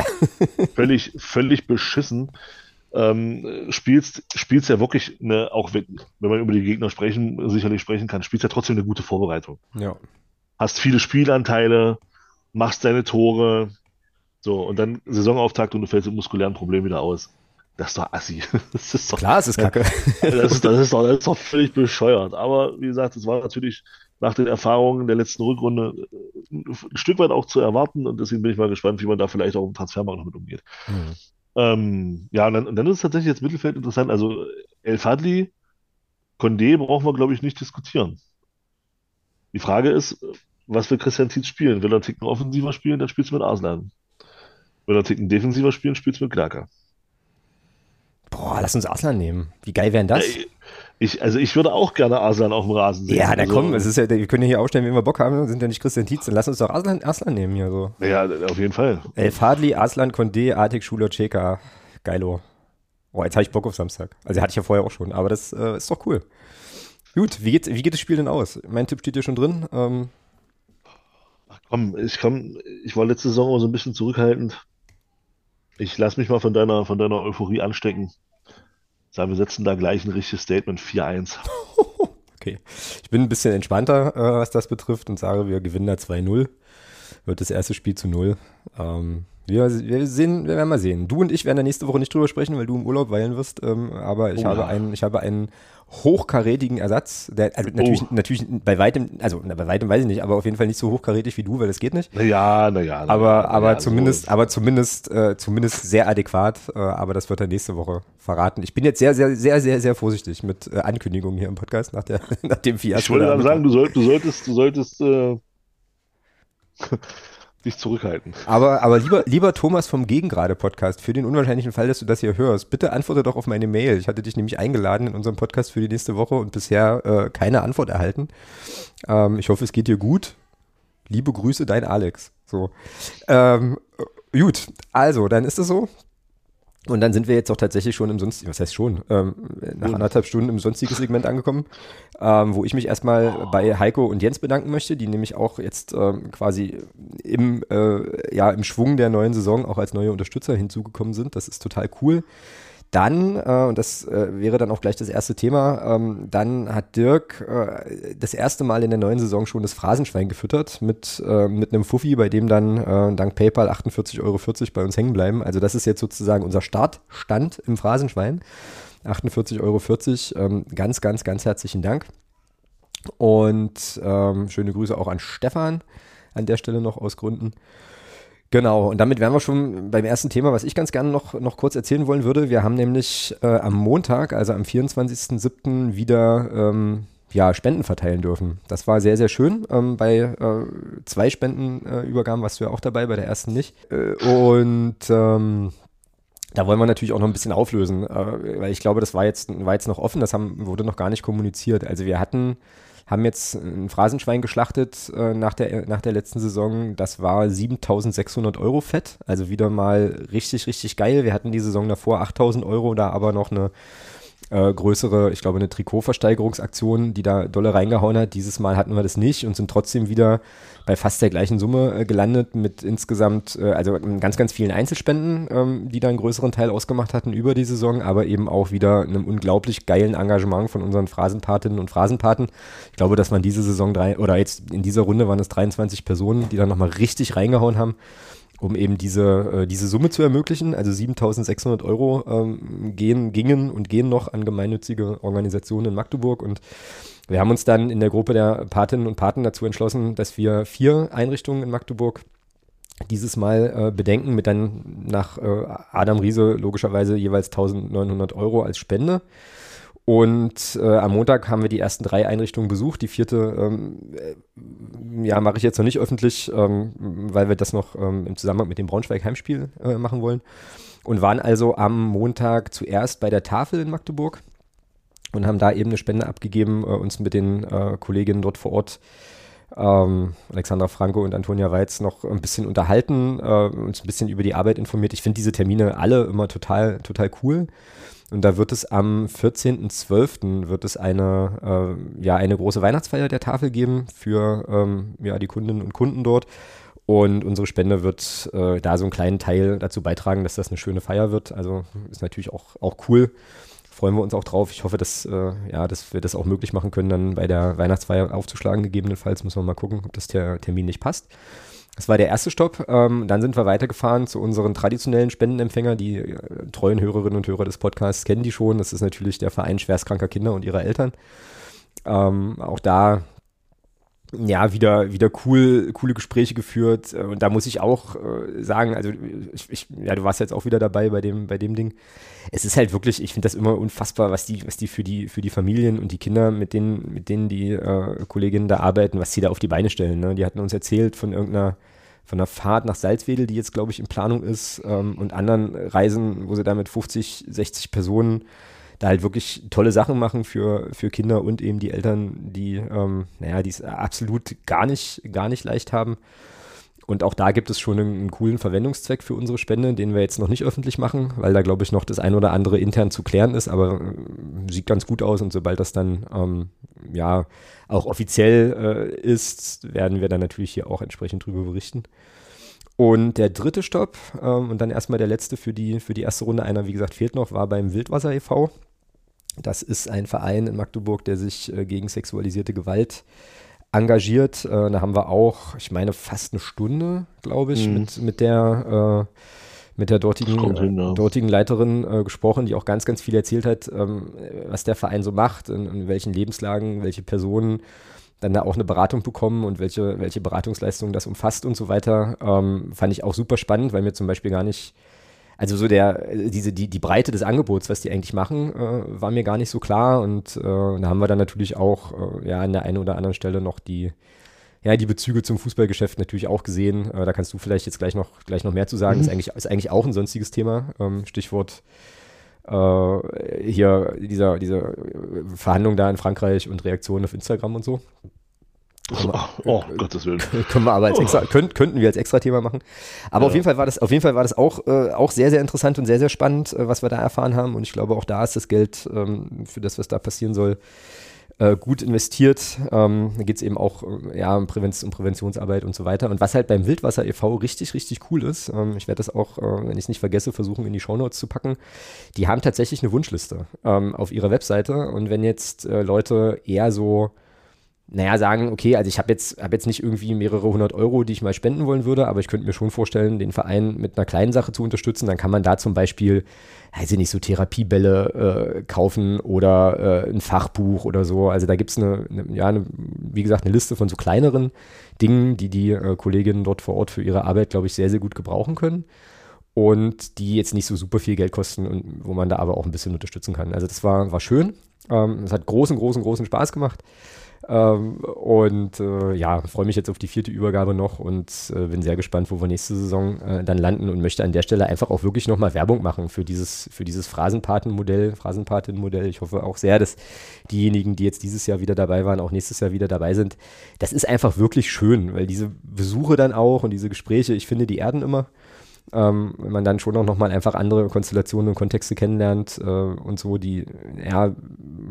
völlig, völlig beschissen. Ähm, spielst, spielst ja wirklich eine, auch wenn, wenn man über die Gegner sprechen, sicherlich sprechen kann, spielst ja trotzdem eine gute Vorbereitung. Ja. Hast viele Spielanteile, machst deine Tore, so, und dann Saisonauftakt und du fällst mit muskulären Problemen wieder aus. Das ist doch assi. <laughs> Das ist doch, Klar, es ist kacke. das ist, das ist doch, das ist doch völlig bescheuert. Aber wie gesagt, es war natürlich nach den Erfahrungen der letzten Rückrunde äh, ein Stück weit auch zu erwarten und deswegen bin ich mal gespannt, wie man da vielleicht auch im Transfermarkt noch mit umgeht. Mhm. Ähm, ja, und dann, und dann ist tatsächlich jetzt Mittelfeld interessant. Also El Fadli, Condé brauchen wir, glaube ich, nicht diskutieren. Die Frage ist, was will Christian Tietz spielen? Will er Ticken offensiver spielen, dann spielst du mit Arslan. Will er Ticken defensiver spielen, spielst du mit Knacker. Boah, lass uns Arslan nehmen. Wie geil wären das? Äh, Ich, also ich würde auch gerne Arslan auf dem Rasen sehen. ja, da Also, komm, es ist ja, wir können ja hier aufstellen, wen wir Bock haben, sind ja nicht Christian Tietz, dann lass uns doch Arslan, Arslan nehmen hier so. Ja, auf jeden Fall. El Fadli, Arslan, Condé, Artik, Schuler, Cheka. Geilo. Oh, jetzt habe ich Bock auf Samstag. Also hatte ich ja vorher auch schon, aber das äh, ist doch cool. Gut, wie geht, wie geht das Spiel denn aus? Mein Tipp steht hier schon drin. Ähm, Komm, ich komm, ich war letzte Saison immer so ein bisschen zurückhaltend. Ich lass mich mal von deiner, von deiner Euphorie anstecken. Sagen, wir setzen da gleich ein richtiges Statement 4-1. <laughs> okay. Ich bin ein bisschen entspannter, äh, was das betrifft und sage, wir gewinnen da 2-0. Wird das erste Spiel zu 0. Ähm, wir, wir sehen, wir werden mal sehen. Du und ich werden da nächste Woche nicht drüber sprechen, weil du im Urlaub weilen wirst. Ähm, aber ich Oh habe ja. einen, ich habe einen hochkarätigen Ersatz. Der, also natürlich, Oh. natürlich bei weitem, also na, bei weitem weiß ich nicht, aber auf jeden Fall nicht so hochkarätig wie du, weil das geht nicht. Naja, naja. Aber, aber naja, zumindest, so. aber zumindest, äh, zumindest sehr adäquat. Äh, aber das wird er nächste Woche verraten. Ich bin jetzt sehr, sehr, sehr, sehr, sehr vorsichtig mit äh, Ankündigungen hier im Podcast nach, der, <laughs> nach dem Fiasko. Ich wollte sagen, du, soll, du solltest, du solltest <laughs> dich zurückhalten. Aber, aber lieber, lieber Thomas vom Gegengrade-Podcast, für den unwahrscheinlichen Fall, dass du das hier hörst, bitte antworte doch auf meine Mail. Ich hatte dich nämlich eingeladen in unserem Podcast für die nächste Woche und bisher äh, keine Antwort erhalten. Ähm, ich hoffe, es geht dir gut. Liebe Grüße, dein Alex. So. Ähm, äh, gut, also, dann ist es so. Und dann sind wir jetzt auch tatsächlich schon im sonstigen, was heißt schon, ähm, nach anderthalb Stunden im sonstigen Segment angekommen, ähm, wo ich mich erstmal bei Heiko und Jens bedanken möchte, die nämlich auch jetzt ähm, quasi im, äh, ja, im Schwung der neuen Saison auch als neue Unterstützer hinzugekommen sind. Das ist total cool. Dann, äh, und das äh, wäre dann auch gleich das erste Thema, ähm, dann hat Dirk äh, das erste Mal in der neuen Saison schon das Phrasenschwein gefüttert mit, äh, mit einem Fuffi, bei dem dann äh, dank PayPal 48,40 Euro bei uns hängen bleiben. Also das ist jetzt sozusagen unser Startstand im Phrasenschwein. 48,40 Euro. Ähm, ganz, ganz, ganz herzlichen Dank. Und ähm, schöne Grüße auch an Stefan an der Stelle noch aus Gründen. Genau, und damit wären wir schon beim ersten Thema, was ich ganz gerne noch, noch kurz erzählen wollen würde. Wir haben nämlich äh, am Montag, also am 24.07. wieder ähm, ja, Spenden verteilen dürfen. Das war sehr, sehr schön. Ähm, bei äh, zwei Spendenübergaben warst du ja auch dabei, bei der ersten nicht. Äh, und ähm, da wollen wir natürlich auch noch ein bisschen auflösen, äh, weil ich glaube, das war jetzt, war jetzt noch offen, das haben, wurde noch gar nicht kommuniziert. Also wir hatten, haben jetzt ein Phrasenschwein geschlachtet äh, nach, der, nach der letzten Saison. Das war 7600 Euro Fett, also wieder mal richtig, richtig geil. Wir hatten die Saison davor 8000 Euro, da aber noch eine äh, größere, ich glaube, eine Trikotversteigerungsaktion, die da dolle reingehauen hat. Dieses Mal hatten wir das nicht und sind trotzdem wieder bei fast der gleichen Summe äh, gelandet mit insgesamt, äh, also ganz, ganz vielen Einzelspenden, ähm, die da einen größeren Teil ausgemacht hatten über die Saison, aber eben auch wieder einem unglaublich geilen Engagement von unseren Phrasenpatinnen und Phrasenpaten. Ich glaube, dass man diese Saison drei, oder jetzt in dieser Runde waren es 23 Personen, die da nochmal richtig reingehauen haben um eben diese, äh, diese Summe zu ermöglichen. Also 7600 Euro ähm, gehen, gingen und gehen noch an gemeinnützige Organisationen in Magdeburg. Und wir haben uns dann in der Gruppe der Patinnen und Paten dazu entschlossen, dass wir vier Einrichtungen in Magdeburg dieses Mal äh, bedenken mit dann nach äh, Adam Riese logischerweise jeweils 1900 Euro als Spende. Und äh, am Montag haben wir die ersten drei Einrichtungen besucht. Die vierte, ähm, äh, ja, mache ich jetzt noch nicht öffentlich, ähm, weil wir das noch ähm, im Zusammenhang mit dem Braunschweig-Heimspiel äh, machen wollen. Und waren also am Montag zuerst bei der Tafel in Magdeburg und haben da eben eine Spende abgegeben, äh, uns mit den äh, Kolleginnen dort vor Ort ähm, Alexandra Franco und Antonia Weiz noch ein bisschen unterhalten, äh, uns ein bisschen über die Arbeit informiert. Ich finde diese Termine alle immer total, total cool. Und da wird es am 14.12. wird es eine, äh, ja, eine große Weihnachtsfeier der Tafel geben für ähm, ja, die Kundinnen und Kunden dort. Und unsere Spende wird äh, da so einen kleinen Teil dazu beitragen, dass das eine schöne Feier wird. Also ist natürlich auch, auch cool. Freuen wir uns auch drauf. Ich hoffe, dass, äh, ja, dass wir das auch möglich machen können, dann bei der Weihnachtsfeier aufzuschlagen. Gegebenenfalls müssen wir mal gucken, ob das der Termin nicht passt. Das war der erste Stopp. Ähm, dann sind wir weitergefahren zu unseren traditionellen Spendenempfängern. Die äh, treuen Hörerinnen und Hörer des Podcasts kennen die schon. Das ist natürlich der Verein schwerstkranker Kinder und ihre Eltern. Ähm, auch da ja, wieder, wieder cool, coole Gespräche geführt. Äh, und da muss ich auch äh, sagen, also ich, ich, ja, du warst jetzt auch wieder dabei bei dem, bei dem Ding. Es ist halt wirklich, ich finde das immer unfassbar, was die, was die für die, für die Familien und die Kinder, mit denen, mit denen die äh, Kolleginnen da arbeiten, was sie da auf die Beine stellen. Ne? Die hatten uns erzählt von irgendeiner, von einer Fahrt nach Salzwedel, die jetzt, glaube ich, in Planung ist, ähm, und anderen Reisen, wo sie da mit 50, 60 Personen da halt wirklich tolle Sachen machen für, für Kinder und eben die Eltern, die, ähm, naja, es absolut gar nicht, gar nicht leicht haben. Und auch da gibt es schon einen, einen, coolen Verwendungszweck für unsere Spende, den wir jetzt noch nicht öffentlich machen, weil da, glaube ich, noch das ein oder andere intern zu klären ist, aber äh, sieht ganz gut aus und sobald das dann ähm, ja auch offiziell äh, ist, werden wir dann natürlich hier auch entsprechend drüber berichten. Und der dritte Stopp ähm, und dann erstmal der letzte für die, für die erste Runde, einer, wie gesagt, fehlt noch, war beim Wildwasser e.V. Das ist ein Verein in Magdeburg, der sich äh, gegen sexualisierte Gewalt engagiert. Äh, da haben wir auch, ich meine, fast eine Stunde, glaube ich, mhm. mit, mit der äh, mit der dortigen, hin, ja. dortigen Leiterin äh, gesprochen, die auch ganz, ganz viel erzählt hat, ähm, was der Verein so macht, in, in, welchen Lebenslagen, welche Personen dann da auch eine Beratung bekommen und welche, welche Beratungsleistungen das umfasst und so weiter. Ähm, fand ich auch super spannend, weil mir zum Beispiel gar nicht also so der, diese, die, die Breite des Angebots, was die eigentlich machen, äh, war mir gar nicht so klar. Und äh, da haben wir dann natürlich auch äh, ja an der einen oder anderen Stelle noch die, ja, die Bezüge zum Fußballgeschäft natürlich auch gesehen. Äh, da kannst du vielleicht jetzt gleich noch, gleich noch mehr zu sagen. Mhm. Ist, eigentlich, ist eigentlich auch ein sonstiges Thema. Ähm, Stichwort äh, hier dieser, diese Verhandlung da in Frankreich und Reaktionen auf Instagram und so. Oh, oh Gottes Willen. <laughs> Können wir aber als extra, könnt, könnten wir als extra Thema machen. Aber ja. auf jeden Fall war das, auf jeden Fall war das auch, äh, auch sehr, sehr interessant und sehr, sehr spannend, äh, was wir da erfahren haben. Und ich glaube, auch da ist das Geld ähm, für das, was da passieren soll, äh, gut investiert. Ähm, da geht es eben auch äh, ja, um, Prävenz um Präventionsarbeit und so weiter. Und was halt beim Wildwasser e.V. richtig, richtig cool ist, ähm, ich werde das auch, äh, wenn ich es nicht vergesse, versuchen in die Shownotes zu packen, die haben tatsächlich eine Wunschliste ähm, auf ihrer Webseite. Und wenn jetzt Leute eher so naja, sagen, okay, also ich habe jetzt, hab jetzt nicht irgendwie mehrere hundert Euro, die ich mal spenden wollen würde, aber ich könnte mir schon vorstellen, den Verein mit einer kleinen Sache zu unterstützen. Dann kann man da zum Beispiel, weiß ich nicht, so Therapiebälle äh, kaufen oder äh, ein Fachbuch oder so. Also da gibt es eine, eine, ja, eine, wie gesagt, eine Liste von so kleineren Dingen, die die äh, Kolleginnen dort vor Ort für ihre Arbeit, glaube ich, sehr, sehr gut gebrauchen können. Und die jetzt nicht so super viel Geld kosten und wo man da aber auch ein bisschen unterstützen kann. Also das war, war schön. Ähm, es hat großen, großen, großen Spaß gemacht. Ähm, und äh, ja, freue mich jetzt auf die vierte Übergabe noch und äh, bin sehr gespannt, wo wir nächste Saison äh, dann landen und möchte an der Stelle einfach auch wirklich nochmal Werbung machen für dieses, für dieses Phrasenpaten-Modell, Phrasenpatin-Modell. Ich hoffe auch sehr, dass diejenigen, die jetzt dieses Jahr wieder dabei waren, auch nächstes Jahr wieder dabei sind. Das ist einfach wirklich schön, weil diese Besuche dann auch und diese Gespräche, ich finde, die erden immer. Ähm, wenn man dann schon auch nochmal einfach andere Konstellationen und Kontexte kennenlernt äh, und so, die ja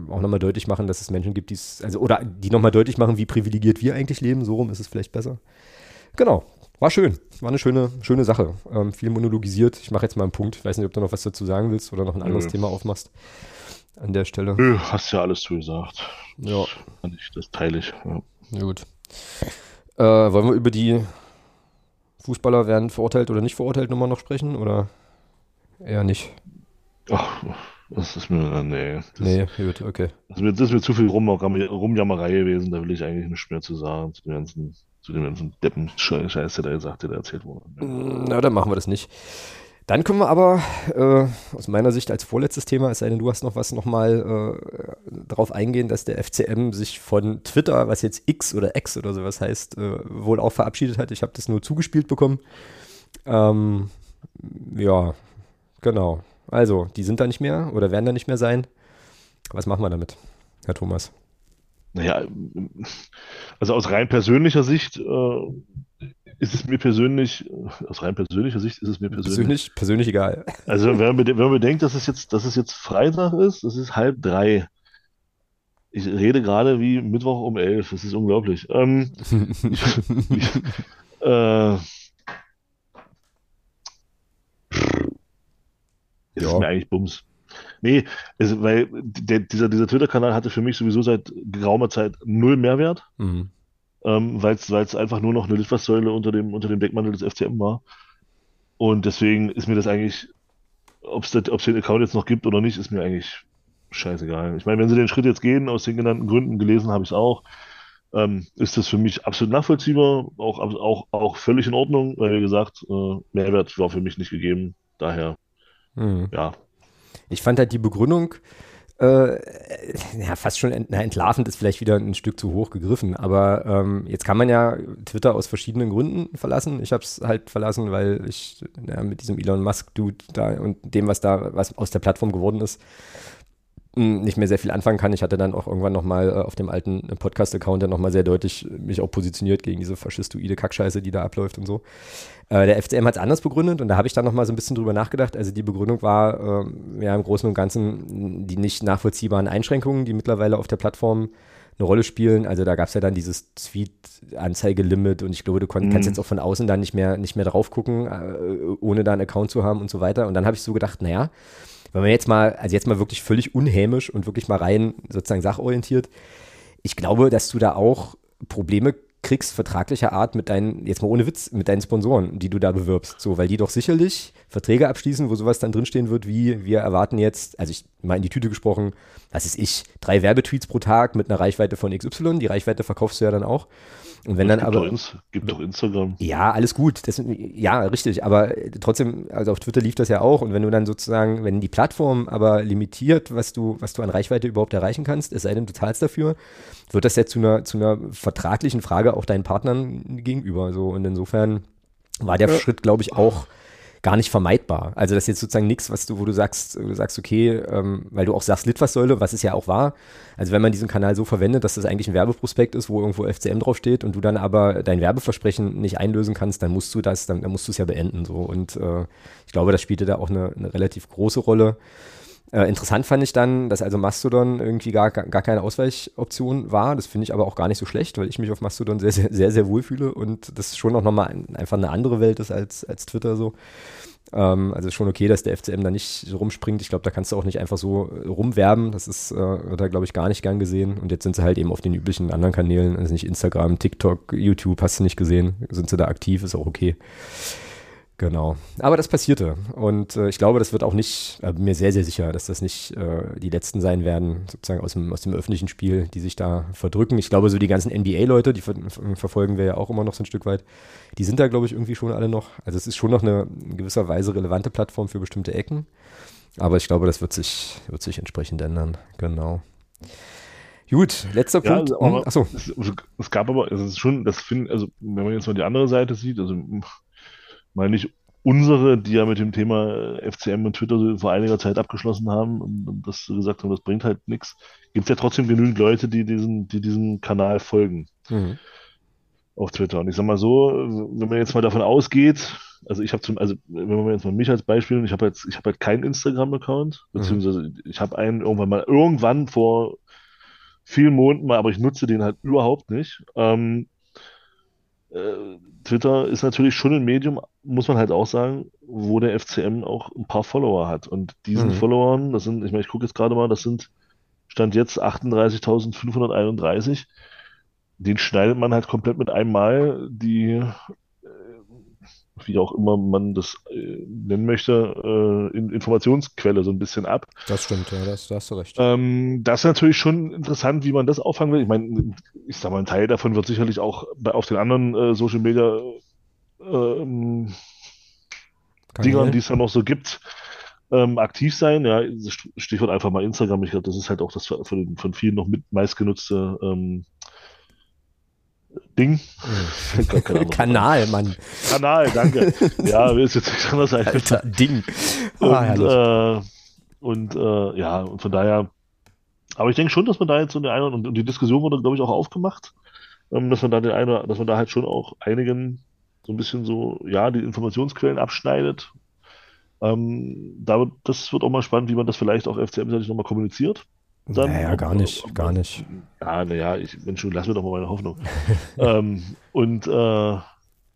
auch nochmal deutlich machen, dass es Menschen gibt, die es, also oder die nochmal deutlich machen, wie privilegiert wir eigentlich leben, so rum ist es vielleicht besser. Genau, war schön, war eine schöne, schöne Sache. Ähm, viel monologisiert. Ich mache jetzt mal einen Punkt. Ich weiß nicht, ob du noch was dazu sagen willst oder noch ein anderes Nö. Thema aufmachst an der Stelle. Nö, hast ja alles zugesagt. Ja. Das teile ich. Ja, ja gut. Äh, wollen wir über die Fußballer werden verurteilt oder nicht verurteilt nochmal noch sprechen oder eher nicht? Ach, das ist mir, nee. Das, nee, gut, okay. Das ist, mir, das ist mir zu viel Rum, Rumjammerei gewesen, da will ich eigentlich nichts mehr zu sagen zu dem ganzen, zu dem ganzen Deppen-Scheiß, der da gesagt, der da erzählt wurde. Na, dann machen wir das nicht. Dann können wir aber äh, aus meiner Sicht als vorletztes Thema, es sei denn, du hast noch was nochmal äh, darauf eingehen, dass der FCM sich von Twitter, was jetzt X oder X oder sowas heißt, äh, wohl auch verabschiedet hat. Ich habe das nur zugespielt bekommen. Ähm, ja, genau. Also, die sind da nicht mehr oder werden da nicht mehr sein. Was machen wir damit, Herr Thomas? Naja, also aus rein persönlicher Sicht äh, ist es mir persönlich, aus rein persönlicher Sicht ist es mir persönlich. Persönlich, persönlich egal. Also wenn man, wenn man bedenkt, dass es jetzt, dass es jetzt Freitag ist, es ist halb drei. Ich rede gerade wie Mittwoch um elf. Das ist unglaublich. Ähm, ich, <laughs> ich, äh, ist ja. mir eigentlich Bums. Nee, also, weil der, dieser, dieser Twitter-Kanal hatte für mich sowieso seit geraumer Zeit null Mehrwert. Mhm ähm, weil es einfach nur noch eine Litfaßsäule unter dem, unter dem Deckmantel des FCM war. Und deswegen ist mir das eigentlich, ob es den Account jetzt noch gibt oder nicht, ist mir eigentlich scheißegal. Ich meine, wenn sie den Schritt jetzt gehen, aus den genannten Gründen, gelesen habe ich es auch, ähm, ist das für mich absolut nachvollziehbar, auch, auch, auch völlig in Ordnung, weil, wie gesagt, äh, Mehrwert war für mich nicht gegeben. Daher, mhm. ja. Ich fand halt die Begründung, äh, ja, fast schon ent, na, entlarvend ist vielleicht wieder ein Stück zu hoch gegriffen, aber ähm, jetzt kann man ja Twitter aus verschiedenen Gründen verlassen. Ich habe es halt verlassen, weil ich ja, mit diesem Elon Musk-Dude da und dem, was da, was aus der Plattform geworden ist, nicht mehr sehr viel anfangen kann. Ich hatte dann auch irgendwann nochmal äh, auf dem alten Podcast-Account dann nochmal sehr deutlich mich auch positioniert gegen diese faschistoide Kackscheiße, die da abläuft und so. Äh, der FCM hat es anders begründet und da habe ich dann nochmal so ein bisschen drüber nachgedacht. Also die Begründung war äh, ja im Großen und Ganzen die nicht nachvollziehbaren Einschränkungen, die mittlerweile auf der Plattform eine Rolle spielen. Also da gab es ja dann dieses Tweet-Anzeigelimit und ich glaube, du kon- mhm. kannst jetzt auch von außen dann nicht mehr, nicht mehr drauf gucken, äh, ohne da einen Account zu haben und so weiter. Und dann habe ich so gedacht, naja, wenn man jetzt mal, also jetzt mal wirklich völlig unhämisch und wirklich mal rein sozusagen sachorientiert, ich glaube, dass du da auch Probleme kriegst, vertraglicher Art mit deinen, jetzt mal ohne Witz, mit deinen Sponsoren, die du da bewirbst. So, weil die doch sicherlich Verträge abschließen, wo sowas dann drinstehen wird, wie wir erwarten jetzt, also ich mal in die Tüte gesprochen, was ist ich, drei Werbetweets pro Tag mit einer Reichweite von XY, die Reichweite verkaufst du ja dann auch. Und wenn dann gibt aber. Doch gibt doch Instagram. Ja, alles gut. Das, ja, richtig. Aber trotzdem, also auf Twitter lief das ja auch. Und wenn du dann sozusagen, wenn die Plattform aber limitiert, was du, was du an Reichweite überhaupt erreichen kannst, es sei denn, du zahlst dafür, wird das ja zu einer, zu einer vertraglichen Frage auch deinen Partnern gegenüber. So. Und insofern war der ja. Schritt, glaube ich, auch gar nicht vermeidbar. Also das ist jetzt sozusagen nichts, was du, wo du sagst, du sagst, okay, ähm, weil du auch sagst Litfaßsäule, was es ja auch war. Also wenn man diesen Kanal so verwendet, dass das eigentlich ein Werbeprospekt ist, wo irgendwo FCM draufsteht und du dann aber dein Werbeversprechen nicht einlösen kannst, dann musst du das, dann, dann musst du es ja beenden. So. Und äh, ich glaube, das spielte da auch eine, eine relativ große Rolle. Äh, interessant fand ich dann, dass also Mastodon irgendwie gar, gar keine Ausweichoption war. Das finde ich aber auch gar nicht so schlecht, weil ich mich auf Mastodon sehr, sehr, sehr, sehr wohl fühle und das schon auch nochmal ein, einfach eine andere Welt ist als, als Twitter so. Ähm, also schon okay, dass der FCM da nicht rumspringt. Ich glaube, da kannst du auch nicht einfach so rumwerben. Das ist, äh, wird da, glaube ich, gar nicht gern gesehen. Und jetzt sind sie halt eben auf den üblichen anderen Kanälen, also nicht Instagram, TikTok, YouTube, hast du nicht gesehen. Sind sie da aktiv, ist auch okay. Genau. Aber das passierte. Und äh, ich glaube, das wird auch nicht, äh, mir sehr, sehr sicher, dass das nicht äh, die letzten sein werden, sozusagen aus dem, aus dem öffentlichen Spiel, die sich da verdrücken. Ich glaube, so die ganzen NBA-Leute, die ver verfolgen wir ja auch immer noch so ein Stück weit, die sind da, glaube ich, irgendwie schon alle noch. Also es ist schon noch eine in gewisser Weise relevante Plattform für bestimmte Ecken. Aber ich glaube, das wird sich, wird sich entsprechend ändern. Genau. Gut, letzter ja, Punkt. Also, aber, Achso. Es, es, gab aber, es ist schon, das finde, also wenn man jetzt mal die andere Seite sieht, also mal nicht unsere, die ja mit dem Thema FCM und Twitter vor einiger Zeit abgeschlossen haben und, und das gesagt haben, das bringt halt nichts, gibt es ja trotzdem genügend Leute, die diesen, die diesem Kanal folgen. Mhm. auf Twitter. Und ich sag mal so, wenn man jetzt mal davon ausgeht, also ich habe zum, also wenn man jetzt mal mich als Beispiel, nimmt, ich habe jetzt, ich habe halt keinen Instagram-Account, Mhm. beziehungsweise ich habe einen irgendwann mal, irgendwann vor vielen Monaten mal, aber ich nutze den halt überhaupt nicht. Ähm, äh, Twitter ist natürlich schon ein Medium, muss man halt auch sagen, wo der FCM auch ein paar Follower hat. Und diesen Mhm. Followern, das sind, ich meine, ich gucke jetzt gerade mal, das sind Stand jetzt 38.531. Den schneidet man halt komplett mit einem Mal die, wie auch immer man das äh, nennen möchte, äh, in Informationsquelle so ein bisschen ab. Das stimmt, ja, das, da hast du recht. Ähm, das ist natürlich schon interessant, wie man das auffangen will. Ich meine, ich sag mal, ein Teil davon wird sicherlich auch bei, auf den anderen äh, Social Media ähm, Dingern, die es ja noch so gibt, ähm, aktiv sein. Ja, Stichwort einfach mal Instagram. Ich glaube, das ist halt auch das von, von vielen noch mit meistgenutzte ähm, Ding. Ein. Kanal, Mann. Kanal, danke. Ja, ist jetzt nicht anders Alter, eingefallen. Ding. Und, Ah, äh, und äh, ja, und von daher, aber ich denke schon, dass man da jetzt so eine eine und, und die Diskussion wurde, glaube ich, auch aufgemacht, ähm, dass man da den eine, dass man da halt schon auch einigen so ein bisschen so, ja, die Informationsquellen abschneidet. Ähm, da das wird auch mal spannend, wie man das vielleicht auch FCM-seitig nochmal kommuniziert. Dann, naja, gar nicht, gar nicht. Ja, naja, ich, Mensch, lass mir doch mal meine Hoffnung. <laughs> ähm, und äh,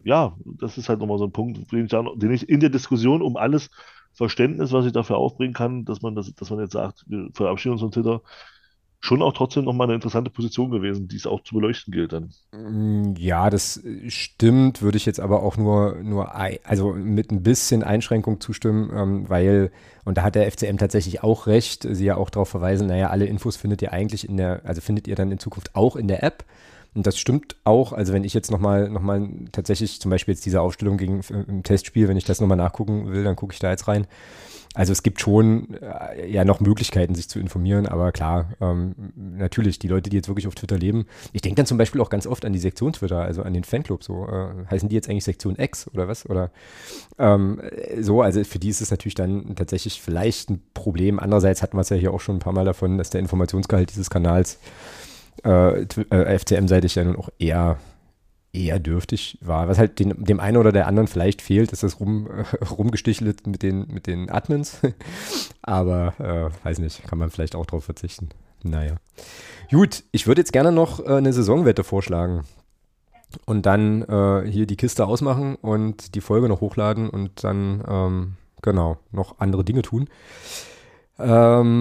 ja, das ist halt nochmal so ein Punkt, den ich, den ich in der Diskussion um alles Verständnis, was ich dafür aufbringen kann, dass man das, dass man jetzt sagt, wir verabschieden uns von Twitter, schon auch trotzdem nochmal eine interessante Position gewesen, die es auch zu beleuchten gilt dann. Mm, Ja, das äh, stimmt, würde ich jetzt aber auch nur, nur also mit ein bisschen Einschränkung zustimmen, ähm, weil, und da hat der FCM tatsächlich auch recht, sie ja auch darauf verweisen, naja, alle Infos findet ihr eigentlich in der, also findet ihr dann in Zukunft auch in der App. Und das stimmt auch, also wenn ich jetzt nochmal noch mal tatsächlich zum Beispiel jetzt diese Aufstellung gegen äh, im Testspiel, wenn ich das nochmal nachgucken will, dann gucke ich da jetzt rein. Also es gibt schon äh, ja noch Möglichkeiten, sich zu informieren, aber klar, ähm, natürlich, die Leute, die jetzt wirklich auf Twitter leben, ich denke dann zum Beispiel auch ganz oft an die Sektion Twitter, also an den Fanclub, so, äh, heißen die jetzt eigentlich Sektion X oder was? Oder ähm, äh, so, also für die ist es natürlich dann tatsächlich vielleicht ein Problem. Andererseits hatten wir es ja hier auch schon ein paar Mal davon, dass der Informationsgehalt dieses Kanals äh, äh, FCM-seitig ja nun auch eher eher dürftig war. Was halt den, dem einen oder der anderen vielleicht fehlt, ist das rum, äh, <laughs> rumgestichelt mit den, mit den Admins. <laughs> Aber äh, weiß nicht, kann man vielleicht auch drauf verzichten. Naja. Gut, ich würde jetzt gerne noch äh, eine Saisonwette vorschlagen. Und dann äh, hier die Kiste ausmachen und die Folge noch hochladen und dann, ähm, genau, noch andere Dinge tun. Ähm,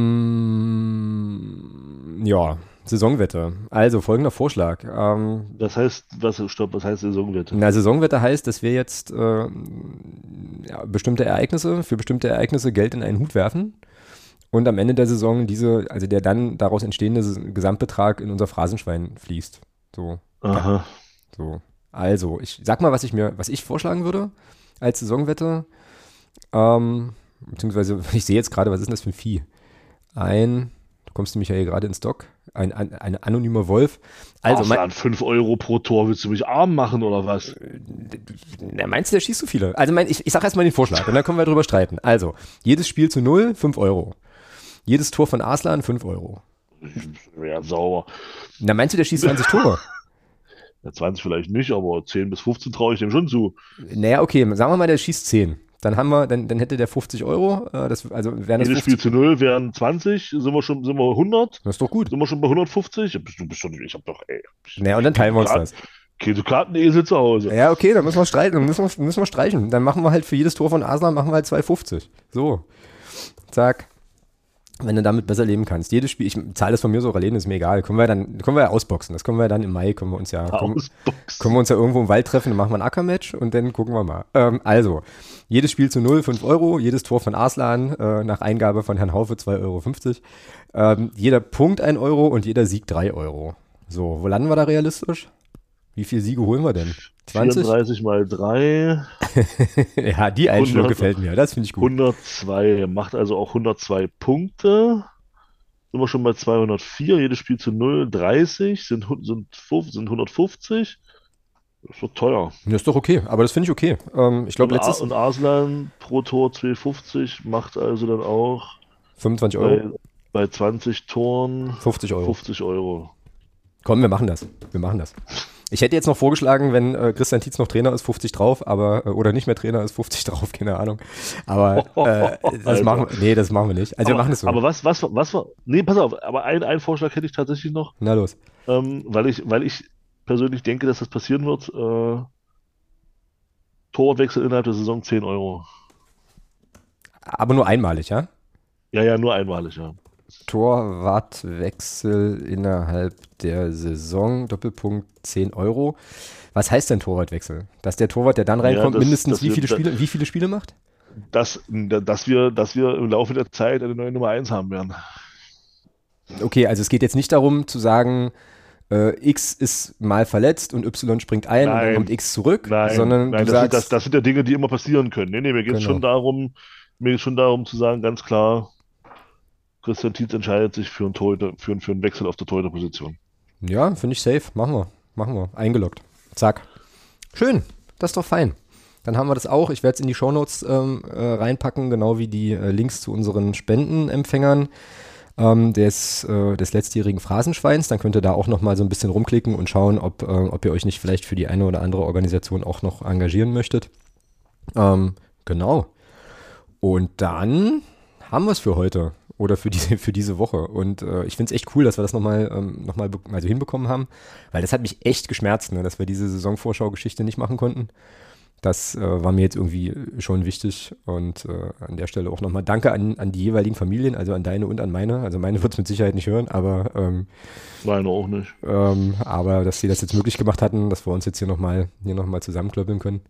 ja, Saisonwette. Also folgender Vorschlag. Ähm, Das heißt, was, stopp, was heißt Saisonwette? na, Saisonwette heißt, dass wir jetzt äh, ja, bestimmte Ereignisse, für bestimmte Ereignisse Geld in einen Hut werfen und am Ende der Saison diese, also der dann daraus entstehende Gesamtbetrag in unser Phrasenschwein fließt. So, Aha. so. Also, ich sag mal, was ich mir, was ich vorschlagen würde als Saisonwette. Ähm, beziehungsweise, <laughs> ich sehe jetzt gerade, was ist denn das für ein Vieh? Ein, du kommst nämlich ja hier gerade in Stock, ein, ein, ein anonymer Wolf. Also, mein, Arslan, 5 Euro pro Tor, willst du mich arm machen oder was? Na, meinst du, der schießt so viele? Also mein, ich, ich sag erstmal den Vorschlag und dann können wir drüber streiten. Also, jedes Spiel zu null, 5 Euro. Jedes Tor von Arslan, 5 Euro. Ja, sauber. Na, meinst du, der schießt 20 Tore? <laughs> Ja, 20 vielleicht nicht, aber 10 bis 15 traue ich dem schon zu. Naja, okay, sagen wir mal, der schießt 10. Dann haben wir, dann, dann hätte der 50 Euro. Äh, das, also wären das Jedes 50. Spiel zu null wären 20, sind wir schon, sind wir 100? Das ist doch gut. Sind wir schon bei 150? Ja, bist Du bist schon, ich hab doch, ey, Naja, und dann teilen wir uns das. okay, Kartenesel zu Hause. Ja, okay, dann müssen wir streiten, dann müssen wir, müssen wir streichen. Dann machen wir halt für jedes Tor von Arslan machen wir halt 2,50. So. Zack. Wenn du damit besser leben kannst. Jedes Spiel, ich zahle das von mir so alleine, ist mir egal. Können wir dann, können wir ja ausboxen. Das können wir dann im Mai, können wir uns ja, können, können wir uns ja irgendwo im Wald treffen, dann machen wir ein Ackermatch und dann gucken wir mal. Ähm, also, jedes Spiel zu 0, 5 Euro, jedes Tor von Arslan, äh, nach Eingabe von Herrn Haufe 2,50 Euro. Ähm, jeder Punkt 1 Euro und jeder Sieg 3 Euro. So, wo landen wir da realistisch? Wie viele Siege holen wir denn? 20? 34 mal 3, <laughs> ja, die Einstellung 100. gefällt mir. Das finde ich gut. 102. Macht also auch 102 Punkte. Sind wir schon bei 204. Jedes Spiel zu 0, 30. Sind, sind, sind 150. Das wird teuer. Das ist doch okay, aber das finde ich okay. Ähm, ich glaube, letztes und Arslan pro Tor 250 macht also dann auch 25 Euro, bei, bei 20 Toren 50 Euro. 50 Euro. Komm, wir machen das. Wir machen das. Ich hätte jetzt noch vorgeschlagen, wenn äh, Christian Tietz noch Trainer ist, 50 drauf, aber äh, oder nicht mehr Trainer ist, 50 <laughs> drauf, keine Ahnung. Aber äh, <laughs> das machen wir, nee, das machen wir nicht. Also aber, wir machen es so. Aber was, was, was, was, nee, pass auf, aber ein, einen Vorschlag hätte ich tatsächlich noch, Na los. ähm, weil ich, weil ich persönlich denke, dass das passieren wird. Äh, Torwartwechsel innerhalb der Saison 10 Euro. Aber nur einmalig, ja? Ja, ja, nur einmalig, ja. Torwartwechsel innerhalb der Saison, Doppelpunkt 10 Euro. Was heißt denn Torwartwechsel? Dass der Torwart, der dann reinkommt, das- mindestens das wie viele Spiele, wie viele Spiele macht? Dass, dass wir, dass wir im Laufe der Zeit eine neue Nummer 1 haben werden. Okay, also es geht jetzt nicht darum zu sagen, äh, X ist mal verletzt und Y springt ein und dann Nein. kommt X zurück, Nein, sondern nein, du das, sagst, sind, das, das sind ja Dinge, die immer passieren können. Nee, nee, mir geht es Genau. schon darum, mir geht schon darum zu sagen, ganz klar, Christian Tietz entscheidet sich für einen, Torhüter, für, für einen Wechsel auf der Torhüterposition. ja, finde ich safe, machen wir, machen wir, eingeloggt, zack. Schön, das ist doch fein. Dann haben wir das auch. Ich werde es in die Shownotes ähm, äh, reinpacken, genau wie die äh, Links zu unseren Spendenempfängern ähm, des, äh, des letztjährigen Phrasenschweins. Dann könnt ihr da auch nochmal so ein bisschen rumklicken und schauen, ob, äh, ob ihr euch nicht vielleicht für die eine oder andere Organisation auch noch engagieren möchtet. Ähm, genau. Und dann haben wir es für heute oder für diese, für diese Woche. Und äh, ich finde es echt cool, dass wir das nochmal ähm, noch mal also hinbekommen haben, weil das hat mich echt geschmerzt, ne, dass wir diese Saisonvorschau-Geschichte nicht machen konnten. Das äh, war mir jetzt irgendwie schon wichtig und äh, an der Stelle auch nochmal Danke an, an die jeweiligen Familien, also an deine und an meine. Also meine wird es mit Sicherheit nicht hören, aber, ähm, Meine auch nicht. ähm, aber dass sie das jetzt möglich gemacht hatten, dass wir uns jetzt hier nochmal hier noch mal zusammenklöppeln können.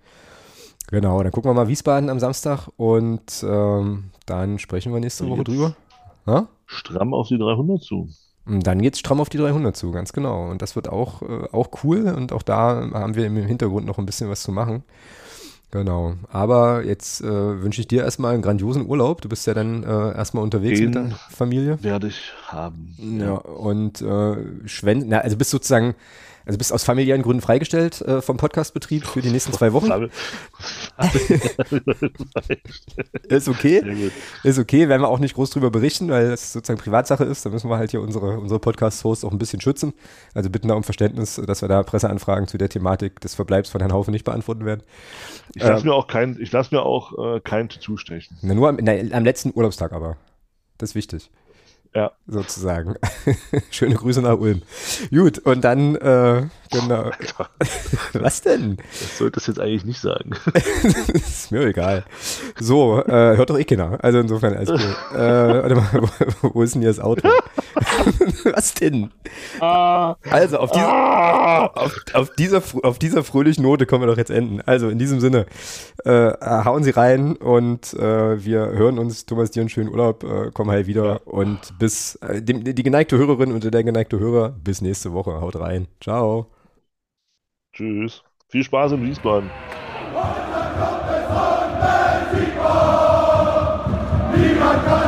Genau, dann gucken wir mal Wiesbaden am Samstag und ähm, dann sprechen wir nächste Woche drüber. Ja? Stramm auf die 300 zu. Und dann geht's stramm auf die 300 zu, ganz genau. Und das wird auch, äh, auch cool und auch da haben wir im Hintergrund noch ein bisschen was zu machen. Genau. Aber jetzt äh, wünsche ich dir erstmal einen grandiosen Urlaub. Du bist ja dann äh, erstmal unterwegs mit Den- der Familie. Werde ich haben. Ja, und äh, Schwen na, also bist sozusagen, also bist aus familiären Gründen freigestellt äh, vom Podcastbetrieb für die nächsten zwei Wochen. Ist okay. Ist okay, werden wir auch nicht groß drüber berichten, weil das sozusagen Privatsache ist. Da müssen wir halt hier unsere, unsere Podcast-Hosts auch ein bisschen schützen. Also bitten da um Verständnis, dass wir da Presseanfragen zu der Thematik des Verbleibs von Herrn Haufe nicht beantworten werden. Ich lasse Ähm. mir auch kein, ich lasse mir auch äh, kein Tattoo stechen. Na, nur am, na, am letzten Urlaubstag aber. Das ist wichtig. Ja. Sozusagen. <laughs> Schöne Grüße nach Ulm. Gut, und dann, äh, genau. <laughs> Was denn? Das sollte es jetzt eigentlich nicht sagen. <laughs> ist mir egal. So, äh, hört doch eh keiner. Also insofern alles cool. äh, warte mal, wo, wo ist denn hier das Auto? Was denn? Also auf, diese, auf, auf, dieser, auf dieser fröhlichen Note können wir doch jetzt enden. Also in diesem Sinne, äh, hauen Sie rein und äh, wir hören uns. Thomas, dir einen schönen Urlaub. Äh, komm halt wieder und bis äh, dem, die geneigte Hörerin und der geneigte Hörer, bis nächste Woche. Haut rein. Ciao. Tschüss. Viel Spaß in Wiesbaden. Niemand kann